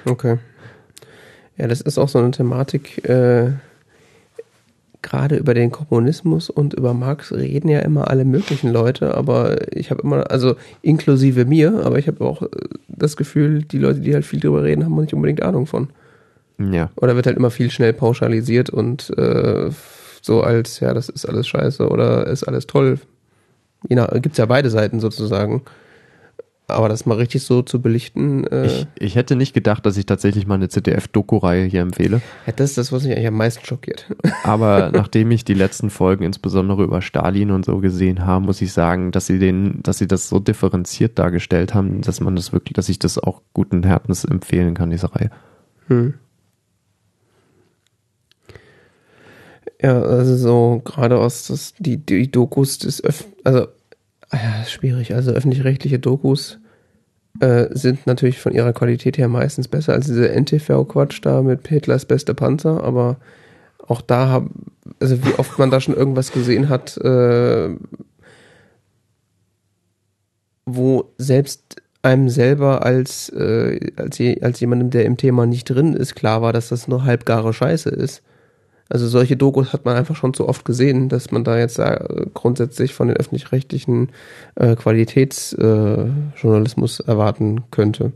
Okay. Ja, das ist auch so eine Thematik, äh, gerade über den Kommunismus und über Marx reden ja immer alle möglichen Leute, aber ich habe immer, also inklusive mir, aber ich habe auch äh, das Gefühl, die Leute, die halt viel drüber reden, haben nicht unbedingt Ahnung von. Ja. Oder wird halt immer viel schnell pauschalisiert und äh, so als, ja, das ist alles scheiße oder ist alles toll. Je nach, gibt's ja beide Seiten sozusagen. Aber das mal richtig so zu belichten, äh, Ich, ich hätte nicht gedacht, dass ich tatsächlich mal eine ZDF-Doku-Reihe hier empfehle. ja, das ist das, was mich eigentlich am meisten schockiert. Aber nachdem ich die letzten Folgen insbesondere über Stalin und so gesehen habe, muss ich sagen, dass sie den, dass sie das so differenziert dargestellt haben, dass man das wirklich, dass ich das auch guten Herzens empfehlen kann, diese Reihe. Hm. Ja, also so gerade aus das, die, die Dokus des Öff also ja, schwierig, also öffentlich-rechtliche Dokus äh, sind natürlich von ihrer Qualität her meistens besser als diese NTV-Quatsch da mit Hitlers beste Panzer, aber auch da haben, also wie oft man da schon irgendwas gesehen hat, äh, wo selbst einem selber als, äh, als, je, als jemandem, der im Thema nicht drin ist, klar war, dass das nur halbgare Scheiße ist. Also solche Dokus hat man einfach schon zu oft gesehen, dass man da jetzt äh, grundsätzlich von den öffentlich-rechtlichen äh, Qualitätsjournalismus äh, erwarten könnte.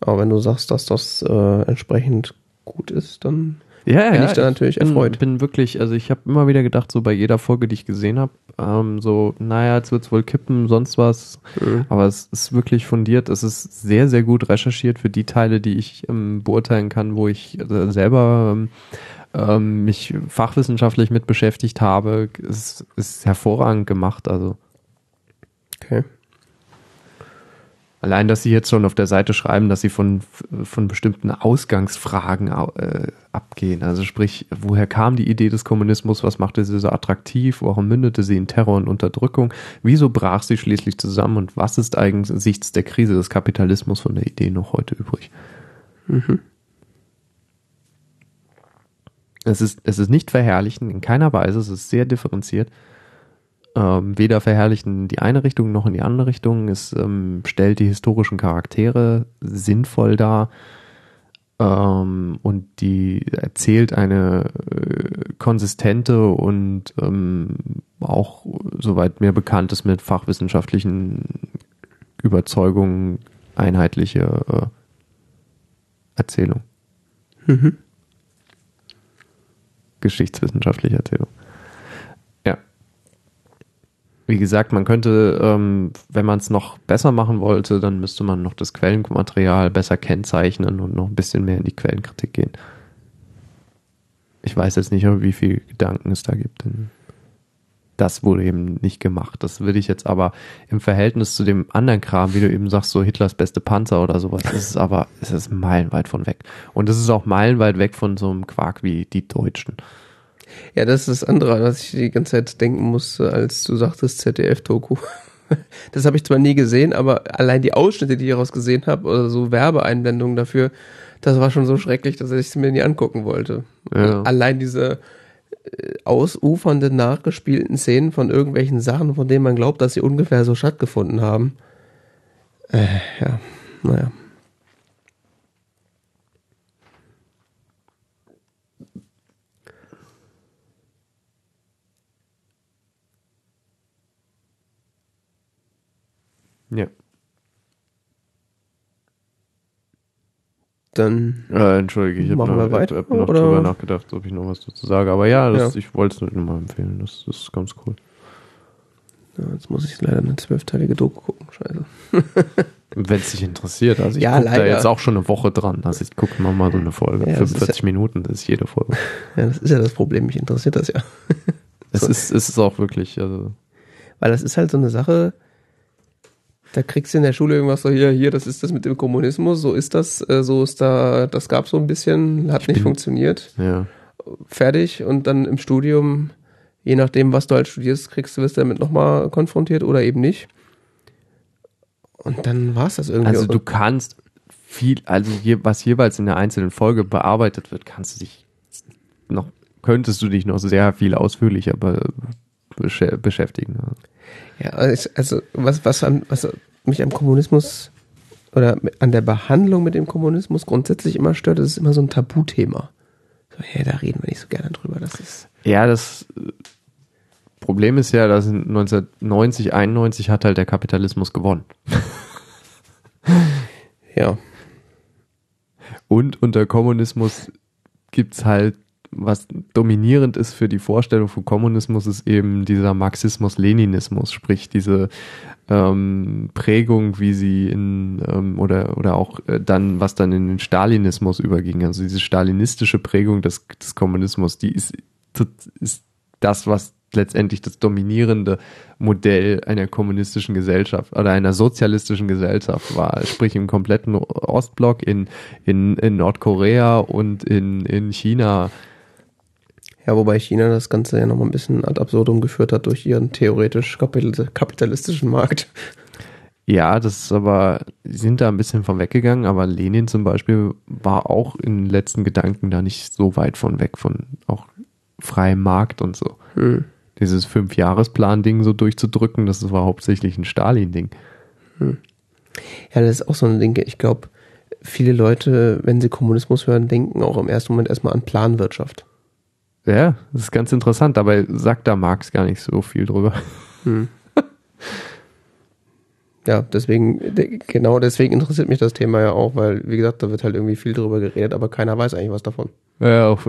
Aber wenn du sagst, dass das äh, entsprechend gut ist, dann Ja, bin ich da natürlich bin, erfreut. bin wirklich, also ich habe immer wieder gedacht, so bei jeder Folge, die ich gesehen habe, ähm, so, naja, jetzt wird's wohl kippen, sonst was. Mhm. Aber es ist wirklich fundiert, es ist sehr, sehr gut recherchiert für die Teile, die ich ähm, beurteilen kann, wo ich äh, selber ähm, ähm, mich fachwissenschaftlich mit beschäftigt habe, ist, ist hervorragend gemacht. Also Okay. Allein, dass sie jetzt schon auf der Seite schreiben, dass sie von, von bestimmten Ausgangsfragen äh, abgehen. Also sprich, woher kam die Idee des Kommunismus? Was machte sie so attraktiv? Warum mündete sie in Terror und Unterdrückung? Wieso brach sie schließlich zusammen? Und was ist angesichts der Krise des Kapitalismus von der Idee noch heute übrig? Mhm. Es ist, es ist nicht verherrlichen, in keiner Weise. Es ist sehr differenziert ähm, weder verherrlichen in die eine Richtung noch in die andere Richtung. Es ähm, stellt die historischen Charaktere sinnvoll dar ähm, und die erzählt eine äh, konsistente und ähm, auch, soweit mir bekannt ist, mit fachwissenschaftlichen Überzeugungen einheitliche äh, Erzählung. Mhm. Geschichtswissenschaftliche Erzählung. Wie gesagt, man könnte, ähm, wenn man es noch besser machen wollte, dann müsste man noch das Quellenmaterial besser kennzeichnen und noch ein bisschen mehr in die Quellenkritik gehen. Ich weiß jetzt nicht, wie viel Gedanken es da gibt. Denn das wurde eben nicht gemacht. Das will ich jetzt aber im Verhältnis zu dem anderen Kram, wie du eben sagst, so Hitlers beste Panzer oder sowas, ist es aber, ist es meilenweit von weg. Und es ist auch meilenweit weg von so einem Quark wie die Deutschen. Ja, das ist das andere, was ich die ganze Zeit denken musste, als du sagtest ZDF-Doku. Das habe ich zwar nie gesehen, aber allein die Ausschnitte, die ich daraus gesehen habe, oder so Werbeeinblendungen dafür, das war schon so schrecklich, dass ich es mir nie angucken wollte. Ja. Allein diese ausufernden, nachgespielten Szenen von irgendwelchen Sachen, von denen man glaubt, dass sie ungefähr so stattgefunden haben. Äh, ja, naja. Ja. Dann Äh, Entschuldige, ich habe noch, weiter, hab noch drüber nachgedacht, ob ich noch was dazu sage. Aber ja, das, Ja. ich wollte es nur mal empfehlen. Das, das ist ganz cool. ja, jetzt muss ich leider eine zwölfteilige Doku gucken. Scheiße. Wenn es dich interessiert. Also ich Ja, gucke da jetzt auch schon eine Woche dran. Also ich gucke mal, mal so eine Folge. Ja, das ist 45 Minuten, das ist jede Folge. Ja, das ist ja das Problem. Mich interessiert das ja. Es So. ist, es ist auch wirklich, also Weil das ist halt so eine Sache, da kriegst du in der Schule irgendwas so, hier, hier, das ist das mit dem Kommunismus, so ist das, äh, so ist da, das gab so ein bisschen, hat nicht bin- funktioniert, ja. fertig und dann im Studium, je nachdem, was du halt studierst, kriegst du, wirst du damit nochmal konfrontiert oder eben nicht. Und dann war es das irgendwie. Also du kannst viel, also je, was jeweils in der einzelnen Folge bearbeitet wird, kannst du dich noch, könntest du dich noch sehr viel ausführlicher be, beschä- beschäftigen. Ja, also also was, was, an, was mich am Kommunismus oder an der Behandlung mit dem Kommunismus grundsätzlich immer stört, das ist immer so ein Tabuthema. So, ja, da reden wir nicht so gerne drüber. Das ist. Ja, das Problem ist ja, dass 1990, 91 hat halt der Kapitalismus gewonnen. Ja. Und unter Kommunismus gibt's halt, was dominierend ist für die Vorstellung von Kommunismus, ist eben dieser Marxismus-Leninismus, sprich diese ähm, Prägung, wie sie in, ähm, oder, oder auch äh, dann, was dann in den Stalinismus überging, also diese stalinistische Prägung des, des Kommunismus, die ist, ist das, was letztendlich das dominierende Modell einer kommunistischen Gesellschaft oder einer sozialistischen Gesellschaft war, sprich im kompletten Ostblock, in, in, in Nordkorea und in, in China. Ja, wobei China das Ganze ja nochmal ein bisschen ad absurdum geführt hat durch ihren theoretisch kapital kapitalistischen Markt. Ja, das ist aber, sie sind da ein bisschen von weggegangen, aber Lenin zum Beispiel war auch in den letzten Gedanken da nicht so weit von weg, von auch freiem Markt und so. Hm. Dieses Fünfjahresplan-Ding so durchzudrücken, das war hauptsächlich ein Stalin-Ding. Ja, das ist auch so ein Ding. Ich glaube, viele Leute, wenn sie Kommunismus hören, denken auch im ersten Moment erstmal an Planwirtschaft. Ja, das ist ganz interessant, dabei sagt da Marx gar nicht so viel drüber. Hm. ja, deswegen, de- genau deswegen interessiert mich das Thema ja auch, weil, wie gesagt, da wird halt irgendwie viel drüber geredet, aber keiner weiß eigentlich was davon. Ja, auch,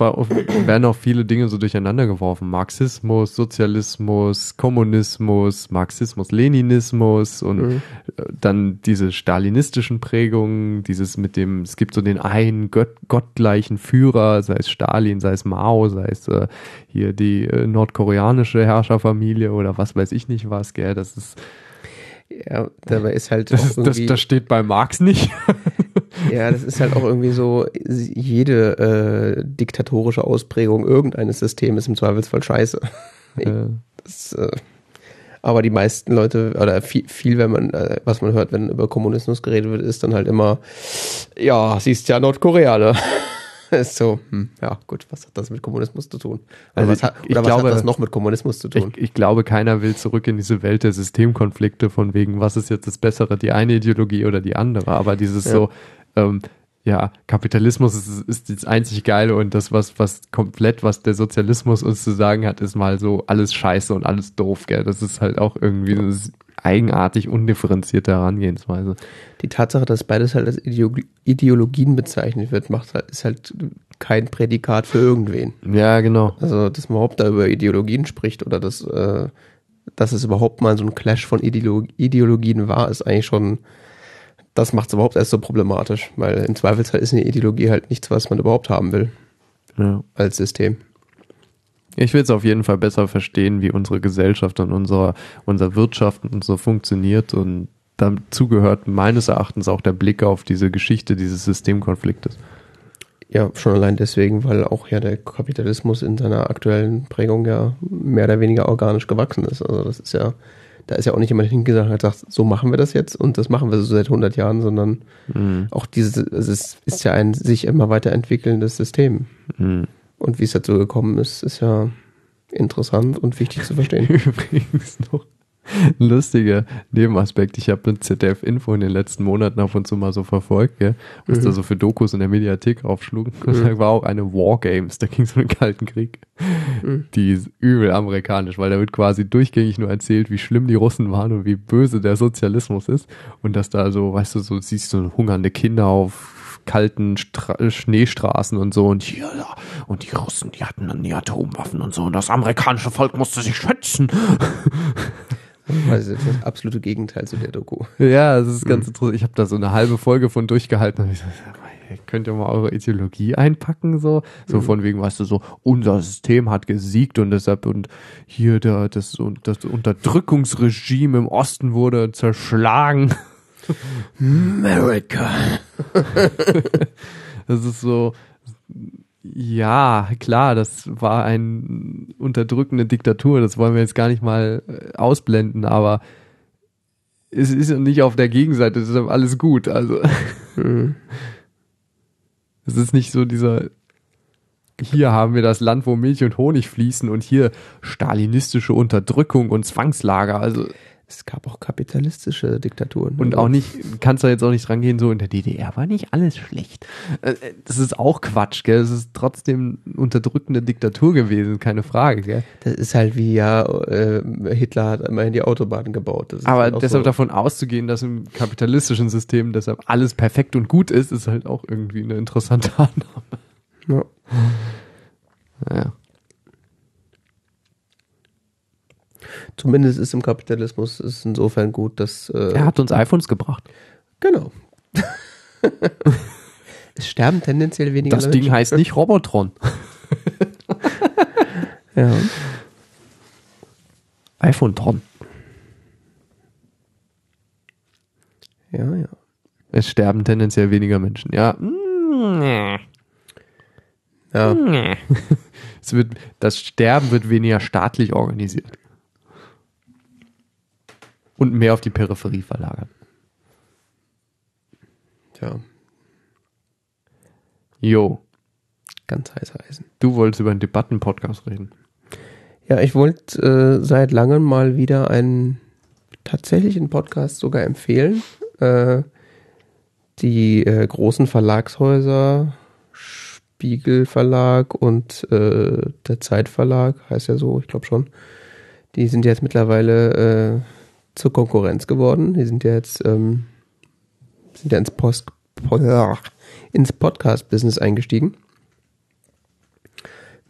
auch, werden auch viele Dinge so durcheinander geworfen. Marxismus, Sozialismus, Kommunismus, Marxismus, Leninismus und Mhm. äh, dann diese stalinistischen Prägungen, dieses mit dem, es gibt so den einen Gott, gottgleichen Führer, sei es Stalin, sei es Mao, sei es äh, hier die äh, nordkoreanische Herrscherfamilie oder was weiß ich nicht was, gell, das ist, Ja, dabei ist halt das, das, das steht bei Marx nicht. ja, das ist halt auch irgendwie so, jede äh, diktatorische Ausprägung irgendeines Systems ist im Zweifelsfall scheiße. Das, äh, aber die meisten Leute, oder viel, viel wenn man, äh, was man hört, wenn über Kommunismus geredet wird, ist dann halt immer, ja, siehst ja Nordkorea, ne? Ist so, hm, ja, gut, was hat das mit Kommunismus zu tun? Oder, Also was, hat, ich- ich oder was glaube- hat das noch mit Kommunismus zu tun? Ich, ich glaube, keiner will zurück in diese Welt der Systemkonflikte von wegen, was ist jetzt das Bessere, die eine Ideologie oder die andere. Aber dieses Ja. so, ähm, ja, Kapitalismus ist, ist das einzig Geile und das, was, was komplett, was der Sozialismus uns zu sagen hat, ist mal so alles scheiße und alles doof, gell. Das ist halt auch irgendwie eine eigenartig undifferenzierte Herangehensweise. Die Tatsache, dass beides halt als Ideo Ideologien bezeichnet wird, macht halt, ist halt kein Prädikat für irgendwen. Ja, genau. Also, dass man überhaupt da über Ideologien spricht oder dass, äh, dass es überhaupt mal so ein Clash von Ideolo Ideologien war, ist eigentlich schon, das macht es überhaupt erst so problematisch, weil im Zweifelsfall ist eine Ideologie halt nichts, was man überhaupt haben will Ja. als System. Ich will es auf jeden Fall besser verstehen, wie unsere Gesellschaft und unser, unser Wirtschaft und so funktioniert und dazu gehört meines Erachtens auch der Blick auf diese Geschichte dieses Systemkonfliktes. Ja, schon allein deswegen, weil auch ja der Kapitalismus in seiner aktuellen Prägung ja mehr oder weniger organisch gewachsen ist. Also das ist ja, da ist ja auch nicht jemand hingesagt und hat gesagt, so machen wir das jetzt und das machen wir so seit 100 Jahren, sondern Mhm. auch dieses, es ist, ist ja ein sich immer weiterentwickelndes System. Mhm. Und wie es dazu gekommen ist, ist ja interessant und wichtig zu verstehen. Übrigens noch ein lustiger Nebenaspekt. Ich habe mit ZDF Info in den letzten Monaten ab und zu mal so verfolgt, gell, was Mhm. da so für Dokus in der Mediathek aufschlugen. Und da war auch eine Wargames, da ging es um den Kalten Krieg. Mhm. Die ist übel amerikanisch, weil da wird quasi durchgängig nur erzählt, wie schlimm die Russen waren und wie böse der Sozialismus ist. Und dass da so, weißt du, so siehst du hungernde Kinder auf kalten Stra Schneestraßen und so und hier ja, und die Russen, die hatten dann die Atomwaffen und so und das amerikanische Volk musste sich schützen. Ist das absolute Gegenteil zu der Doku. Ja, das ist ganz interessant. Ich habe da so eine halbe Folge von durchgehalten. Und ich ihr könnt ihr mal eure Ideologie einpacken, so. So von wegen, weißt du, so, unser System hat gesiegt und deshalb und hier der, das, und das Unterdrückungsregime im Osten wurde zerschlagen. America. Das ist so, ja, klar, das war eine unterdrückende Diktatur, das wollen wir jetzt gar nicht mal äh, ausblenden, aber es ist nicht auf der Gegenseite, deshalb alles gut, also. Mhm. Es ist nicht so dieser, hier haben wir das Land, wo Milch und Honig fließen und hier stalinistische Unterdrückung und Zwangslager, also Es gab auch kapitalistische Diktaturen. Und auch nicht, kannst du jetzt auch nicht dran gehen, so in der DDR war nicht alles schlecht. Äh, äh, Das ist auch Quatsch, gell? Es ist trotzdem unterdrückende Diktatur gewesen, keine Frage, gell? Das ist halt wie, ja, äh, Hitler hat immerhin die Autobahnen gebaut. Aber halt deshalb so, davon auszugehen, dass im kapitalistischen System deshalb alles perfekt und gut ist, ist halt auch irgendwie eine interessante Annahme. ja. Naja. Zumindest ist im Kapitalismus es insofern gut, dass äh, Er hat uns iPhones gebracht. genau. es sterben tendenziell weniger Das Leute. Ding heißt nicht Robotron. Ja. iPhone-Tron. ja, ja. Es sterben tendenziell weniger Menschen. Ja. Ja. Es wird, das Sterben wird weniger staatlich organisiert. Und mehr auf die Peripherie verlagert. ja, Jo, ganz heißer Eisen. du wolltest über einen Debatten-Podcast reden. Ja, ich wollte äh, seit langem mal wieder einen tatsächlichen Podcast sogar empfehlen. Äh, die äh, großen Verlagshäuser, Spiegel Verlag und äh, der Zeitverlag, heißt ja so, ich glaube schon, die sind jetzt mittlerweile äh, zur Konkurrenz geworden. Die sind ja jetzt ähm, sind ja ins Post ins Podcast-Business eingestiegen.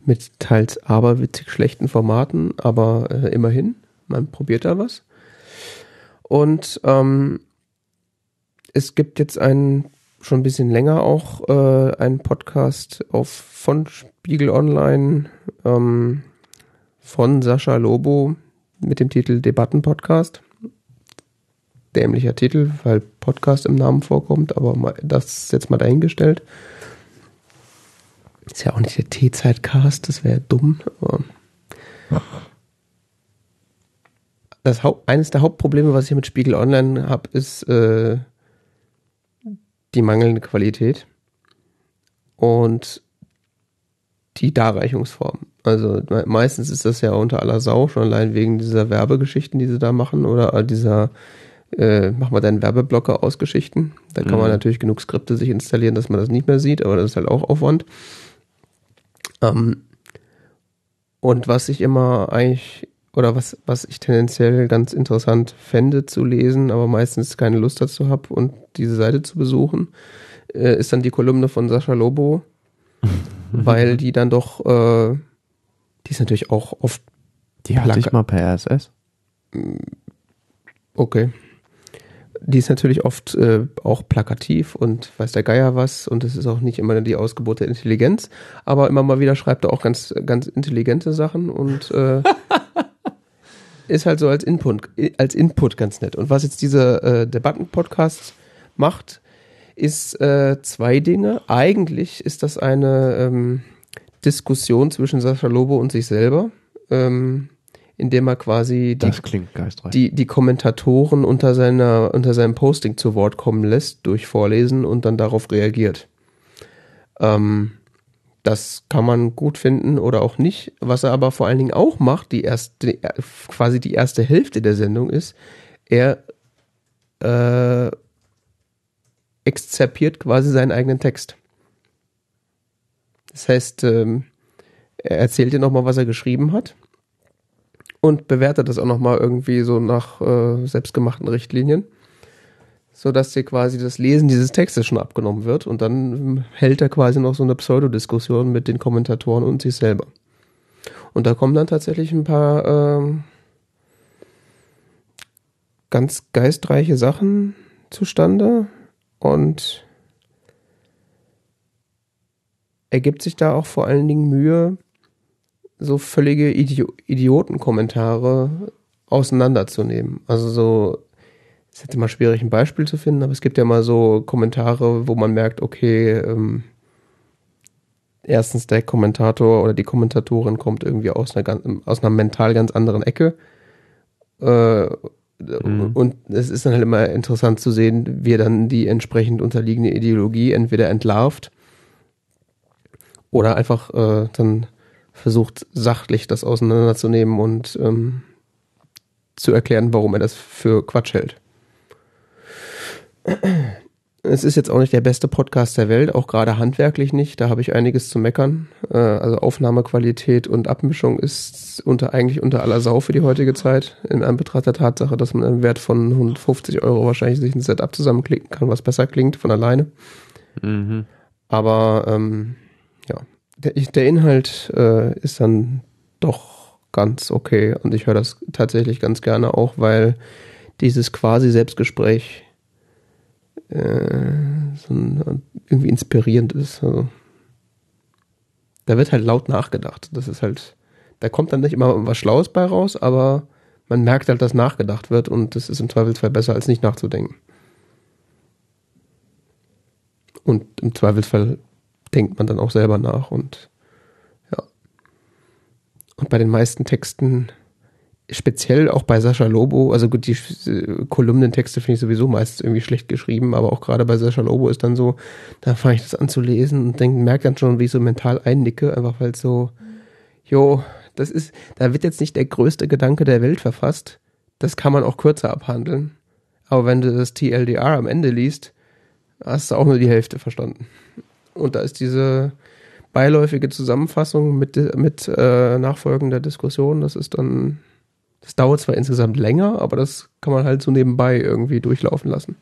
Mit teils aberwitzig schlechten Formaten, aber äh, immerhin, man probiert da was. Und ähm, es gibt jetzt einen schon ein bisschen länger auch äh, einen Podcast auf von Spiegel Online ähm, von Sascha Lobo mit dem Titel Debatten-Podcast. Dämlicher Titel, weil Podcast im Namen vorkommt, aber das ist jetzt mal dahingestellt. Ist ja auch nicht der T-Zeit-Cast, das wäre dumm. das Haupt, eines der Hauptprobleme, was ich mit Spiegel Online habe, ist äh, die mangelnde Qualität und die Darreichungsform. Also meistens ist das ja unter aller Sau, schon allein wegen dieser Werbegeschichten, die sie da machen oder dieser äh, machen wir deinen Werbeblocker aus Geschichten. Da kann mhm. man natürlich genug Skripte sich installieren, dass man das nicht mehr sieht, aber das ist halt auch Aufwand. Ähm, und was ich immer eigentlich, oder was, was ich tendenziell ganz interessant fände zu lesen, aber meistens keine Lust dazu habe und diese Seite zu besuchen, äh, ist dann die Kolumne von Sascha Lobo, weil die dann doch, äh, die ist natürlich auch oft. Die hatte ich mal per RSS. Okay die ist natürlich oft äh, auch plakativ und weiß der Geier was und es ist auch nicht immer die Ausgeburt der Intelligenz, aber immer mal wieder schreibt er auch ganz, ganz intelligente Sachen und äh, ist halt so als Input, als Input ganz nett. Und was jetzt dieser äh, Debatten-Podcast macht, ist äh, zwei Dinge. Eigentlich ist das eine ähm, Diskussion zwischen Sascha Lobo und sich selber. Ähm, indem er quasi die, die, die, Kommentatoren unter, seiner, unter seinem Posting zu Wort kommen lässt durch Vorlesen und dann darauf reagiert. Ähm, das kann man gut finden oder auch nicht. Was er aber vor allen Dingen auch macht, die erste, quasi die erste Hälfte der Sendung ist, er äh, exzerpiert quasi seinen eigenen Text. Das heißt, ähm, er erzählt dir nochmal, was er geschrieben hat und bewertet das auch nochmal irgendwie so nach äh, selbstgemachten Richtlinien, so dass dir quasi das Lesen dieses Textes schon abgenommen wird und dann hält er quasi noch so eine Pseudodiskussion mit den Kommentatoren und sich selber. Und da kommen dann tatsächlich ein paar äh, ganz geistreiche Sachen zustande und er gibt sich da auch vor allen Dingen Mühe, so völlige Idi Idiotenkommentare auseinanderzunehmen. Also so, es ist jetzt immer schwierig, ein Beispiel zu finden, aber es gibt ja mal so Kommentare, wo man merkt, okay, ähm, erstens der Kommentator oder die Kommentatorin kommt irgendwie aus einer, aus einer mental ganz anderen Ecke. Äh, mhm. Und es ist dann halt immer interessant zu sehen, wie er dann die entsprechend unterliegende Ideologie entweder entlarvt oder einfach äh, dann versucht sachlich das auseinanderzunehmen und ähm, zu erklären, warum er das für Quatsch hält. Es ist jetzt auch nicht der beste Podcast der Welt, auch gerade handwerklich nicht. Da habe ich einiges zu meckern. Äh, also Aufnahmequalität und Abmischung ist unter, eigentlich unter aller Sau für die heutige Zeit. In Anbetracht der Tatsache, dass man einen Wert von 150 Euro wahrscheinlich sich ein Setup zusammenklicken kann, was besser klingt von alleine. Mhm. Aber ähm, der, der Inhalt äh, ist dann doch ganz okay und ich höre das tatsächlich ganz gerne auch, weil dieses quasi Selbstgespräch äh, irgendwie inspirierend ist. Also, da wird halt laut nachgedacht. Das ist halt, da kommt dann nicht immer was Schlaues bei raus, aber man merkt halt, dass nachgedacht wird und das ist im Zweifelsfall besser, als nicht nachzudenken. Und im Zweifelsfall denkt man dann auch selber nach und ja. Und bei den meisten Texten, speziell auch bei Sascha Lobo, also gut, die äh, Kolumnentexte finde ich sowieso meist irgendwie schlecht geschrieben, aber auch gerade bei Sascha Lobo ist dann so, da fange ich das an zu lesen und merke dann schon, wie ich so mental einnicke, einfach weil so, jo, das ist, da wird jetzt nicht der größte Gedanke der Welt verfasst. Das kann man auch kürzer abhandeln. Aber wenn du das TLDR am Ende liest, hast du auch nur die Hälfte verstanden. Und da ist diese beiläufige Zusammenfassung mit, mit äh, nachfolgender Diskussion, das ist dann Das dauert zwar insgesamt länger, aber das kann man halt so nebenbei irgendwie durchlaufen lassen.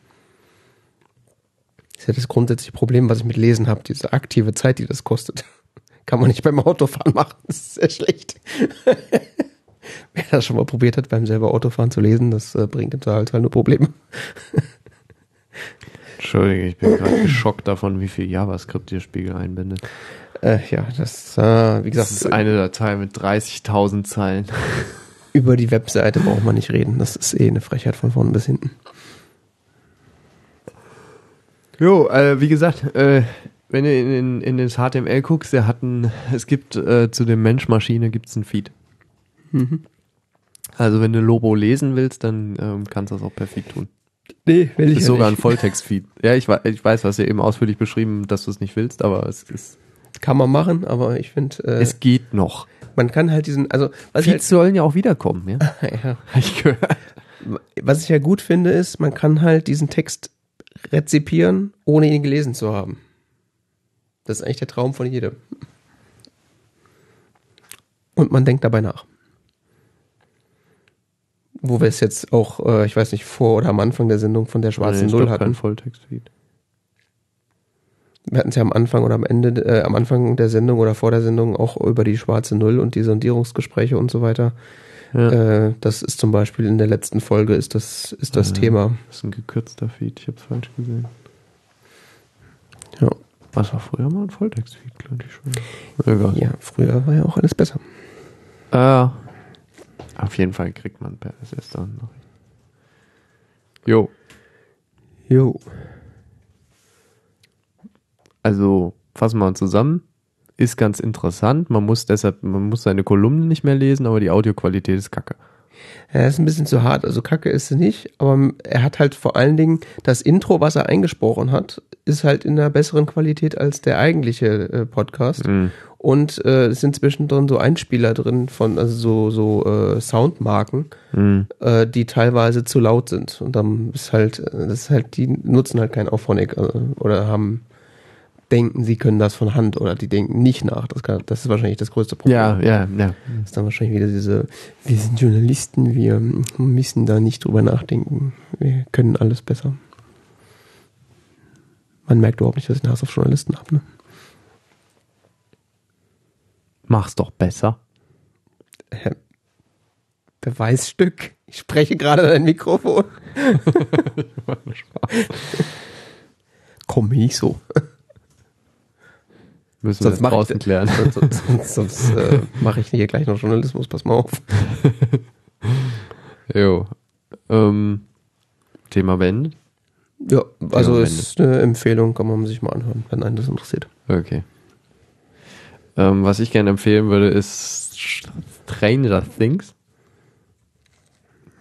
Das ist ja das grundsätzliche Problem, was ich mit Lesen habe, diese aktive Zeit, die das kostet. Kann man nicht beim Autofahren machen, das ist sehr schlecht. Wer das schon mal probiert hat, beim selber Autofahren zu lesen, das äh, bringt total halt nur Probleme. Entschuldige, ich bin gerade geschockt davon, wie viel JavaScript ihr Spiegel einbindet. Äh, ja, das, äh, wie gesagt, Das ist eine Datei mit 30.000 Zeilen. über die Webseite braucht man nicht reden. Das ist eh eine Frechheit von vorne bis hinten. Jo, äh, wie gesagt, äh, wenn du in, in, in das HTML guckst, der hat ein, es gibt äh, zu dem Mensch-Maschine gibt's ein Feed. Mhm. Also wenn du Lobo lesen willst, dann ähm, kannst du das auch per Feed tun. Nee, will Ist sogar ein Volltext-Feed. Ja, ich, ich weiß, was ihr eben ausführlich beschrieben, dass du es nicht willst, aber es ist, Kann man machen, aber ich finde, äh, es geht noch. man kann halt diesen, also was ich, Feeds sollen ja auch wiederkommen, ja? halt, ja, ich gehört. was ich ja gut finde, ist, man kann halt diesen Text rezipieren, ohne ihn gelesen zu haben. Das ist eigentlich der Traum von jedem. Und man denkt dabei nach. Wo wir es jetzt auch, äh, ich weiß nicht, vor oder am Anfang der Sendung von der schwarzen Nee, Null stopp, kein hatten. Volltext-Feed. Wir hatten es ja am Anfang oder am Ende, äh, am Anfang der Sendung oder vor der Sendung auch über die schwarze Null und die Sondierungsgespräche und so weiter. Ja. Äh, das ist zum Beispiel in der letzten Folge ist das, ist das. Thema. Das ist ein gekürzter Feed, ich hab's falsch gesehen. Ja. Was war früher mal ein Volltext-Feed, glaube ich schon. Egal. ja, früher war ja auch alles besser. Äh, auf jeden Fall kriegt man per SS dann noch. Jo, Jo. also fassen wir mal zusammen. Ist ganz interessant. Man muss deshalb, man muss seine Kolumnen nicht mehr lesen, aber die Audioqualität ist kacke. Er ist ein bisschen zu hart, also Kacke ist es nicht, aber er hat halt vor allen Dingen das Intro, was er eingesprochen hat, ist halt in einer besseren Qualität als der eigentliche äh, Podcast. Mhm. Und äh, es sind zwischendrin so Einspieler drin von, also so, so äh, Soundmarken, Mhm. äh, die teilweise zu laut sind. Und dann ist halt, äh, das ist halt, die nutzen halt kein Auphonic äh, oder haben, denken, sie können das von Hand oder die denken nicht nach. Das, kann, das ist wahrscheinlich das größte Problem. Ja, ja, ja. Das ist dann wahrscheinlich wieder diese, wir sind Journalisten, wir müssen da nicht drüber nachdenken. Wir können alles besser. Man merkt überhaupt nicht, dass ich einen Hass auf Journalisten habe. Ne? Mach's doch besser. Äh, Beweisstück. Ich spreche gerade in ein Mikrofon. Komm nicht so. Müssen wir jetzt mach ich- draußen klären. Sonst, sonst, sonst, sonst äh, mache ich hier gleich noch Journalismus. Pass mal auf. Jo. Ähm, Thema beendet. Ja, also Ja, ist eine Empfehlung, kann man sich mal anhören, wenn einen das interessiert. Okay. Ähm, was ich gerne empfehlen würde, ist Stranger Things.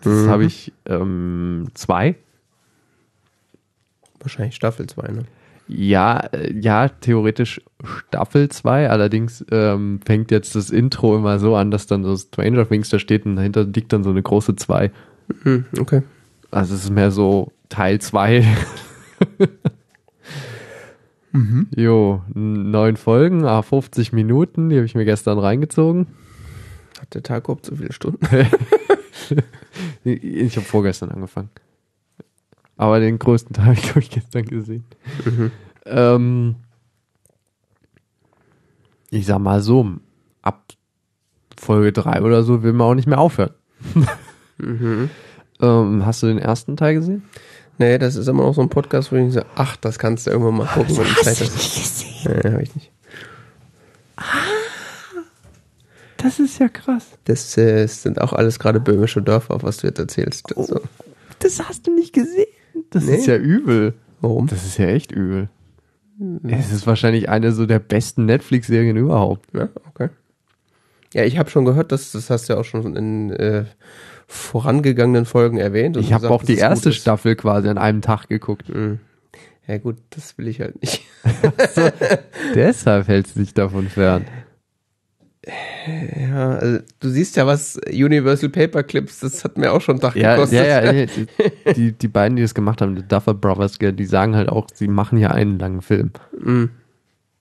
Das Mhm. habe ich ähm, zwei. Wahrscheinlich Staffel 2, ne? Ja, äh, ja, theoretisch Staffel 2, allerdings ähm, fängt jetzt das Intro immer so an, dass dann so Stranger Things da steht und dahinter liegt dann so eine große 2. Hm, okay. Also es ist mehr so Teil 2. Jo, n- neun Folgen, ah, 50 Minuten, die habe ich mir gestern reingezogen. Hat der Tag überhaupt so viele Stunden? Ich habe vorgestern angefangen. Aber den größten Teil habe ich, glaube ich, gestern gesehen. Mhm. Ähm, ich sag mal so, ab Folge 3 oder so will man auch nicht mehr aufhören. Mhm. Ähm, hast du den ersten Teil gesehen? Nee, das ist immer noch so ein Podcast, wo ich so, ach, das kannst du irgendwann mal gucken, wenn du Zeit hast. gesehen? Nee, hab ich nicht. Das ist ja krass. Das äh, sind auch alles gerade böhmische Dörfer, was du jetzt erzählst. Oh. Also, Das hast du nicht gesehen. Das Nee. ist ja übel. warum? Das ist ja echt übel. Es ist wahrscheinlich eine so der besten Netflix-Serien überhaupt. Ja, okay. Ja, ich habe schon gehört, dass das hast du ja auch schon in äh, vorangegangenen Folgen erwähnt. Ich habe auch die erste. Staffel quasi an einem Tag geguckt. Mhm. Ja gut, das will ich halt nicht. Deshalb hältst du dich davon fern. Ja, also du siehst ja was Universal Paperclips, das hat mir auch schon einen Tag Ja, gekostet. ja, ja, die, die, die beiden, die das gemacht haben, die Duffer Brothers, die sagen halt auch, sie machen ja einen langen Film. Mhm.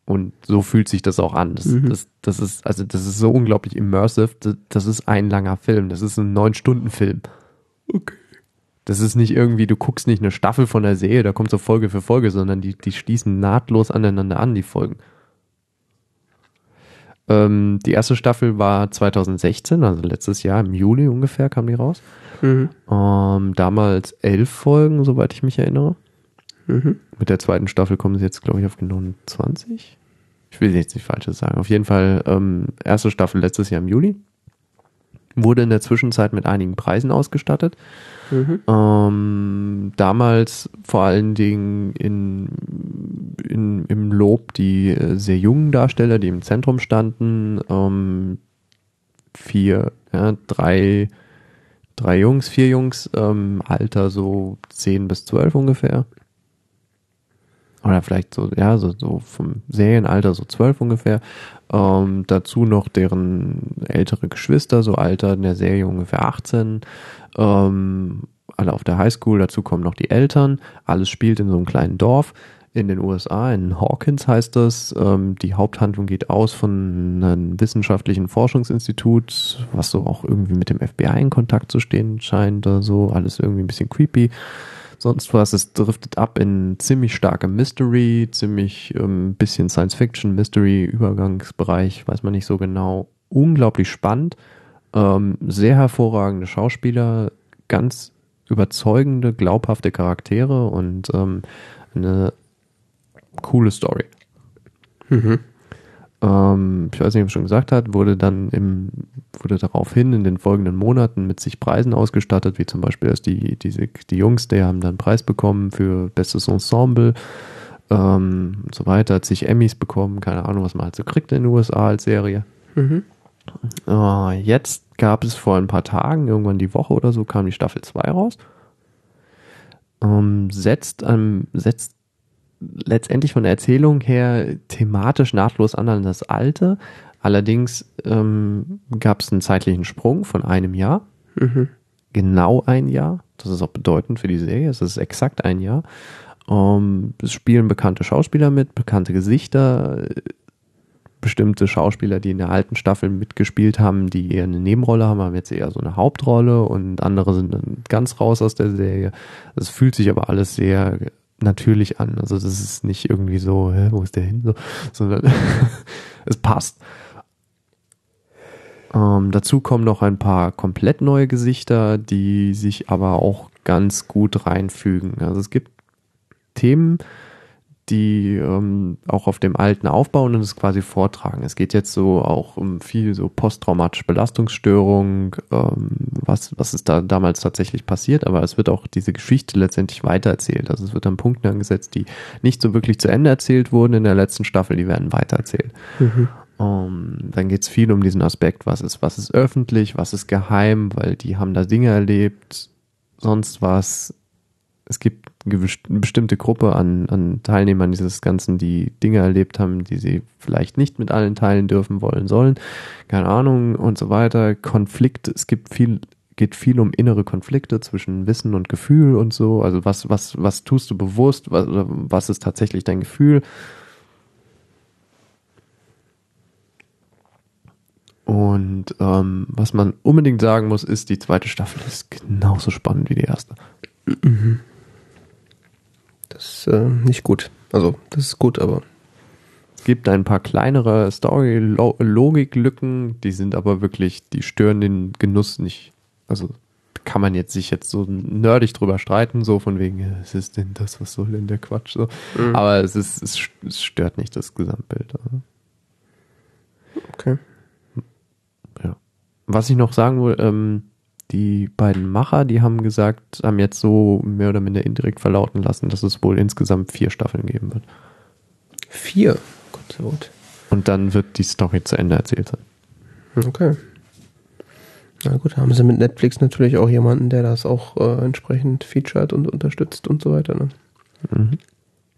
Und so fühlt sich das auch an. Das, Mhm. das, das ist, also das ist so unglaublich immersive. Das, das ist ein langer Film. Das ist ein Neun-Stunden-Film. Okay. Das ist nicht irgendwie, du guckst nicht eine Staffel von der Serie, da kommt so Folge für Folge, sondern die, die schließen nahtlos aneinander an, die Folgen. Ähm, die erste Staffel war 2016, also letztes Jahr im Juli ungefähr kam die raus. Mhm. Ähm, damals elf Folgen, soweit ich mich erinnere. Mhm. Mit der zweiten Staffel kommen sie jetzt, glaube ich, auf genau 20. Ich will jetzt nicht Falsches sagen. Auf jeden Fall ähm, erste Staffel letztes Jahr im Juli. Wurde in der Zwischenzeit mit einigen Preisen ausgestattet. Mhm. Ähm, damals vor allen Dingen in, in, im Lob die äh, sehr jungen Darsteller, die im Zentrum standen. Ähm, vier, ja, drei, drei Jungs, vier Jungs, ähm, Alter so 10 bis 12 ungefähr. Oder vielleicht so, ja, so, so vom Serienalter so 12 ungefähr. Ähm, dazu noch deren ältere Geschwister, so Alter in der Serie ungefähr 18. Ähm, alle auf der Highschool, dazu kommen noch die Eltern. Alles spielt in so einem kleinen Dorf in den USA, in Hawkins heißt das. Ähm, die Haupthandlung geht aus von einem wissenschaftlichen Forschungsinstitut, was so auch irgendwie mit dem FBI in Kontakt zu stehen scheint oder so. Alles irgendwie ein bisschen creepy. Sonst was, es driftet ab in ziemlich starke Mystery, ziemlich ähm, bisschen Science Fiction, Mystery, Übergangsbereich, weiß man nicht so genau. Unglaublich spannend, ähm, sehr hervorragende Schauspieler, ganz überzeugende, glaubhafte Charaktere und ähm, eine coole Story. Mhm. Ähm, ich weiß nicht, ob ich schon gesagt hat, wurde dann im, wurde daraufhin in den folgenden Monaten mit sich Preisen ausgestattet, wie zum Beispiel erst die, diese, die Jungs, die haben dann einen Preis bekommen für bestes Ensemble ähm, und so weiter, hat sich Emmys bekommen, keine Ahnung, was man halt so kriegt in den USA als Serie. Mhm. Äh, jetzt gab es vor ein paar Tagen, irgendwann die Woche oder so, kam die Staffel 2 raus. Ähm, setzt, ähm, setzt letztendlich von der Erzählung her thematisch nahtlos an an das alte. Allerdings ähm, gab es einen zeitlichen Sprung von einem Jahr. Mhm. Genau ein Jahr. Das ist auch bedeutend für die Serie. Es ist exakt ein Jahr. Ähm, es spielen bekannte Schauspieler mit, bekannte Gesichter, äh, bestimmte Schauspieler, die in der alten Staffel mitgespielt haben, die eher eine Nebenrolle haben, haben jetzt eher so eine Hauptrolle und andere sind dann ganz raus aus der Serie. Es fühlt sich aber alles sehr natürlich an. Also das ist nicht irgendwie so, hä, wo ist der hin? So, sondern es passt. Ähm, dazu kommen noch ein paar komplett neue Gesichter, die sich aber auch ganz gut reinfügen. Also es gibt Themen, die ähm, auch auf dem alten aufbauen und es quasi vortragen. Es geht jetzt so auch um viel so posttraumatische Belastungsstörung, ähm, was, was ist da damals tatsächlich passiert, aber es wird auch diese Geschichte letztendlich weitererzählt. Also es wird an Punkten angesetzt, die nicht so wirklich zu Ende erzählt wurden in der letzten Staffel, die werden weitererzählt. Mhm. Um, dann geht es viel um diesen Aspekt, was ist, was ist öffentlich, was ist geheim, weil die haben da Dinge erlebt, sonst was. Es gibt eine bestimmte Gruppe an, an Teilnehmern dieses Ganzen, die Dinge erlebt haben, die sie vielleicht nicht mit allen teilen dürfen, wollen, sollen. Keine Ahnung und so weiter. Konflikt, es gibt viel, geht viel um innere Konflikte zwischen Wissen und Gefühl und so. Also was, was, was tust du bewusst, was, was ist tatsächlich dein Gefühl? Und ähm, was man unbedingt sagen muss, ist, die zweite Staffel ist genauso spannend wie die erste. Mhm. Das ist äh, nicht gut. Also, das ist gut, aber. Es gibt ein paar kleinere Story-Logiklücken, die sind aber wirklich, die stören den Genuss nicht. Also kann man jetzt sich jetzt so nerdig drüber streiten, so von wegen, was ist denn das, was soll denn der Quatsch? So. Mhm. Aber es, ist, es, es stört nicht das Gesamtbild. Also. Okay. Was ich noch sagen will, ähm, die beiden Macher, die haben gesagt, haben jetzt so mehr oder minder indirekt verlauten lassen, dass es wohl insgesamt vier Staffeln geben wird. Vier. Gott sei Dank. Und dann wird die Story zu Ende erzählt sein. Okay. Na gut, haben sie mit Netflix natürlich auch jemanden, der das auch äh, entsprechend featured und unterstützt und so weiter. Ne? Mhm.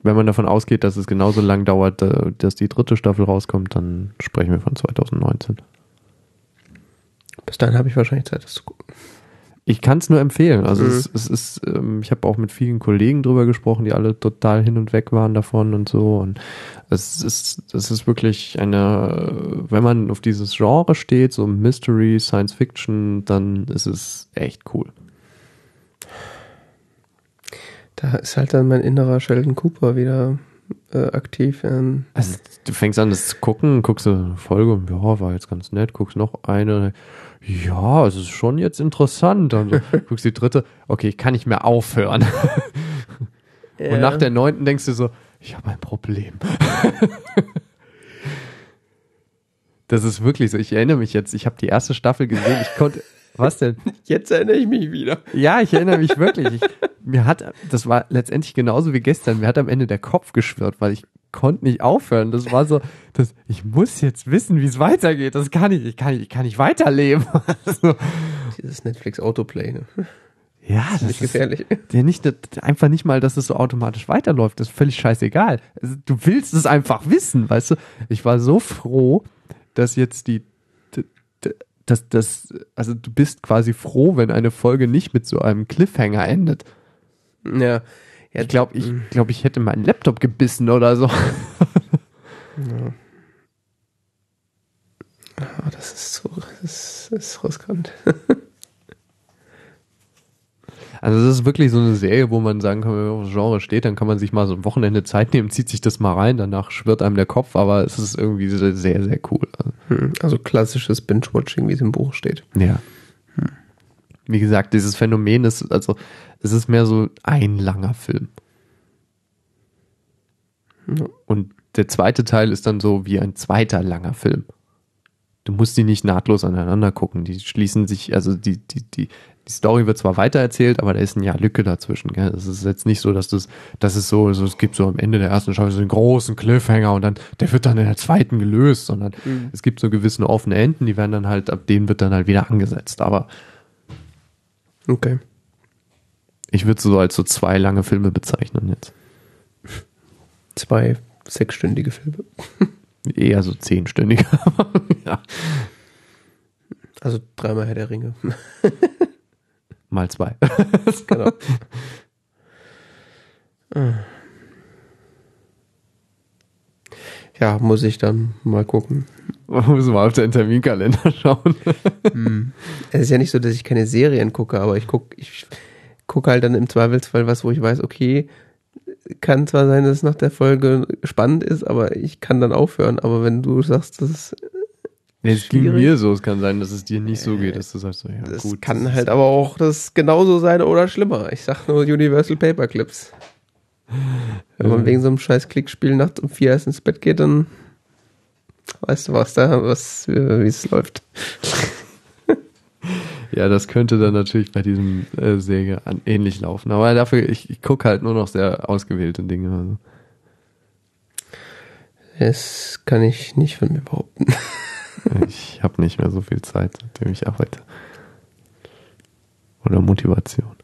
Wenn man davon ausgeht, dass es genauso lang dauert, äh, dass die dritte Staffel rauskommt, dann sprechen wir von 2019. Bis dahin habe ich wahrscheinlich Zeit, das zu gucken. Ich kann es nur empfehlen. Also Mhm. es, es ist, ähm, ich habe auch mit vielen Kollegen drüber gesprochen, die alle total hin und weg waren davon und so. Und es ist, es ist wirklich eine, wenn man auf dieses Genre steht, so Mystery, Science Fiction, dann ist es echt cool. Da ist halt dann mein innerer Sheldon Cooper wieder äh, aktiv. Ähm, Also du fängst an, das zu gucken, guckst eine Folge und ja, war jetzt ganz nett, guckst noch eine. Ja, es ist schon jetzt interessant. Und du guckst die dritte, okay, kann ich mehr aufhören. Und nach der neunten denkst du so, ich habe ein Problem. das ist wirklich so. Ich erinnere mich jetzt, ich habe die erste Staffel gesehen, ich konnte. Was denn? Jetzt erinnere ich mich wieder. Ja, ich erinnere mich wirklich. Ich, mir hat, das war letztendlich genauso wie gestern, mir hat am Ende der Kopf geschwirrt, weil ich konnte nicht aufhören. Das war so, das, ich muss jetzt wissen, wie es weitergeht. Das kann ich, ich kann nicht, ich kann nicht weiterleben. so. Dieses Netflix Autoplay, ne? Ja, das Nicht gefährlich. Ja, nicht, einfach nicht mal, dass es so automatisch weiterläuft. Das ist völlig scheißegal. Also, du willst es einfach wissen, weißt du? Ich war so froh, dass jetzt die, dass das, also du bist quasi froh, wenn eine Folge nicht mit so einem Cliffhanger endet. Ja. ja Ich glaube, ich, glaub, ich hätte meinen Laptop gebissen oder so. Ah, das ist so, das ist, das ist riskant. Also das ist wirklich so eine Serie, wo man sagen kann, wenn man auf das Genre steht, dann kann man sich mal so ein Wochenende Zeit nehmen, zieht sich das mal rein, danach schwirrt einem der Kopf, aber es ist irgendwie sehr, sehr, sehr cool. Hm, Also klassisches Binge-Watching, wie es im Buch steht. Ja. Wie gesagt, dieses Phänomen ist, also, es ist mehr so ein langer Film. Ja. Und der zweite Teil ist dann so wie ein zweiter langer Film. Du musst die nicht nahtlos aneinander gucken. Die schließen sich, also die, die, die, die Story wird zwar weitererzählt, aber da ist ein Jahr Lücke dazwischen. Gell? Es ist jetzt nicht so, dass das, das ist so, so, es gibt so am Ende der ersten Staffel so einen großen Cliffhanger und dann, der wird dann in der zweiten gelöst, sondern es gibt so gewisse offene Enden, die werden dann halt, ab denen wird dann halt wieder angesetzt. Aber Okay. ich würde so als so zwei lange Filme bezeichnen jetzt. Zwei sechsstündige Filme. Eher so zehnstündige. ja. Also dreimal Herr der Ringe. Mal zwei. genau. Ja, muss ich dann mal gucken. Müssen wir auf den Terminkalender schauen. Es ist ja nicht so, dass ich keine Serien gucke, aber ich gucke ich gucke halt dann im Zweifelsfall was, wo ich weiß, okay, kann zwar sein, dass es nach der Folge spannend ist, aber ich kann dann aufhören. Aber wenn du sagst, das, ist, Es ging mir so, es kann sein, dass es dir nicht so geht, dass du sagst, so, ja das gut. kann das halt aber auch das genauso sein oder schlimmer. Ich sag nur Universal Paperclips. Wenn man Äh. wegen so einem scheiß Klickspiel nachts um vier erst ins Bett geht, dann weißt du, was da, was, äh, wie es läuft. Ja, das könnte dann natürlich bei diesem äh, Säge an, ähnlich laufen. Aber dafür, ich, ich gucke halt nur noch sehr ausgewählte Dinge. Also. Das kann ich nicht von mir behaupten. Ich habe nicht mehr so viel Zeit, seitdem ich arbeite. Oder Motivation.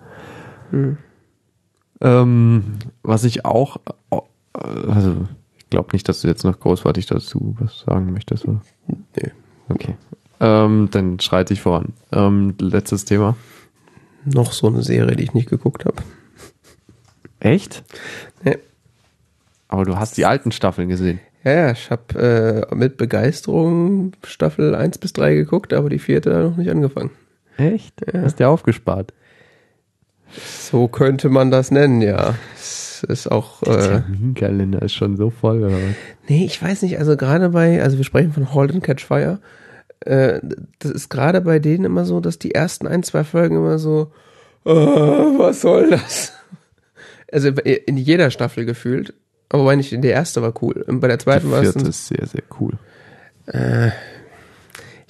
Hm. Ähm, was ich auch, also ich glaube nicht, dass du jetzt noch großartig dazu was sagen möchtest. Oder? Nö. Okay. Ähm, dann schreite ich voran. Ähm, letztes Thema. Noch so eine Serie, die ich nicht geguckt habe. Echt? Nee. Aber du hast die alten Staffeln gesehen. Ja, ja, ich habe äh, mit Begeisterung Staffel 1 bis 3 geguckt, aber die vierte noch nicht angefangen. Echt? Ja. Hast du aufgespart? So könnte man das nennen, ja. Es ist auch. Äh, Terminkalender ist schon so voll. Oder was? nee, ich weiß nicht, also gerade bei, also wir sprechen von Halt and Catch Fire. Äh, das ist gerade bei denen immer so, dass die ersten ein, zwei Folgen immer so, äh, was soll das? Also in jeder Staffel gefühlt. Aber meine ich, die erste war cool. Und bei der Die zweiten war es vierte dann, ist sehr, sehr cool. äh,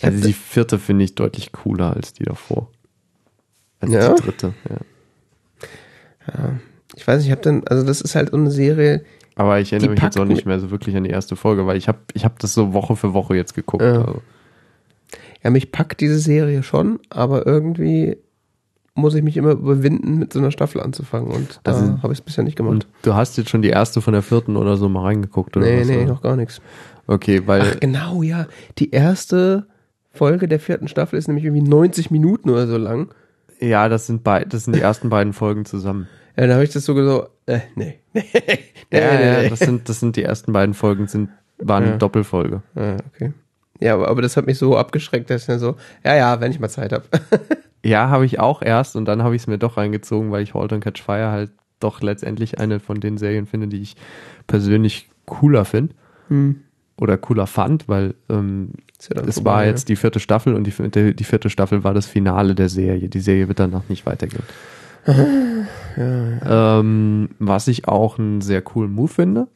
Also die vierte finde ich deutlich cooler als die davor. Als Ja? die dritte, ja. Ja, ich weiß nicht, ich habe dann, also das ist halt so eine Serie, Aber ich erinnere Die mich jetzt auch nicht mehr so wirklich an die erste Folge, weil ich habe ich hab das so Woche für Woche jetzt geguckt. Ja. Also. ja, mich packt diese Serie schon, aber irgendwie muss ich mich immer überwinden, mit so einer Staffel anzufangen und da Also- habe ich es bisher nicht gemacht. Und du hast jetzt schon die erste von der vierten oder so mal reingeguckt, oder nee, was? nee, oder? noch gar nichts. Okay, weil Ach, genau, ja. Die erste Folge der vierten Staffel ist nämlich irgendwie 90 Minuten oder so lang. Ja, das sind bei, das sind die ersten beiden Folgen zusammen. Ja, da habe ich das so so, äh, nee. nee, nee, Ja, nee, ja, das sind, das sind die ersten beiden Folgen, sind, waren Ja. eine Doppelfolge. Ah, okay. Ja, aber, aber das hat mich so abgeschreckt, dass ich dann so, ja, ja, wenn ich mal Zeit habe. Ja, habe ich auch erst und dann habe ich es mir doch reingezogen, weil ich Halt and Catch Fire halt doch letztendlich eine von den Serien finde, die ich persönlich cooler finde. Hm. Oder cooler fand, weil ähm, ja es vorbei, war ja. jetzt die vierte Staffel und die, vierte- die vierte Staffel war das Finale der Serie. Die Serie wird danach nicht weitergehen. Ähm, was ich auch einen sehr coolen Move finde,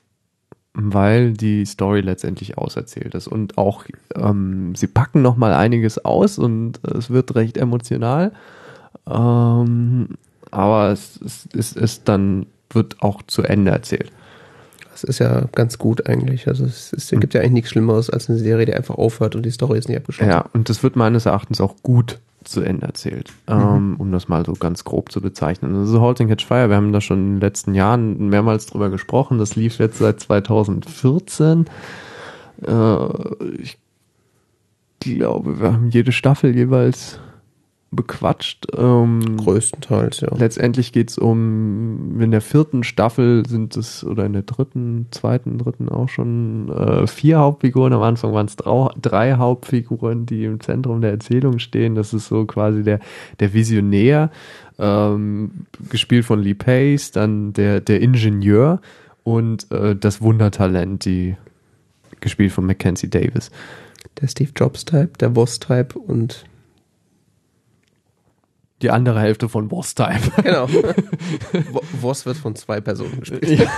weil die Story letztendlich auserzählt ist und auch ähm, sie packen noch mal einiges aus und es wird recht emotional, ähm, aber es, es, es ist dann wird auch zu Ende erzählt. Das ist ja ganz gut eigentlich. Also es, es gibt ja eigentlich nichts Schlimmeres als eine Serie, die einfach aufhört und die Story ist nicht abgeschlossen. Ja, und das wird meines Erachtens auch gut zu Ende erzählt, ähm, um das mal so ganz grob zu bezeichnen. Also Halt and Catch Fire, wir haben da schon in den letzten Jahren mehrmals drüber gesprochen. Das lief jetzt seit 2014. Äh, ich glaube, wir haben jede Staffel jeweils bequatscht. Ähm, Größtenteils, ja. Letztendlich geht's um, in der vierten Staffel sind es, oder in der dritten, zweiten, dritten auch schon äh, vier Hauptfiguren. Am Anfang waren es drei Hauptfiguren, die im Zentrum der Erzählung stehen. Das ist so quasi der, der Visionär, ähm, gespielt von Lee Pace, dann der, der Ingenieur und äh, das Wundertalent, die gespielt von Mackenzie Davis. Der Steve Jobs-Type, der Voss-Type und Die andere Hälfte von Boss Type. genau. Voss wird von zwei Personen gespielt.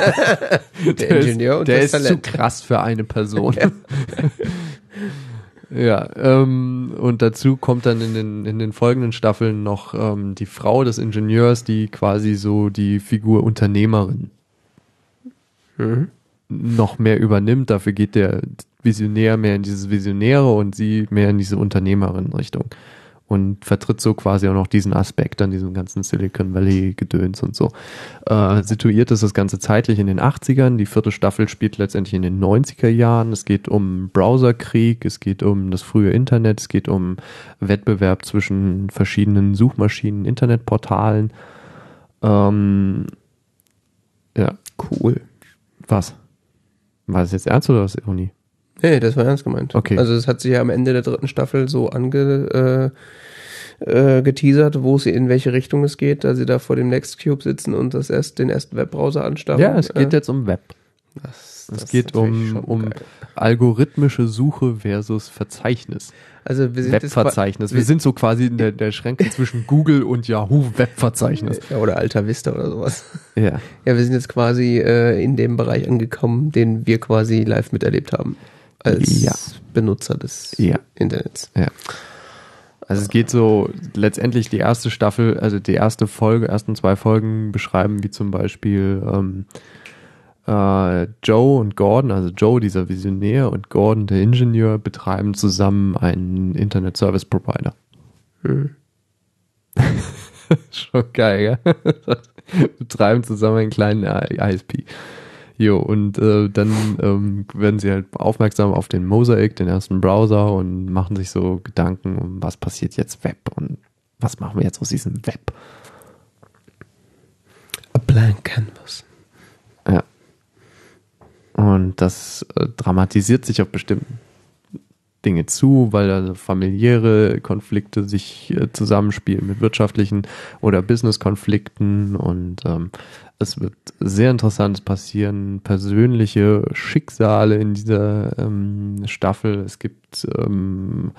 Der Ingenieur und der das ist Talent. zu krass für eine Person. ja, ähm, und dazu kommt dann in den, in den folgenden Staffeln noch ähm, die Frau des Ingenieurs, die quasi so die Figur Unternehmerin Mhm. noch mehr übernimmt. Dafür geht der Visionär mehr in dieses Visionäre und sie mehr in diese Unternehmerin-Richtung. Und vertritt so quasi auch noch diesen Aspekt an diesem ganzen Silicon Valley-Gedöns und so. Äh, situiert ist das Ganze zeitlich in den 80ern. Die vierte Staffel spielt letztendlich in den 90er Jahren. Es geht um Browserkrieg, es geht um das frühe Internet, es geht um Wettbewerb zwischen verschiedenen Suchmaschinen, Internetportalen. Ähm, ja, Cool. was? War das jetzt ernst oder was Ironie? Nee, das war ernst gemeint. Okay. Also es hat sich ja am Ende der dritten Staffel so ange, äh, äh, geteasert, wo sie in welche Richtung es geht, da sie da vor dem Nextcube sitzen und das erst den ersten Webbrowser anstarren. Ja, es geht äh, jetzt um Web. das, Es das geht ist natürlich um, um geil. algorithmische Suche versus Verzeichnis. also wir sind Webverzeichnis. qua- Wir sind so quasi in der, der Schränke zwischen Google und Yahoo Webverzeichnis. ja, oder Alta Vista oder sowas. Ja. Ja, wir sind jetzt quasi äh, in dem Bereich angekommen, den wir quasi live miterlebt haben. Als Ja. Benutzer des Ja. Internets. Also es geht so letztendlich die erste Staffel, also die erste Folge, ersten zwei Folgen beschreiben, wie zum Beispiel ähm, äh, Joe und Gordon, also Joe, dieser Visionär, und Gordon, der Ingenieur, betreiben zusammen einen Internet Service Provider. Hm. Schon geil, ja? betreiben zusammen einen kleinen ISP. Jo, und äh, dann ähm, werden sie halt aufmerksam auf den Mosaic, den ersten Browser, und machen sich so Gedanken, um was passiert jetzt Web und was machen wir jetzt aus diesem Web. A blank canvas. Ja. Und das äh, dramatisiert sich auf bestimmten Dinge zu, weil da familiäre Konflikte sich äh, zusammenspielen mit wirtschaftlichen oder Business-Konflikten und ähm, es wird sehr interessantes passieren, persönliche Schicksale in dieser ähm, Staffel. Es gibt ähm,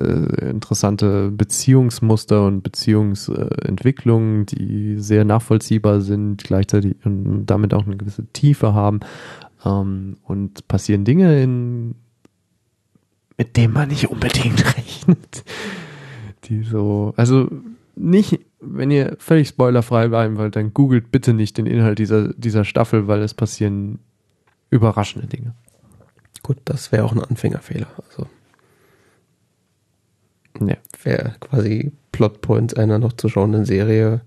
äh, interessante Beziehungsmuster und Beziehungsentwicklungen, die sehr nachvollziehbar sind, gleichzeitig und damit auch eine gewisse Tiefe haben. Ähm, und passieren Dinge, in, mit denen man nicht unbedingt rechnet. Die so, also nicht, wenn ihr völlig spoilerfrei bleiben wollt, dann googelt bitte nicht den Inhalt dieser, dieser Staffel, weil es passieren überraschende Dinge. Gut, das wäre auch ein Anfängerfehler. Also Ja. wäre quasi Plotpoints einer noch zu schauenden Serie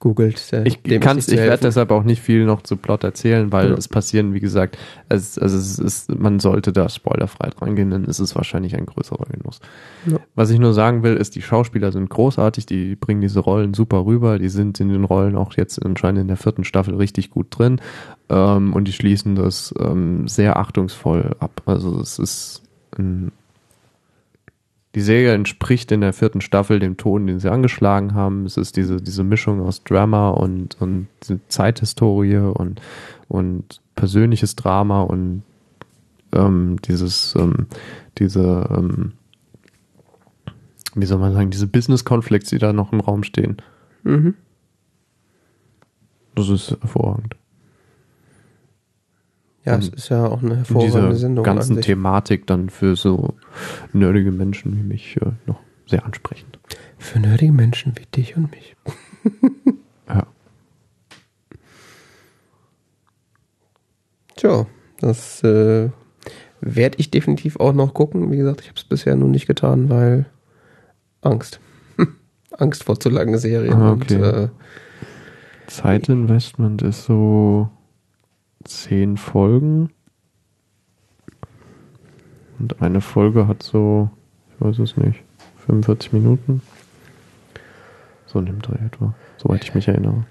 googelt. äh, Ich, zu ich werde deshalb auch nicht viel noch zu Plot erzählen, weil Ja. es passieren, wie gesagt, es, also es ist, man sollte da spoilerfrei reingehen, dann ist es wahrscheinlich ein größerer Genuss. Ja. Was ich nur sagen will, ist, die Schauspieler sind großartig, die bringen diese Rollen super rüber, die sind in den Rollen auch jetzt anscheinend in der vierten Staffel richtig gut drin ähm, und die schließen das ähm, sehr achtungsvoll ab. Also es ist ein die Serie entspricht in der vierten Staffel dem Ton, den sie angeschlagen haben. Es ist diese, diese Mischung aus Drama und, und Zeithistorie und, und persönliches Drama und ähm, dieses, ähm, diese, ähm, wie soll man sagen, diese Business-Konflikte, die da noch im Raum stehen. Mhm. Das ist hervorragend. Ja, es Und ist ja auch eine Und hervorragende diese Sendung. ganzen. Thematik dann für so nerdige Menschen wie mich äh, noch sehr ansprechend. Für nerdige Menschen wie dich und mich. Ja. Tja, das äh, werde ich definitiv auch noch gucken. Wie gesagt, ich habe es bisher nur nicht getan, weil Angst. Angst vor zu langen Serien. Ah, Und, okay. äh, Zeitinvestment ist so zehn Folgen. Und eine Folge hat so, ich weiß es nicht, 45 Minuten. So in dem Dreh etwa, soweit ich mich erinnere.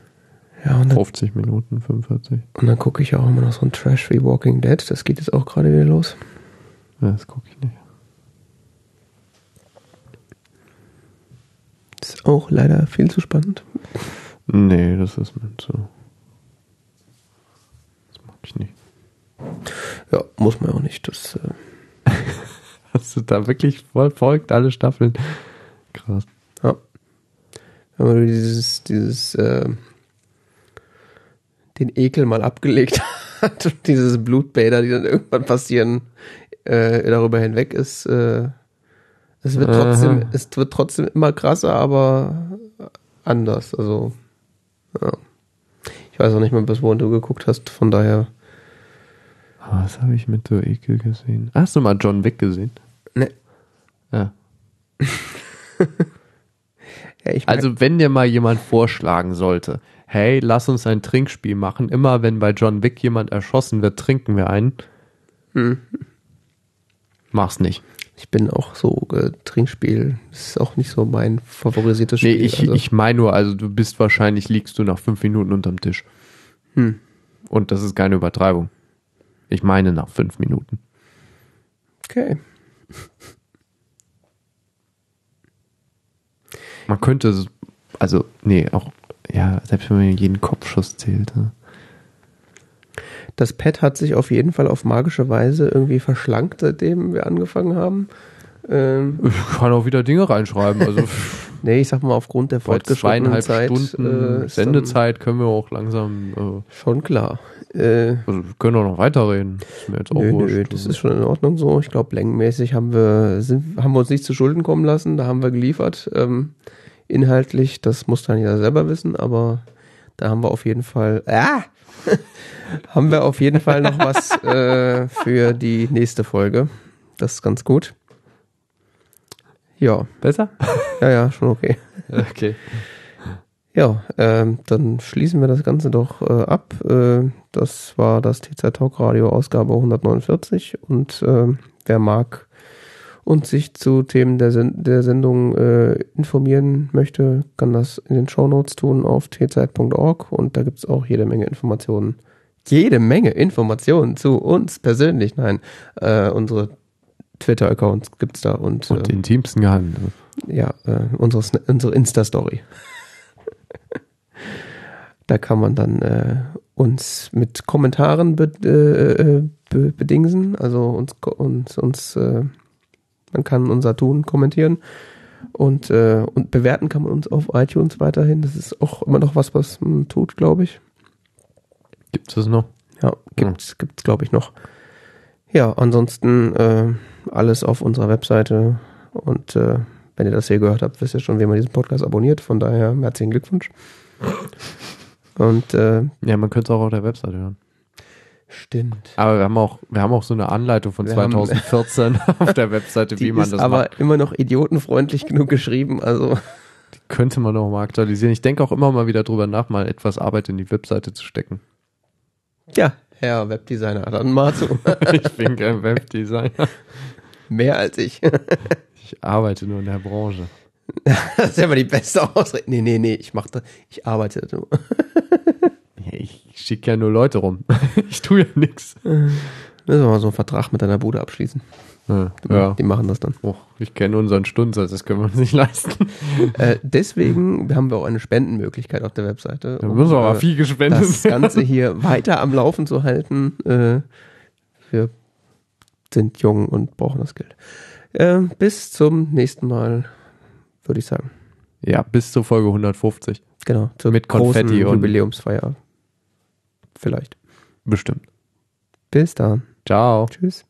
ja, und dann, 50 Minuten, 45. und dann gucke ich auch immer noch so ein Trash wie Walking Dead. Das geht jetzt auch gerade wieder los. Ja, das gucke ich nicht. Ist auch leider viel zu spannend. Nee, das ist mir so. Ich nicht. Ja, muss man auch nicht. Das, äh, Hast du da wirklich voll folgt alle Staffeln? Krass. ja. Wenn man dieses, dieses, äh, den Ekel mal abgelegt hat und dieses Blutbäder, die dann irgendwann passieren, äh, darüber hinweg ist, äh, es wird trotzdem, Aha. es wird trotzdem immer krasser, aber anders. Also, ja. Ich weiß auch nicht mehr, bis wohin du geguckt hast, von daher. Ah, Was habe ich mit der Ekel gesehen? Hast du mal John Wick gesehen? Ne. Ja. Ja, Also, wenn dir mal jemand vorschlagen sollte, hey, lass uns ein Trinkspiel machen, immer wenn bei John Wick jemand erschossen wird, trinken wir einen. Hm. Mach's nicht. ich bin auch so äh, Trinkspiel, ist auch nicht so mein favorisiertes Nee, Spiel. ich, also, ich meine nur, also du bist wahrscheinlich, liegst du nach fünf Minuten unterm Tisch. hm. Und das ist keine Übertreibung. Ich meine nach fünf Minuten. Okay. Man könnte, also, nee, auch, ja, selbst wenn man jeden Kopfschuss zählt. ne? Das Pad hat sich auf jeden Fall auf magische Weise irgendwie verschlankt, seitdem wir angefangen haben. Ähm, Ich kann auch wieder Dinge reinschreiben. Also nee, ich sag mal, aufgrund der fortgeschrittenen zweieinhalb Zeit. Stunden äh, Sendezeit können wir auch langsam, äh, Schon klar. Äh, also wir können auch noch weiterreden. Ist mir jetzt auch nö, wurscht. nö, das ist schon in Ordnung so. Ich glaube, längenmäßig haben wir, sind, haben wir uns nicht zu Schulden kommen lassen. Da haben wir geliefert. Ähm, inhaltlich, das muss dann jeder selber wissen, aber da haben wir auf jeden Fall, ah, haben wir auf jeden Fall noch was äh, für die nächste Folge. Das ist ganz gut. Ja, besser? ja, ja, schon okay. Okay. Ja, ähm, dann schließen wir das Ganze doch äh, ab. Äh, das war das TZ Talk Radio Ausgabe 149 und äh, wer mag und sich zu Themen der, Sen der Sendung äh, informieren möchte, kann das in den Shownotes tun auf tzeit.org und da gibt's auch jede Menge Informationen. Jede Menge Informationen zu uns persönlich. Nein, äh, unsere Twitter-Accounts gibt's da und, Und äh, den intimsten Geheimnis. ja, äh, unsere, unsere Insta-Story. da kann man dann äh, uns mit Kommentaren be äh, äh, be bedingsen, also uns, uns, uns äh, man kann unser Tun kommentieren und, äh, und bewerten kann man uns auf iTunes weiterhin. Das ist auch immer noch was, was man tut, glaube ich. Gibt es das noch? Ja, gibt's, gibt's glaube ich noch. Ja, ansonsten äh, alles auf unserer Webseite und äh, wenn ihr das hier gehört habt, wisst ihr schon, wie man diesen Podcast abonniert. Von daher herzlichen Glückwunsch. Und äh, Ja, man könnte es auch auf der Webseite hören. stimmt. Aber wir haben auch, wir haben auch so eine Anleitung von Wir haben- 2014 auf der Webseite, wie man das aber macht. immer noch idiotenfreundlich genug geschrieben. Also Die könnte man auch mal aktualisieren. Ich denke auch immer mal wieder drüber nach, mal etwas Arbeit in die Webseite zu stecken. Ja, Herr Webdesigner, dann mal zu. ich bin kein Webdesigner. Mehr als ich. Ich arbeite nur in der Branche. Das ist ja mal die beste Ausrede. Nee, nee, nee, ich mach das, ich arbeite nur. Ja, Ich schicke ja nur Leute rum. Ich tue ja nichts. Müssen wir mal so einen Vertrag mit deiner Bude abschließen. Ja. Die machen das dann. Oh, ich kenne unseren Stundensatz, das können wir uns nicht leisten. Äh, deswegen haben wir auch eine Spendenmöglichkeit auf der Webseite. Da müssen wir aber viel gespendet das Ganze hier weiter am Laufen zu halten. Äh, wir sind jung und brauchen das Geld. Äh, bis zum nächsten Mal, würde ich sagen. Ja, bis zur Folge 150. Genau, zur Mit Konfetti und- Jubiläumsfeier. Vielleicht. Bestimmt. Bis dann. Ciao. Tschüss.